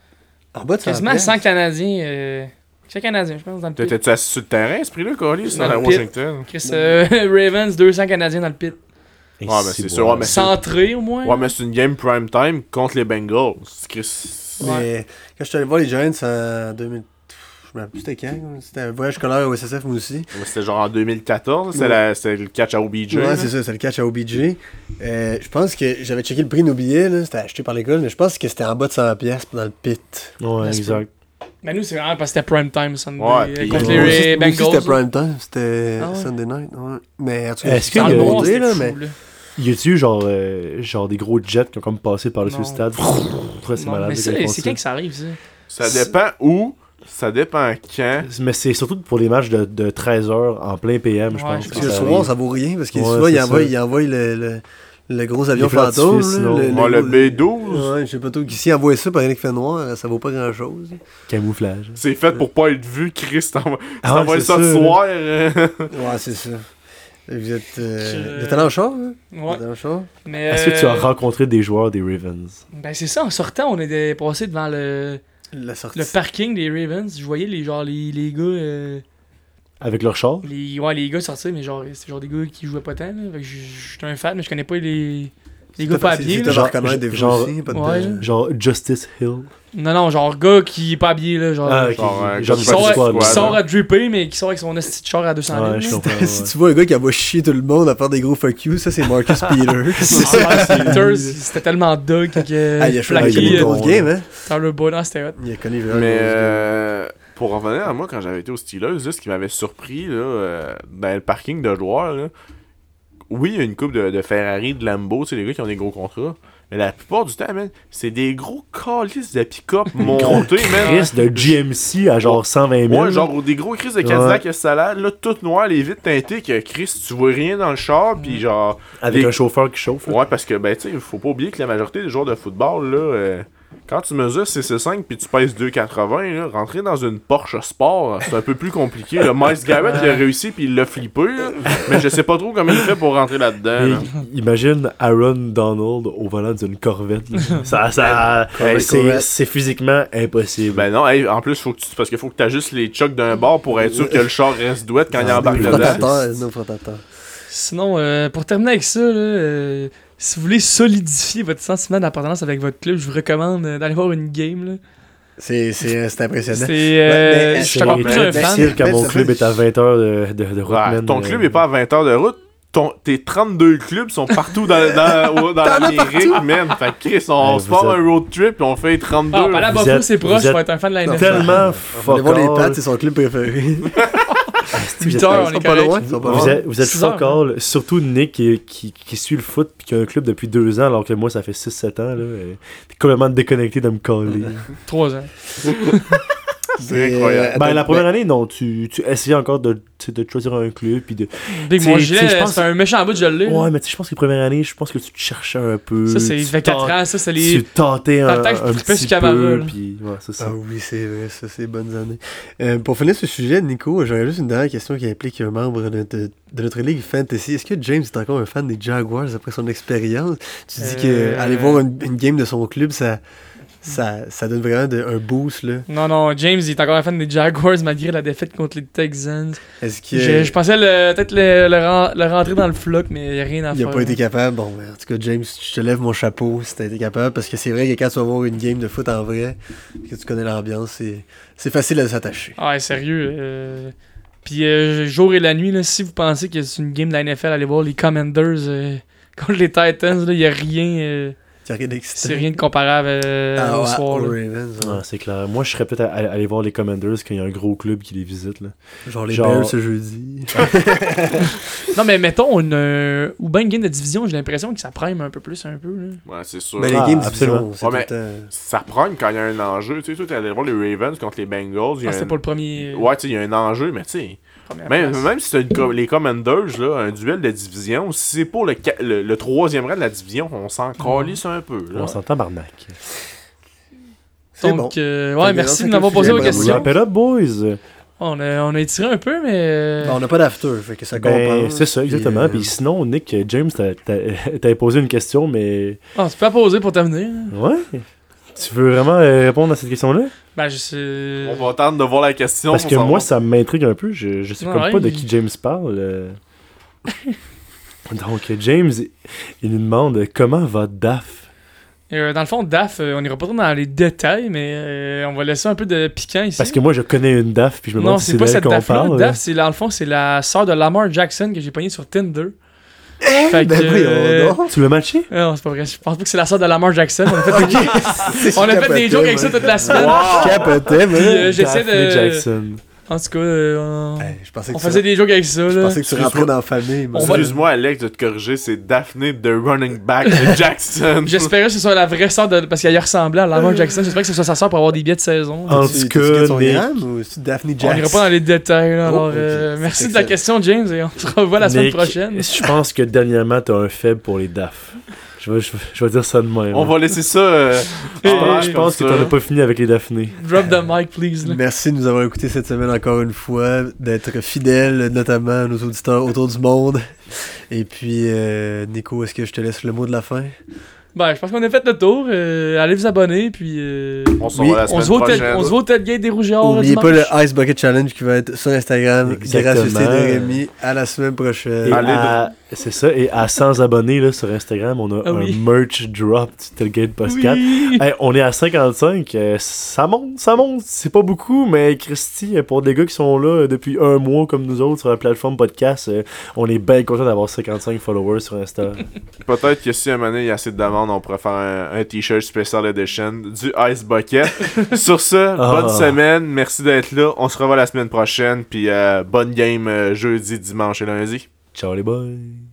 En bas de 100 Quasiment piastres. 100 Canadiens. Euh... 100 Canadiens, je pense, dans le pit. T'étais-tu assis sur le terrain, ce prix-là, Colis, Dans dans. Washington? Chris, euh, Ravens, 200 Canadiens dans le pit. Ouais, ben, c'est sûr, ouais, mais- Centré au moins. Ouais, mais c'est une game prime time contre les Bengals. C'est Chris. Mais quand je suis allé voir les Giants en 2000, Je me rappelle plus c'était quand. là. C'était un voyage scolaire au SSF, moi aussi. C'était genre en 2014, c'est Ouais. la- c'était le catch à OBJ. Ouais, là. c'est ça, c'est le catch à OBJ. Euh, je pense que j'avais checké le prix de nos billets, là, c'était acheté par l'école, mais je pense que c'était en bas de 100$ piastres dans le pit. Ouais, Là, c'est exact. Mais nous, c'est vraiment parce que c'était prime time Sunday. Ouais, euh, contre Ouais, les Bengals. c'était prime time, c'était Ah ouais? Sunday night. Ouais. Mais en tout cas, Est-ce monté, c'était là, fou, mais là. Y a-tu genre, euh, genre des gros jets qui ont comme passé par-dessus le stade? C'est malade. mais c'est quand que ça arrive, ça? Ça dépend où, ça dépend quand. Mais c'est surtout pour les matchs de, de 13h en plein PM, je Ouais, pense. je Parce que le ça soir, ça vaut rien, parce que Ouais, souvent, il envoie, il envoie le, le, le gros avion fantôme. le, Ouais, le B12, Ouais, je sais pas trop. S'il envoie ça pendant qu'il fait noir, ça vaut pas grand chose. Camouflage. c'est fait pour pas être vu, Chris. T'envoies Ah ouais, ça ce soir. euh. Ouais, c'est ça. Vous êtes, euh, Je- vous êtes allé en char, hein? Vous Ouais. êtes allé en char? Mais, Est-ce que tu as euh, rencontré des joueurs des Ravens? Ben, c'est ça, en sortant, on était passé devant le, La sortie. le parking des Ravens. Je voyais les, genre, les, les gars. euh, Avec leur char? les, ouais, les gars sortir, mais genre, c'est genre des gars qui jouaient pas tant. Là. Fait que je suis un fan, mais je connais pas les, les gars pas habillés. Genre- fois aussi, pas de ouais, danger. là. Genre Justice Hill? Non, non, genre gars qui est pas habillé, là. Genre, Ah, ok. Genre, euh, Genre qui, Pas sort, à- squad, qui là. sort à dripper, mais qui sort avec son esti de char à 200 Ouais, 000. je là. comprends. si tu vois un gars qui envoie chier tout le monde à faire des gros fuck you, ça c'est Marcus Peters. C'était tellement dog que. ah, il a Flaqué, grosse game, hein? Tyler Boyd, ah, c'était hot. Il a connu Mais vraiment. euh, pour revenir à moi, quand j'avais été aux Steelers, là, ce qui m'avait surpris là, euh, dans le parking de joueurs, là, oui, il y a une coupe de, de Ferrari, de Lambo, c'est les gars qui ont des gros contrats. Mais la plupart du temps, man, c'est des gros calices de pick-up montés, man. Chris de GMC à genre 120 000. Ouais, genre des gros crises de Cadillac et salade, là, tout noir, les vitres teintées, que Chris, tu vois rien dans le char, pis genre. Avec les- un chauffeur qui chauffe. là. Ouais, parce que, ben, tu sais, faut pas oublier que la majorité des joueurs de football, là, euh, quand tu mesures 6,5 puis tu pèses 2,80, là, rentrer dans une Porsche Sport, c'est un peu plus compliqué. Le Miles Garrett, il a réussi puis il l'a flippé, là, mais je sais pas trop comment il fait pour rentrer là-dedans. Là. imagine Aaron Donald au volant d'une Corvette. ça, ça, c'est, physiquement impossible. Ben non, hey, en plus, faut que tu, parce qu'il faut que tu ajustes les chocs d'un bord pour être sûr que le char reste douette quand il embarque Nos dedans. Sinon, euh, pour terminer avec ça, là, euh, si vous voulez solidifier votre sentiment d'appartenance avec votre club, je vous recommande euh, d'aller voir une game. là. C'est c'est- c'est impressionnant. C'est. Ouais, euh, mais je suis c'est encore plus un fan. difficile quand mon club est à 20 heures de, de, de route, Ouais, ton Euh, club est pas à 20 heures de route. Ton, tes 32 clubs sont partout dans, dans, dans l'Amérique, man. Fait que Chris, on Ouais, se êtes- un road trip et on fait 32. Ah, pas là Vous Buffalo, êtes- c'est proche, je vais être un fan de la NFL. Tellement On fuck va voir les pattes, c'est son club préféré. Vous 8 êtes- heures, on est pas loin, Vous êtes, vous êtes fuck all, surtout Nick qui, qui, qui suit le foot puis qui a un club depuis deux ans alors que moi ça fait 6-7 ans. Là, et T'es complètement déconnecté de me coller. 3 ans. C'est incroyable. ben, la première année, non, tu, tu essayais encore de, tu de choisir un club puis de. Big, c'est un méchant bout, là. Ouais, mais tu sais, je pense que les premières années, je pense que tu te cherchais un peu. Ça, c'est tu 24 tentes- ans, ça, c'est Tu les. tentais Dans un, un petit peu, puis ouais, c'est ça. Ah oui, c'est vrai, ça c'est bonnes années. Euh, pour finir ce sujet, Nico, j'aurais juste une dernière question qui implique un membre de, de- de notre ligue fantasy. Est-ce que James est encore un fan des Jaguars après son expérience? Tu dis Euh, que aller voir une, une game de son club, ça, ça, ça donne vraiment de- un boost là. Non, non, James, il est encore un fan des Jaguars malgré la défaite contre les Texans. Est-ce que Je, je pensais le- peut-être le, le, le rentrer dans le floc, mais il n'y a rien à il faire. a pas été capable Bon, ben, en tout cas, James, je te lève mon chapeau si t'as été capable parce que c'est vrai que quand tu vas voir une game de foot en vrai, que tu connais l'ambiance, c'est c'est facile de s'attacher. Ah, ouais, sérieux. euh, Puis euh, jour et la nuit, là, si vous pensez que c'est une game de la NFL, allez voir les Commanders euh, contre les Titans. Il n'y a rien. Tu rien d'excitant. c'est rien de comparable euh, Ah, au ouais, soir. aux là. Ravens, ouais. Ouais, c'est clair. Moi, je serais peut-être aller voir les Commanders quand il y a un gros club qui les visite. Là. Genre les Genre- Bears ce jeudi. Non, mais mettons une. euh, ou bien une game de division, j'ai l'impression que ça prime un peu plus, un peu. Là. Ouais, c'est sûr. Mais les Ah, games absolument. division, c'est mais- Ça prend quand il y a un enjeu. Tu sais, toi, t'es allé voir les Ravens contre les Bengals. Ah, un- pas le premier. Ouais, tu sais, il y a un enjeu, mais tu sais. Première Même, place. même si c'est les Commanders, là, un duel de division, si c'est pour le, le, le troisième rang de la division, on s'en calisse un peu. Là. On s'entend barnac. C'est Donc, bon. euh, ouais, merci de m'avoir posé vos questions. Up, boys. On a, on a étiré un peu, mais. euh, Bon, on n'a pas d'after, fait que ça Ben, c'est ça, exactement. Puis, Puis, euh, sinon, Nick, James, t'as- t'as- t'avais posé une question, mais. Ah, tu peux la poser pour terminer. hein. Ouais. Tu veux vraiment euh, répondre à cette question-là? Ben, je sais. On va attendre de voir la question. Parce que moi, ça m'intrigue un peu. Je, je sais Ouais, comme ouais, pas de qui James parle. euh. Donc, James, il nous demande comment va Daf Euh, dans le fond, DAF, on ira pas trop dans les détails, mais euh, on va laisser un peu de piquant ici. Parce que moi, je connais une DAF, puis je me non, demande si c'est c'est pas cette DAF-là. parle. DAF, c'est, dans le fond, c'est la sœur de Lamar Jackson que j'ai pognée sur Tinder. Fait que, Ben oui, euh, on Tu l'as matché? Ah Non, c'est pas vrai. Je pense pas que c'est la sœur de Lamar Jackson. On a fait des, on a fait des jokes avec ça toute la semaine. Je capotais, Puis, euh, mais. j'essaie de. Jackson. En tout cas, euh, on, Hey, je pensais que on tu- faisait des jokes avec ça. Je Là. pensais que tu rentrais dans la famille. Excuse-moi, Alex, de te corriger, c'est Daphne de running back de Jackson. J'espérais que ce soit la vraie sœur de. Parce qu'elle y ressemblait à Lamar Jackson. J'espère que ce soit sa sœur pour avoir des billets de saison. En Tu- tout tu cas, sais son Nick- gramme ou c'est Daphne On ira Jackson? pas dans les détails. là, Oh, alors, euh, merci de ta question, James, et on se revoit la semaine prochaine. Je pense que dernièrement, t'as un faible pour les DAF. Je vais, je, vais- je vais dire ça de même. On va laisser ça. euh, Je en pense, je que t'en as pas fini avec les Daphné. Drop the mic, please. là. Merci de nous avoir écoutés cette semaine encore une fois, d'être fidèles notamment à nos auditeurs autour du monde. Et puis, euh, Nico, est-ce que je te laisse le mot de la fin? Ben, je pense qu'on a fait le tour. Euh, allez vous abonner, puis. euh, On se voit au tel- prochaine. on se voit au Tailgate des Rougeards. N'oubliez pas le. Ice Bucket Challenge qui va être sur Instagram. Exactement. Gracieuseté de Rémi. À la semaine prochaine. Et Allez, à- C'est ça. Et à 100 abonnés là, sur Instagram, on a Ah oui. un merch drop du Tailgate Podcast. Oui. Hey, on est à 55. euh, ça monte, ça monte. C'est pas beaucoup, mais Christy, pour des gars qui sont là depuis un mois comme nous autres sur la plateforme podcast, euh, on est bien content d'avoir 55 followers sur Insta. Peut-être que si à un moment donné, il y a assez de on pourrait faire un, un t-shirt Special Edition du Ice Bucket. Sur ce, Ah. bonne semaine. Merci d'être là. On se revoit la semaine prochaine. Puis euh, bonne game euh, jeudi, dimanche et lundi. Ciao les boys.